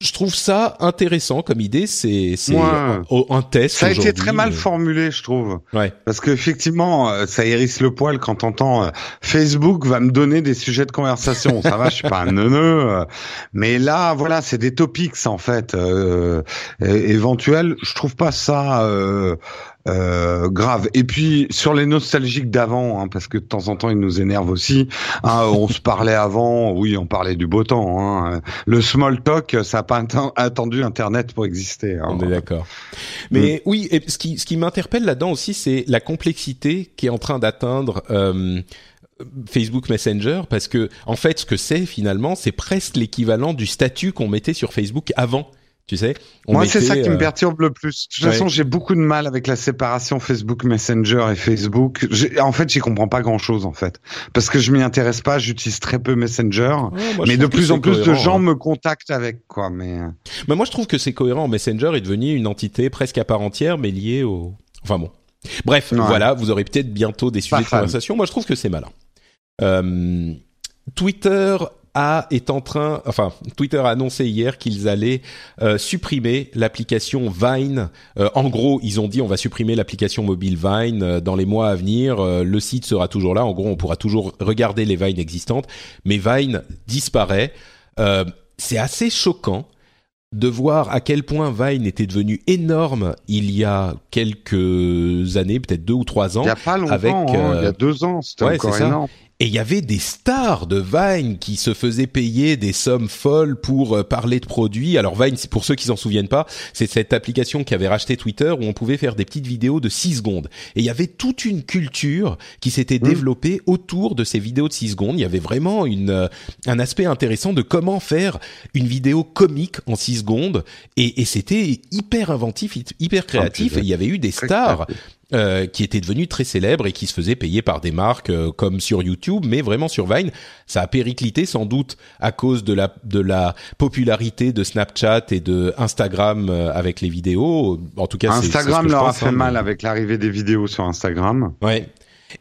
je trouve ça intéressant comme idée. C'est c'est un test. Ça a été très mal formulé, je trouve. Ouais. Parce qu'effectivement, euh, ça hérisse le poil quand t'entends euh, Facebook va me donner des sujets de conversation. ça va, je suis pas un neuneu. Euh, mais là, voilà, c'est des topics en fait euh, éventuels. Je trouve pas ça euh, grave. Et puis sur les nostalgiques d'avant, hein, parce que de temps en temps ils nous énervent aussi. Hein, on se parlait avant, oui, on parlait du beau temps. Hein. Le small talk, ça n'a pas attendu Internet pour exister. Hein. On est d'accord. Mais mm. oui, et ce qui, ce qui m'interpelle là-dedans aussi, c'est la complexité qui est en train d'atteindre. Euh, Facebook Messenger parce que en fait ce que c'est finalement c'est presque l'équivalent du statut qu'on mettait sur Facebook avant tu sais. Moi, c'est ça qui me euh, perturbe le plus. De toute façon, j'ai beaucoup de mal avec la séparation Facebook Messenger et Facebook. En fait, j'y comprends pas grand-chose en fait, parce que je m'y intéresse pas. J'utilise très peu Messenger, mais de plus en plus de gens hein. me contactent avec quoi. Mais... Euh. mais moi, je trouve que c'est cohérent. Messenger est devenu une entité presque à part entière, mais liée au. Enfin bon. Bref, voilà. Vous aurez peut-être bientôt des sujets de conversation. Moi, je trouve que c'est malin. Euh, Twitter est en train, enfin Twitter a annoncé hier qu'ils allaient euh, supprimer l'application Vine. Euh, en gros, ils ont dit on va supprimer l'application mobile Vine euh, dans les mois à venir. le site sera toujours là. En gros, on pourra toujours regarder les Vines existantes, mais Vine disparaît. C'est assez choquant de voir à quel point Vine était devenu énorme il y a quelques années, peut-être deux ou trois ans. Il y a pas longtemps, avec, hein, il y a deux ans, c'était encore énorme. Et il y avait des stars de Vine qui se faisaient payer des sommes folles pour euh, parler de produits. Alors Vine, pour ceux qui s'en souviennent pas, c'est cette application qui avait racheté Twitter où on pouvait faire des petites vidéos de 6 secondes. Et il y avait toute une culture qui s'était mmh. développée autour de ces vidéos de 6 secondes. Il y avait vraiment une, euh, un aspect intéressant de comment faire une vidéo comique en 6 secondes. Et, et c'était hyper inventif, hyper créatif. et il y avait eu des stars euh, qui était devenu très célèbre et qui se faisait payer par des marques euh, comme sur YouTube, mais vraiment sur Vine, ça a périclité sans doute à cause de la de la popularité de Snapchat et de Instagram euh, avec les vidéos. En tout cas, Instagram leur a fait hein, mal avec l'arrivée des vidéos sur Instagram. Ouais.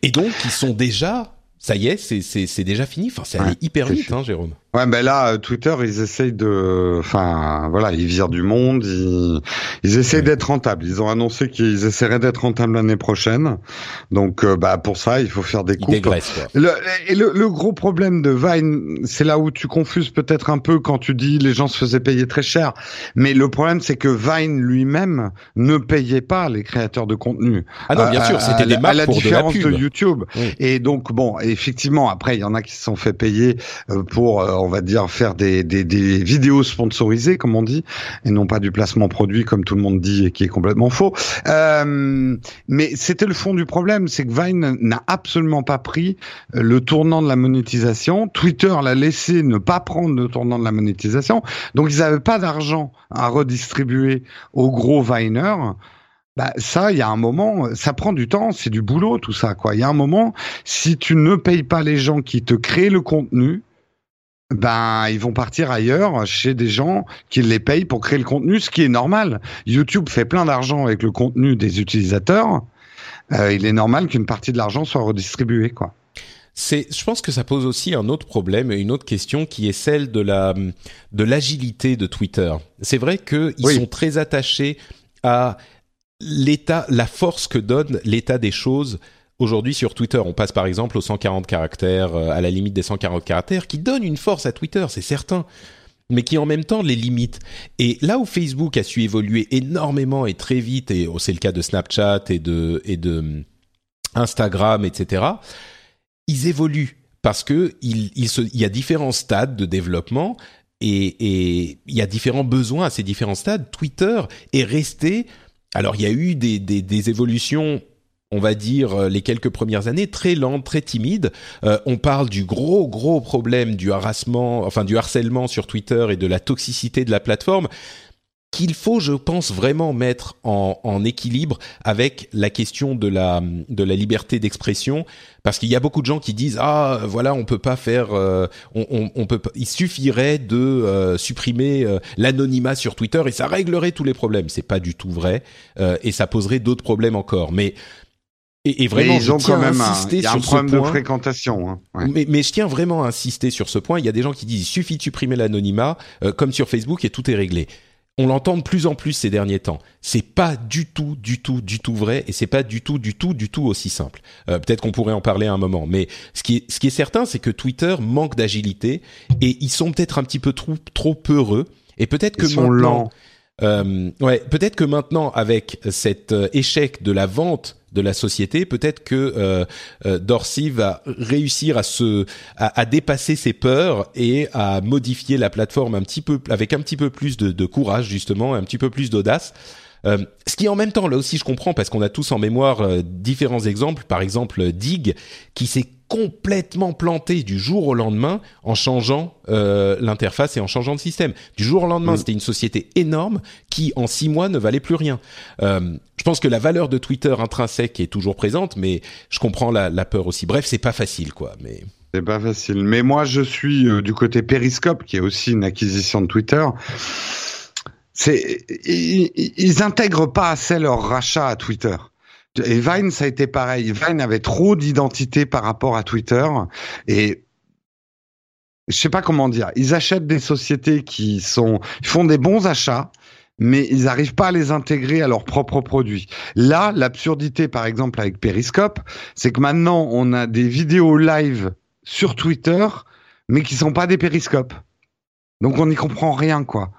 Et donc, ils sont déjà ça y est, c'est déjà fini. Enfin, c'est allé hyper vite, hein, Jérôme. Ouais, ben là, euh, Twitter, ils essayent de, enfin, voilà, ils virent du monde, ils, ils essayent d'être rentables. Ils ont annoncé qu'ils essaieraient d'être rentables l'année prochaine. Donc, euh, bah, pour ça, il faut faire des coupes. Le, et le, le, gros problème de Vine, c'est là où tu confuses peut-être un peu quand tu dis les gens se faisaient payer très cher. Mais le problème, c'est que Vine lui-même ne payait pas les créateurs de contenu. Ah non, bien sûr, c'était des marques à la pour différence de, YouTube. Et donc, bon, effectivement, après, il y en a qui se sont fait payer euh, pour on va dire faire des, des, des, vidéos sponsorisées comme on dit et non pas du placement produit comme tout le monde dit et qui est complètement faux. Euh, mais c'était le fond du problème, c'est que Vine n'a absolument pas pris euh, le tournant de la monétisation. Twitter l'a laissé ne pas prendre le tournant de la monétisation, donc ils n'avaient pas d'argent à redistribuer aux gros Viners. Bah ça, il y a un moment, ça prend du temps, c'est du boulot tout ça quoi. Il y a un moment, si tu ne payes pas les gens qui te créent le contenu, ben ils vont partir ailleurs chez des gens qui les payent pour créer le contenu, ce qui est normal. YouTube fait plein d'argent avec le contenu des utilisateurs. Euh, il est normal qu'une partie de l'argent soit redistribuée, quoi. C'est, je pense que ça pose aussi un autre problème et une autre question qui est celle de la de l'agilité de Twitter. C'est vrai qu'ils sont très attachés à l'état, la force que donne l'état des choses Aujourd'hui sur Twitter, on passe par exemple aux 140 caractères, euh, à la limite des 140 caractères, qui donne une force à Twitter, c'est certain, mais qui en même temps les limite. Et là où Facebook a su évoluer énormément et très vite, et oh, c'est le cas de Snapchat et de, et de hum, Instagram, etc., ils évoluent parce que il, il y a différents stades de développement et, et il y a différents besoins à ces différents stades. Twitter est resté. Alors il y a eu des, des, des évolutions on va dire les quelques premières années très lente, très timide. on parle du gros gros problème du harassement, enfin du harcèlement sur Twitter et de la toxicité de la plateforme qu'il faut, je pense, vraiment mettre en, équilibre avec la question de la de la liberté d'expression, parce qu'il y a beaucoup de gens qui disent ah voilà on peut pas faire, euh, on, on, peut, il suffirait de euh, supprimer euh, l'anonymat sur Twitter et ça réglerait tous les problèmes. C'est pas du tout vrai et ça poserait d'autres problèmes encore. Mais et, vraiment, ils ont quand même insister un, un problème de fréquentation. Hein. Mais, mais, je tiens vraiment à insister sur ce point. Il y a des gens qui disent il suffit de supprimer l'anonymat, comme sur Facebook, et tout est réglé on l'entend de plus en plus ces derniers temps. C'est pas du tout, du tout, du tout vrai, et c'est pas du tout, du tout, du tout aussi simple. Euh, peut-être qu'on pourrait en parler à un moment, mais ce qui est, ce qui est certain, c'est que Twitter manque d'agilité et ils sont peut-être un petit peu trop, trop peureux. Et peut-être que maintenant, euh, ouais, peut-être que maintenant, avec cet euh, échec de la vente de la société, peut-être que euh, euh, Dorsey va réussir à se à, dépasser ses peurs et à modifier la plateforme un petit peu avec un petit peu plus de, de courage justement, un petit peu plus d'audace. Euh, ce qui en même temps, là aussi, je comprends parce qu'on a tous en mémoire euh, différents exemples. Par exemple, Dig, qui s'est complètement planté du jour au lendemain en changeant euh, l'interface et en changeant de système. Du jour au lendemain, mm. c'était une société énorme qui, en six mois, ne valait plus rien. Euh, je pense que la valeur de Twitter intrinsèque est toujours présente, mais je comprends la, la peur aussi. Bref, c'est pas facile, quoi. Mais c'est pas facile. Mais moi, je suis euh, du côté Periscope, qui est aussi une acquisition de Twitter c'est ils, ils, intègrent pas assez leur rachat à Twitter. Et Vine, ça a été pareil. Vine avait trop d'identité par rapport à Twitter et je sais pas comment dire. Ils achètent des sociétés qui sont, ils font des bons achats, mais ils n'arrivent pas à les intégrer à leurs propres produits. Là, l'absurdité, par exemple, avec Periscope, c'est que maintenant, on a des vidéos live sur Twitter, mais qui sont pas des Periscopes. Donc, on n'y comprend rien, quoi.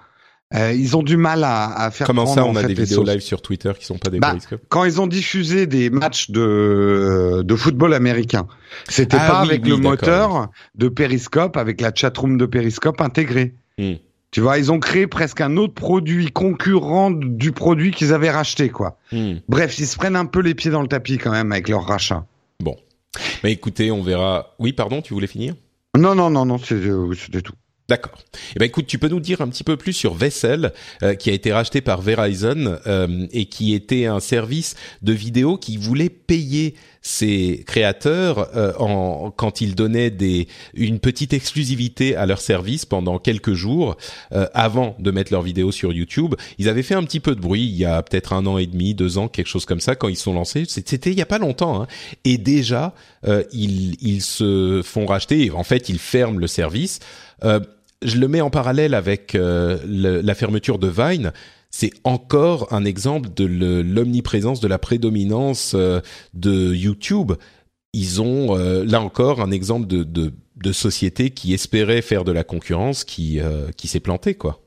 Euh, ils ont du mal à, à faire. Comment ça, on a des vidéos live sur Twitter qui sont pas des bah, Quand ils ont diffusé des matchs de de football américain, c'était ah pas avec le moteur de Periscope, avec la chatroom de Periscope intégrée. Hmm. Tu vois, ils ont créé presque un autre produit concurrent du produit qu'ils avaient racheté, quoi. Hmm. Bref, ils se prennent un peu les pieds dans le tapis quand même avec leur rachat. Bon, mais écoutez, on verra. Oui, pardon, tu voulais finir? Non, non, non, non, c'était tout. D'accord. Eh ben écoute, tu peux nous dire un petit peu plus sur Vessel, euh, qui a été racheté par Verizon euh, et qui était un service de vidéo qui voulait payer ses créateurs euh, en, quand ils donnaient des, une petite exclusivité à leur service pendant quelques jours avant de mettre leurs vidéos sur YouTube. Ils avaient fait un petit peu de bruit il y a peut-être un an et demi, deux ans, quelque chose comme ça, quand ils sont lancés. C'était il y a pas longtemps. Hein. Et déjà, ils, ils se font racheter. En fait, ils ferment le service. Euh, je le mets en parallèle avec euh, la fermeture de Vine. C'est encore un exemple de l'omniprésence, de la prédominance euh, de YouTube. Ils ont euh, là encore un exemple de, de, de, société qui espérait faire de la concurrence, qui, qui s'est plantée, quoi.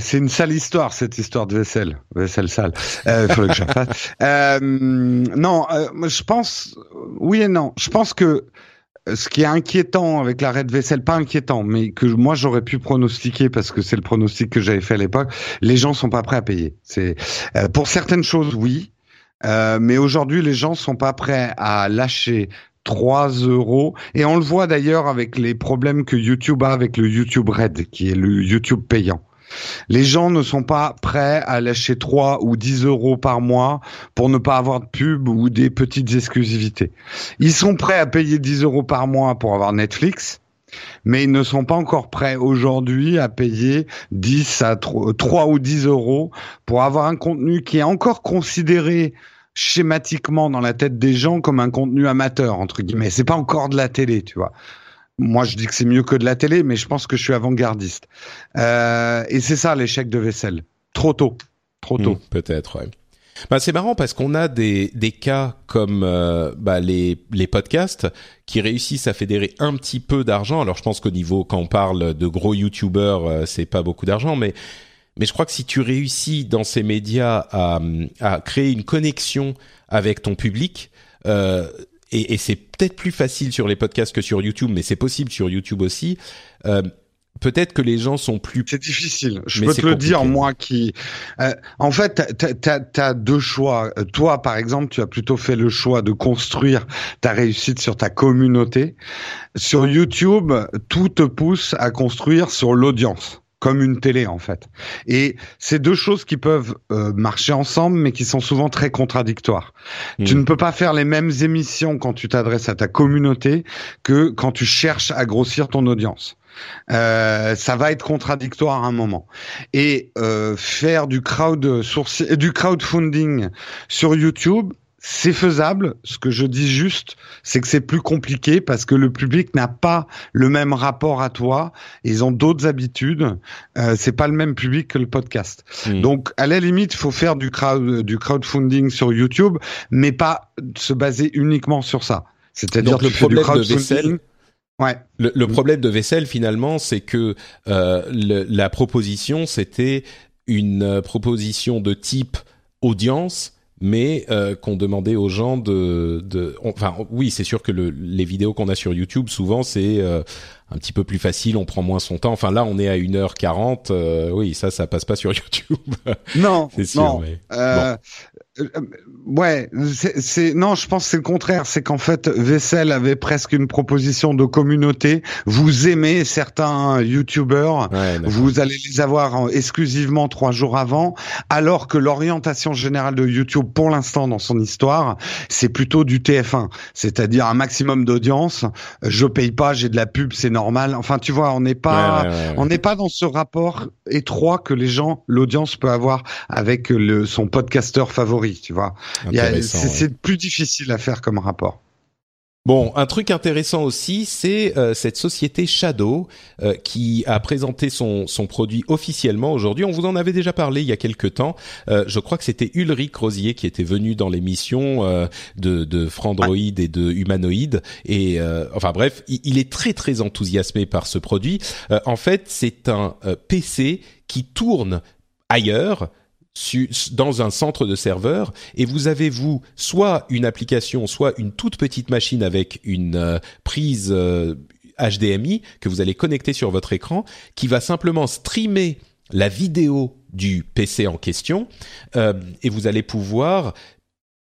c'est une sale histoire cette histoire de vaisselle, vaisselle sale. Euh, que je fasse. non, je pense, oui et non. Je pense que ce qui est inquiétant avec l'arrêt de vaisselle, pas inquiétant, mais que moi j'aurais pu pronostiquer parce que c'est le pronostic que j'avais fait à l'époque, les gens sont pas prêts à payer. C'est euh, pour certaines choses oui, euh, mais aujourd'hui les gens sont pas prêts à lâcher 3 euros et on le voit d'ailleurs avec les problèmes que YouTube a avec le YouTube Red, qui est le YouTube payant. Les gens ne sont pas prêts à lâcher 3 ou 10 euros par mois pour ne pas avoir de pub ou des petites exclusivités. Ils sont prêts à payer 10 euros par mois pour avoir Netflix, mais ils ne sont pas encore prêts aujourd'hui à payer 10 à 3 ou 10 euros pour avoir un contenu qui est encore considéré schématiquement dans la tête des gens comme un contenu amateur entre guillemets. C'est pas encore de la télé, tu vois. Moi, je dis que c'est mieux que de la télé, mais je pense que je suis avant-gardiste. Euh, et c'est ça l'échec de vaisselle. Trop tôt. Trop tôt. Hmm, peut-être, ouais. Bah, c'est marrant parce qu'on a des, des cas comme euh, bah, les, les podcasts qui réussissent à fédérer un petit peu d'argent. Alors je pense qu'au niveau, quand on parle de gros youtubeurs, euh, c'est pas beaucoup d'argent, mais, mais je crois que si tu réussis dans ces médias à, à créer une connexion avec ton public, euh, et, et c'est peut-être plus facile sur les podcasts que sur YouTube, mais c'est possible sur YouTube aussi. Euh, peut-être que les gens sont plus. C'est difficile. Je peux te le dire, moi qui. Euh, en fait, tu as, deux choix. Toi, par exemple, tu as plutôt fait le choix de construire ta réussite sur ta communauté. Sur YouTube, tout te pousse à construire sur l'audience comme une télé en fait. Et c'est deux choses qui peuvent euh, marcher ensemble, mais qui sont souvent très contradictoires. Hmm. Tu ne peux pas faire les mêmes émissions quand tu t'adresses à ta communauté que quand tu cherches à grossir ton audience. Euh, ça va être contradictoire à un moment. Et euh, faire du crowd du crowdfunding sur YouTube, c'est faisable. Ce que je dis juste, c'est que c'est plus compliqué parce que le public n'a pas le même rapport à toi. Ils ont d'autres habitudes. Euh, c'est pas le même public que le podcast. Hmm. Donc, à la limite, il faut faire du crowd, du crowdfunding sur YouTube, mais pas se baser uniquement sur ça. C'est-à-dire le problème de vaisselle. Ouais. Le, problème de vaisselle, finalement, c'est que euh, la proposition, c'était une euh, proposition de type audience mais euh, qu'on demandait aux gens de, de enfin oui c'est sûr que le, les vidéos qu'on a sur YouTube souvent c'est euh, un petit peu plus facile on prend moins son temps enfin là on est à 1h40 euh, oui ça ça passe pas sur YouTube non c'est sûr non. Mais, bon. Euh, ouais, c'est non, je pense que c'est le contraire. C'est qu'en fait, Vessel avait presque une proposition de communauté. Vous aimez certains YouTubers, vous allez les avoir exclusivement trois jours avant, alors que l'orientation générale de YouTube, pour l'instant dans son histoire, c'est plutôt du TF1, c'est-à-dire un maximum d'audience. Je paye pas, j'ai de la pub, c'est normal. Enfin, tu vois, on n'est pas, on n'est pas dans ce rapport étroit que les gens, l'audience peut avoir avec le, son podcasteur favori tu vois. C'est plus difficile à faire comme rapport. Bon, un truc intéressant aussi, c'est euh, cette société Shadow euh, qui a présenté son, son produit officiellement aujourd'hui. On vous en avait déjà parlé il y a quelques temps. Euh, je crois que c'était Ulrich Rosier qui était venu dans l'émission de, de Frandroid et de Humanoid. Et enfin bref, il, il, est très très enthousiasmé par ce produit. en fait, c'est un PC qui tourne ailleurs dans un centre de serveur et vous avez vous soit une application, soit une toute petite machine avec une euh, prise HDMI euh, que vous allez connecter sur votre écran qui va simplement streamer la vidéo du PC en question euh, et vous allez pouvoir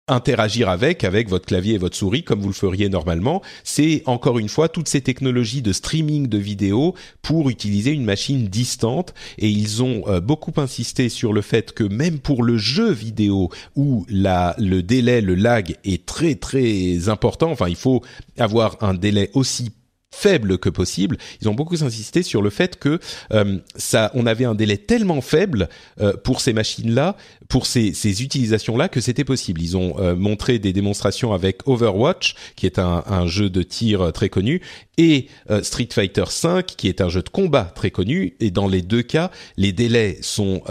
interagir avec, avec votre clavier et votre souris, comme vous le feriez normalement. C'est encore une fois toutes ces technologies de streaming de vidéos pour utiliser une machine distante. Et ils ont euh, beaucoup insisté sur le fait que même pour le jeu vidéo où la, le délai, le lag est très très important, enfin il faut avoir un délai aussi faible que possible. Ils ont beaucoup insisté sur le fait que euh, ça, on avait un délai tellement faible euh, pour ces machines-là, pour ces, ces utilisations-là, que c'était possible. Ils ont euh, montré des démonstrations avec Overwatch, qui est un, un jeu de tir très connu, et Street Fighter V, qui est un jeu de combat très connu. Et dans les deux cas, les délais sont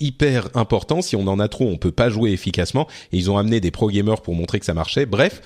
hyper importants. Si on en a trop, on peut pas jouer efficacement. Et ils ont amené des pro gamers pour montrer que ça marchait. Bref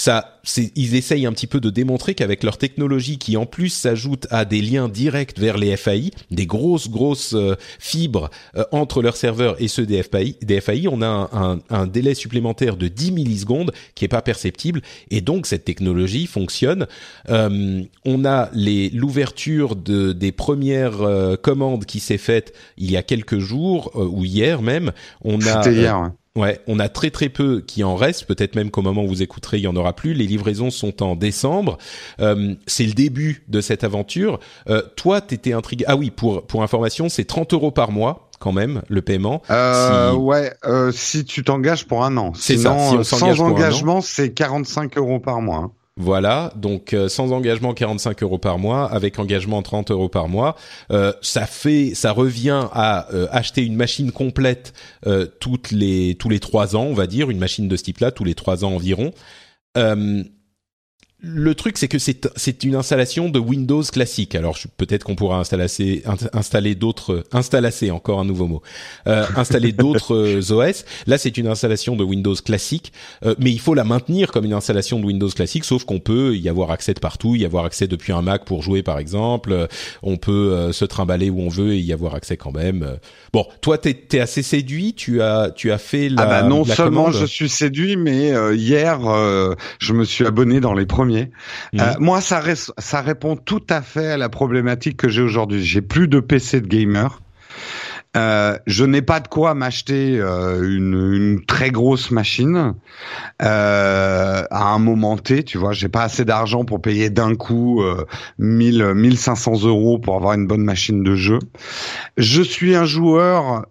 ça, ils essayent un petit peu de démontrer qu'avec leur technologie qui en plus s'ajoute à des liens directs vers les FAI, des grosses grosses euh, fibres euh, entre leurs serveurs et ceux des FAI, des FAI on a un, un, délai supplémentaire de 10 millisecondes qui est pas perceptible et donc cette technologie fonctionne. Euh, on a les l'ouverture de des premières commandes qui s'est faite il y a quelques jours ou hier même. On a hier. Ouais, on a très très peu qui en reste. Peut-être même qu'au moment où vous écouterez, il y en aura plus. Les livraisons sont en décembre. Euh, c'est le début de cette aventure. Euh, toi, t'étais intrigué. Ah oui, pour pour information, c'est 30 euros par mois quand même le paiement. Euh, Ouais, euh, si tu t'engages pour un an. C'est ça. Si on sans engagement, c'est 45 euros par mois. Voilà, donc euh, sans engagement 45 euros par mois, avec engagement 30 euros par mois, euh, ça fait, ça revient à euh, acheter une machine complète toutes les tous les trois ans, on va dire, une machine de ce type-là tous les trois ans environ le truc, c'est que c'est une installation de Windows classique. Alors peut-être qu'on pourra installer, installer d'autres, installer encore un nouveau mot, euh, installer d'autres euh, OS. Là, c'est une installation de Windows classique, euh, mais il faut la maintenir comme une installation de Windows classique. Sauf qu'on peut y avoir accès de partout, y avoir accès depuis un Mac pour jouer, par exemple. On peut se trimballer où on veut et y avoir accès quand même. Bon, toi, t'es es assez séduit. Tu as, tu as fait la. Ah bah non seulement je suis séduit, mais hier, je me suis abonné dans les premiers premier. Mhm. Euh, moi, ça, répond tout à fait à la problématique que j'ai aujourd'hui. J'ai plus de PC de gamer. Euh, je n'ai pas de quoi m'acheter euh, une, une très grosse machine euh, à un moment T. Tu vois, j'ai pas assez d'argent pour payer d'un coup euh, 1000, 1500 euros pour avoir une bonne machine de jeu. Je suis un joueur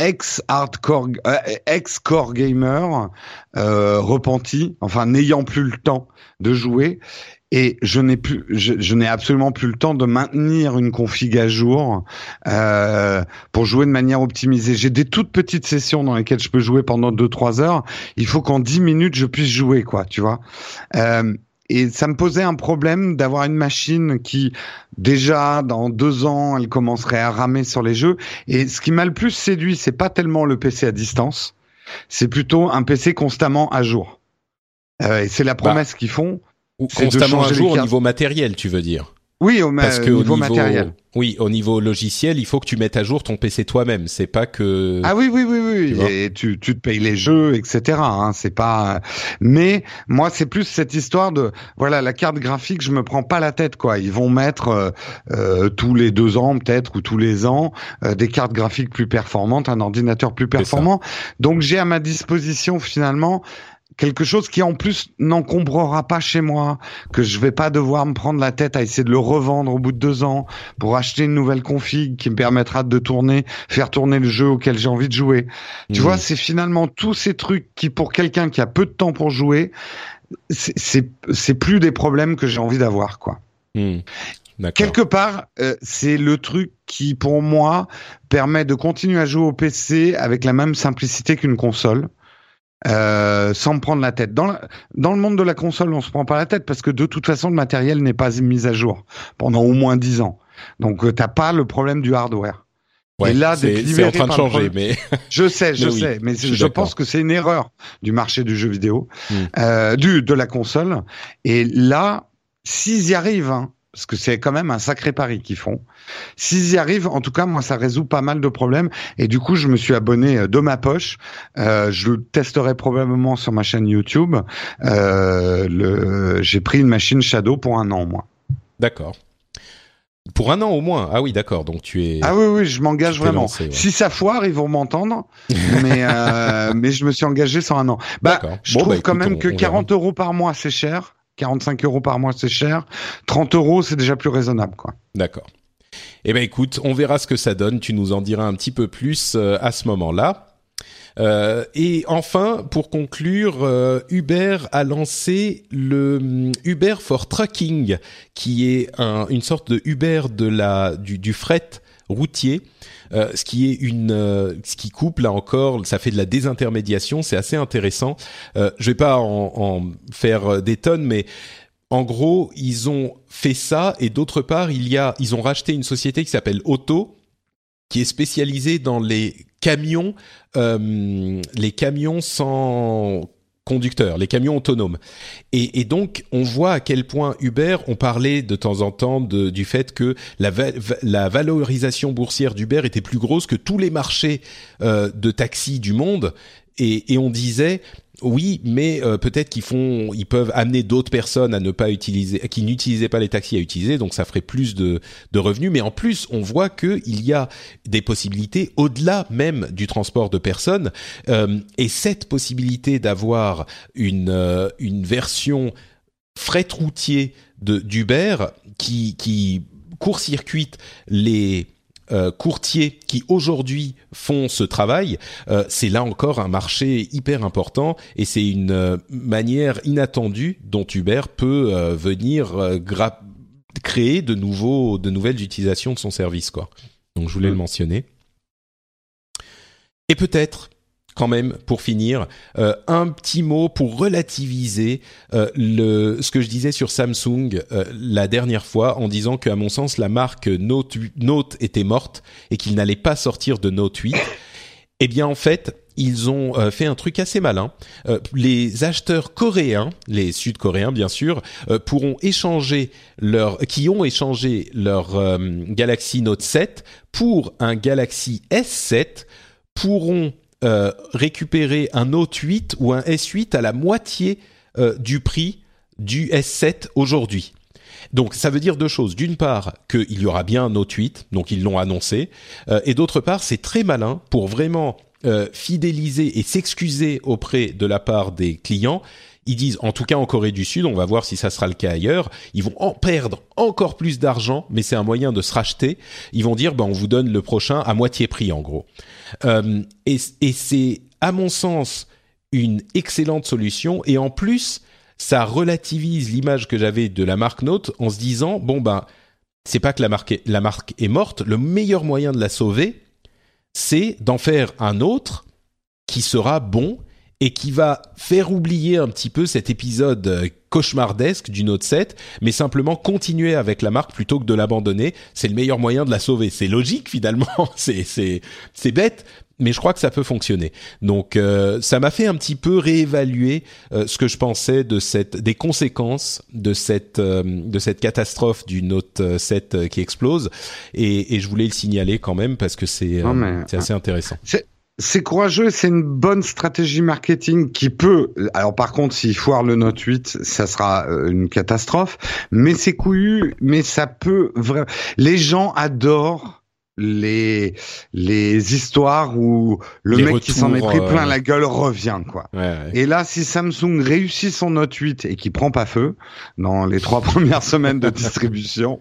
euh, ex hardcore, euh, ex core gamer euh, repenti, enfin n'ayant plus le temps de jouer. Et je n'ai plus, je, je n'ai absolument plus le temps de maintenir une config à jour euh, pour jouer de manière optimisée. J'ai des toutes petites sessions dans lesquelles je peux jouer pendant 2-3 heures. Il faut qu'en 10 minutes je puisse jouer, quoi, tu vois. Euh, et ça me posait un problème d'avoir une machine qui, déjà, dans deux ans, elle commencerait à ramer sur les jeux. Et ce qui m'a le plus séduit, c'est pas tellement le PC à distance, c'est plutôt un PC constamment à jour. Euh, et c'est la promesse qu'ils font. Ou constamment à jour au niveau matériel, tu veux dire Oui, au, Parce ma- que au au niveau, niveau matériel. oui, au niveau logiciel, il faut que tu mettes à jour ton PC toi-même. C'est pas que Ah oui, oui, oui, Tu oui. vois. et tu, tu te payes les jeux, etc. Hein, c'est pas. Mais moi, c'est plus cette histoire de voilà la carte graphique. Je me prends pas la tête quoi. Ils vont mettre euh, euh, tous les deux ans peut-être ou tous les ans euh, des cartes graphiques plus performantes, un ordinateur plus performant. Donc j'ai à ma disposition finalement quelque chose qui en plus n'encombrera pas chez moi, que je vais pas devoir me prendre la tête à essayer de le revendre au bout de deux ans pour acheter une nouvelle config qui me permettra de tourner, faire tourner le jeu auquel j'ai envie de jouer. Tu Mhm. vois, c'est finalement tous ces trucs qui, pour quelqu'un qui a peu de temps pour jouer, c'est- plus des problèmes que j'ai envie d'avoir, quoi. D'accord. Quelque part, euh, c'est le truc qui, pour moi, permet de continuer à jouer au PC avec la même simplicité qu'une console. Euh, sans me prendre la tête. Dans, la- dans le monde de la console, on se prend pas la tête parce que de toute façon, le matériel n'est pas mis à jour pendant au moins 10 ans. Donc, euh, t'as pas le problème du hardware. Ouais, Et là, c'est en train de changer, mais Je sais, je Mais oui, sais, mais je pense que c'est une erreur du marché du jeu vidéo, Mm. euh, du de la console. Et là, s'ils y arrivent, hein, parce que c'est quand même un sacré pari qu'ils font, s'ils y arrivent, en tout cas, moi, ça résout pas mal de problèmes. Et du coup, je me suis abonné euh, de ma poche. Euh, je le testerai probablement sur ma chaîne YouTube. Euh, le, j'ai pris une machine Shadow pour un an, moi. d'accord. Pour un an au moins. Ah oui, d'accord. Donc tu es. Ah oui, oui, je m'engage vraiment. lancé, ouais. Si ça foire, ils vont m'entendre, mais euh, mais je me suis engagé sur un an. Bah, je Bon, trouve bah, quand même on- que on verra. 40 euros par mois, c'est cher. 45 euros par mois, c'est cher. 30 euros, c'est déjà plus raisonnable, quoi. D'accord. Eh ben écoute, on verra ce que ça donne. Tu nous en diras un petit peu plus euh, à ce moment-là. Euh, et enfin, pour conclure, euh, Uber a lancé le hum, Uber for Trucking, qui est un- une sorte de Uber de la du fret routier. Euh, ce qui est une, euh, ce qui coupe là encore, ça fait de la désintermédiation, c'est assez intéressant. Euh, je vais pas en, en faire euh, des tonnes, mais en gros, ils ont fait ça et d'autre part, il y a, ils ont racheté une société qui s'appelle Auto, qui est spécialisée dans les camions, euh, les camions sans conducteur, les camions autonomes. Et, donc, on voit à quel point Uber, on parlait de temps en temps de, du fait que la, va- va- la valorisation boursière d'Uber était plus grosse que tous les marchés euh, de taxi du monde. Et, et on disait, oui, mais euh, peut-être qu'ils font, ils peuvent amener d'autres personnes à ne pas utiliser, qui n'utilisaient pas les taxis à utiliser, donc ça ferait plus de, de revenus. Mais en plus, on voit que il y a des possibilités au-delà même du transport de personnes. Euh, et cette possibilité d'avoir une euh, une version fret routier d'Uber qui qui court-circuite les euh, courtiers qui aujourd'hui font ce travail, euh, c'est là encore un marché hyper important et c'est une euh, manière inattendue dont Uber peut venir créer de nouveaux, de nouvelles utilisations de son service, quoi. Donc je voulais le mentionner. Et peut-être quand même, pour finir, euh, un petit mot pour relativiser euh, le, ce que je disais sur Samsung euh, la dernière fois en disant qu'à mon sens, la marque Note, 8 Note était morte et qu'il n'allait pas sortir de Note 8. Eh bien, en fait, ils ont euh, fait un truc assez malin. Euh, les acheteurs coréens, les sud-coréens bien sûr, euh, pourront échanger leur, qui ont échangé leur Galaxy Note 7 pour un Galaxy S7 pourront euh, récupérer un Note 8 ou un S8 à la moitié euh, du prix du S7 aujourd'hui. Donc ça veut dire deux choses. D'une part, qu'il y aura bien un Note 8, donc ils l'ont annoncé, euh, et d'autre part, c'est très malin pour vraiment fidéliser et s'excuser auprès de la part des clients. Ils disent, en tout cas en Corée du Sud, on va voir si ça sera le cas ailleurs, ils vont en perdre encore plus d'argent, mais c'est un moyen de se racheter. Ils vont dire, ben, on vous donne le prochain à moitié prix en gros. Euh, et, c'est, à mon sens, une excellente solution. Et en plus, ça relativise l'image que j'avais de la marque Note en se disant bon ben c'est pas que la marque est morte, le meilleur moyen de la sauver, c'est d'en faire un autre qui sera bon et qui va faire oublier un petit peu cet épisode euh, cauchemardesque du Note 7, mais simplement continuer avec la marque plutôt que de l'abandonner. C'est le meilleur moyen de la sauver. C'est logique finalement, c'est c'est c'est bête, mais je crois que ça peut fonctionner. Donc euh, ça m'a fait un petit peu réévaluer euh, ce que je pensais de cette des conséquences de cette euh, de cette catastrophe du Note 7 qui explose et, et, je voulais le signaler quand même parce que c'est c'est assez intéressant. C'est courageux, c'est une bonne stratégie marketing qui peut. Alors par contre, s'il foire le Note 8, ça sera une catastrophe. Mais c'est couillu, mais ça peut. Les gens adorent les les histoires où le mec qui s'en est pris plein euh, la gueule revient quoi. Et là si Samsung réussit son Note 8 et qui prend pas feu dans les trois premières semaines de distribution,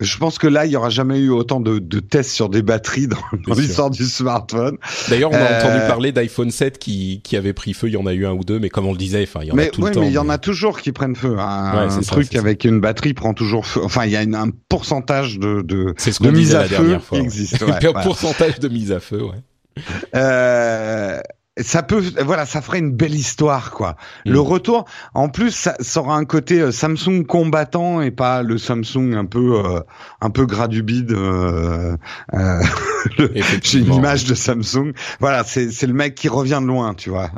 je pense que là il y aura jamais eu autant de, de tests sur des batteries dans, l'histoire du smartphone. D'ailleurs, on a entendu euh, parler d'iPhone 7 qui qui avait pris feu, il y en a eu un ou deux mais comme on le disait, enfin il y en a tout le temps. mais il y en a toujours qui prennent feu hein. un truc avec une batterie prend toujours feu. Enfin, il y a un pourcentage de de, ce de mise à feu fois, existe. un pourcentage de mise à feu, ouais. Euh, ça peut, voilà, ça ferait une belle histoire, quoi. Le mm. retour, en plus, ça, ça, aura un côté euh, Samsung combattant et pas le Samsung un peu, euh, un peu gras du bide. Euh, euh J'ai une image de Samsung. Voilà, c'est le mec qui revient de loin, tu vois.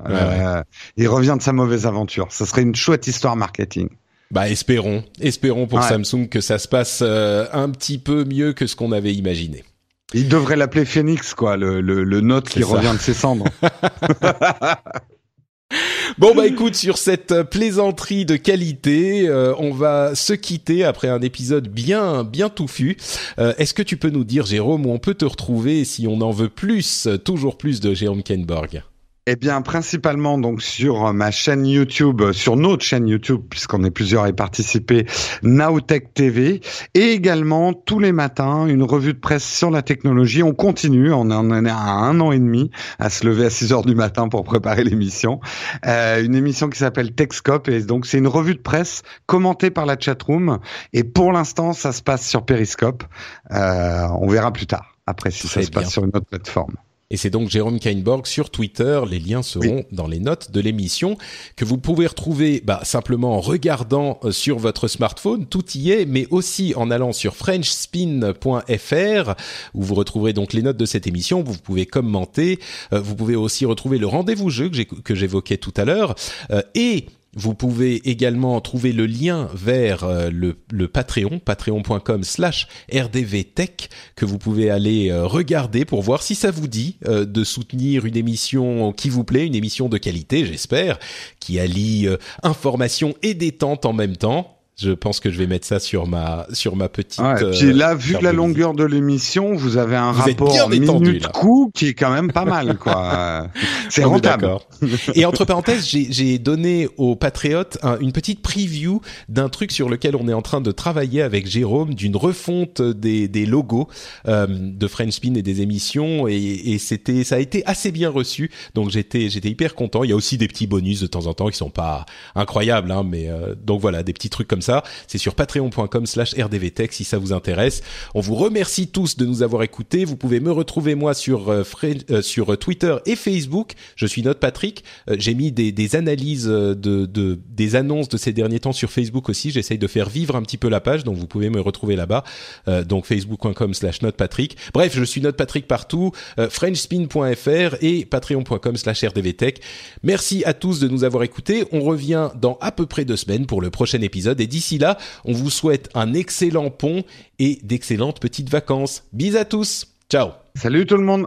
Il revient de sa mauvaise aventure. Ça serait une chouette histoire marketing. Bah espérons, espérons pour Samsung que ça se passe un petit peu mieux que ce qu'on avait imaginé. Il devrait l'appeler Phoenix, quoi, le, le, le note qui revient de ses cendres. Bon bah écoute, sur cette plaisanterie de qualité, euh, on va se quitter après un épisode bien bien touffu. Euh, Est-ce que tu peux nous dire, Jérôme, où on peut te retrouver si on en veut plus, toujours plus de Jérôme Kenborg? Eh bien, principalement donc sur ma chaîne YouTube, sur notre chaîne YouTube, puisqu'on est plusieurs à y participer, Nowtech TV, et également tous les matins une revue de presse sur la technologie. On continue, on en est à un an et demi à se lever à 6 heures du matin pour préparer l'émission. Euh, une émission qui s'appelle Techscope, et donc c'est une revue de presse commentée par la chatroom. Et pour l'instant, ça se passe sur Periscope. Euh, on verra plus tard. Après, si ça se passe sur une autre plateforme. Et c'est donc Jérôme Kainborg sur Twitter. Les liens seront dans les notes de l'émission que vous pouvez retrouver bah, simplement en regardant euh, sur votre smartphone. Tout y est, mais aussi en allant sur frenchspin.fr où vous retrouverez donc les notes de cette émission. Vous pouvez commenter. Euh, vous pouvez aussi retrouver le rendez-vous jeu que j'évoquais tout à l'heure. Euh, et vous pouvez également trouver le lien vers euh, le, Patreon, patreon.com slash rdvtech, que vous pouvez aller euh, regarder pour voir si ça vous dit euh, de soutenir une émission qui vous plaît, une émission de qualité, j'espère, qui allie information et détente en même temps. Je pense que je vais mettre ça sur ma sur ma petite. Ouais, puis là, vu la longueur de l'émission, vous avez un rapport minute coût qui est quand même pas mal, quoi. C'est rentable. Et entre parenthèses, j'ai donné aux patriotes une petite preview d'un truc sur lequel on est en train de travailler avec Jérôme, d'une refonte des, des logos euh, de French Spin et des émissions, et, et c'était ça a été assez bien reçu. Donc j'étais j'étais hyper content. Il y a aussi des petits bonus de temps en temps qui sont pas incroyables, hein, mais euh, donc voilà des petits trucs comme ça. C'est sur patreon.com slash rdvtech si ça vous intéresse. On vous remercie tous de nous avoir écoutés. Vous pouvez me retrouver moi sur, euh, euh, sur Twitter et Facebook. Je suis Note Patrick. Euh, j'ai mis des, analyses de, de, des annonces de ces derniers temps sur Facebook aussi. J'essaye de faire vivre un petit peu la page, donc vous pouvez me retrouver là-bas. donc facebook.com slash notepatrick. Bref, je suis Note Patrick partout. frenchspin.fr et patreon.com slash rdvtech. Merci à tous de nous avoir écoutés. On revient dans à peu près deux semaines pour le prochain épisode d'ici là, on vous souhaite un excellent pont et d'excellentes petites vacances. Bis à tous. Ciao. Salut tout le monde.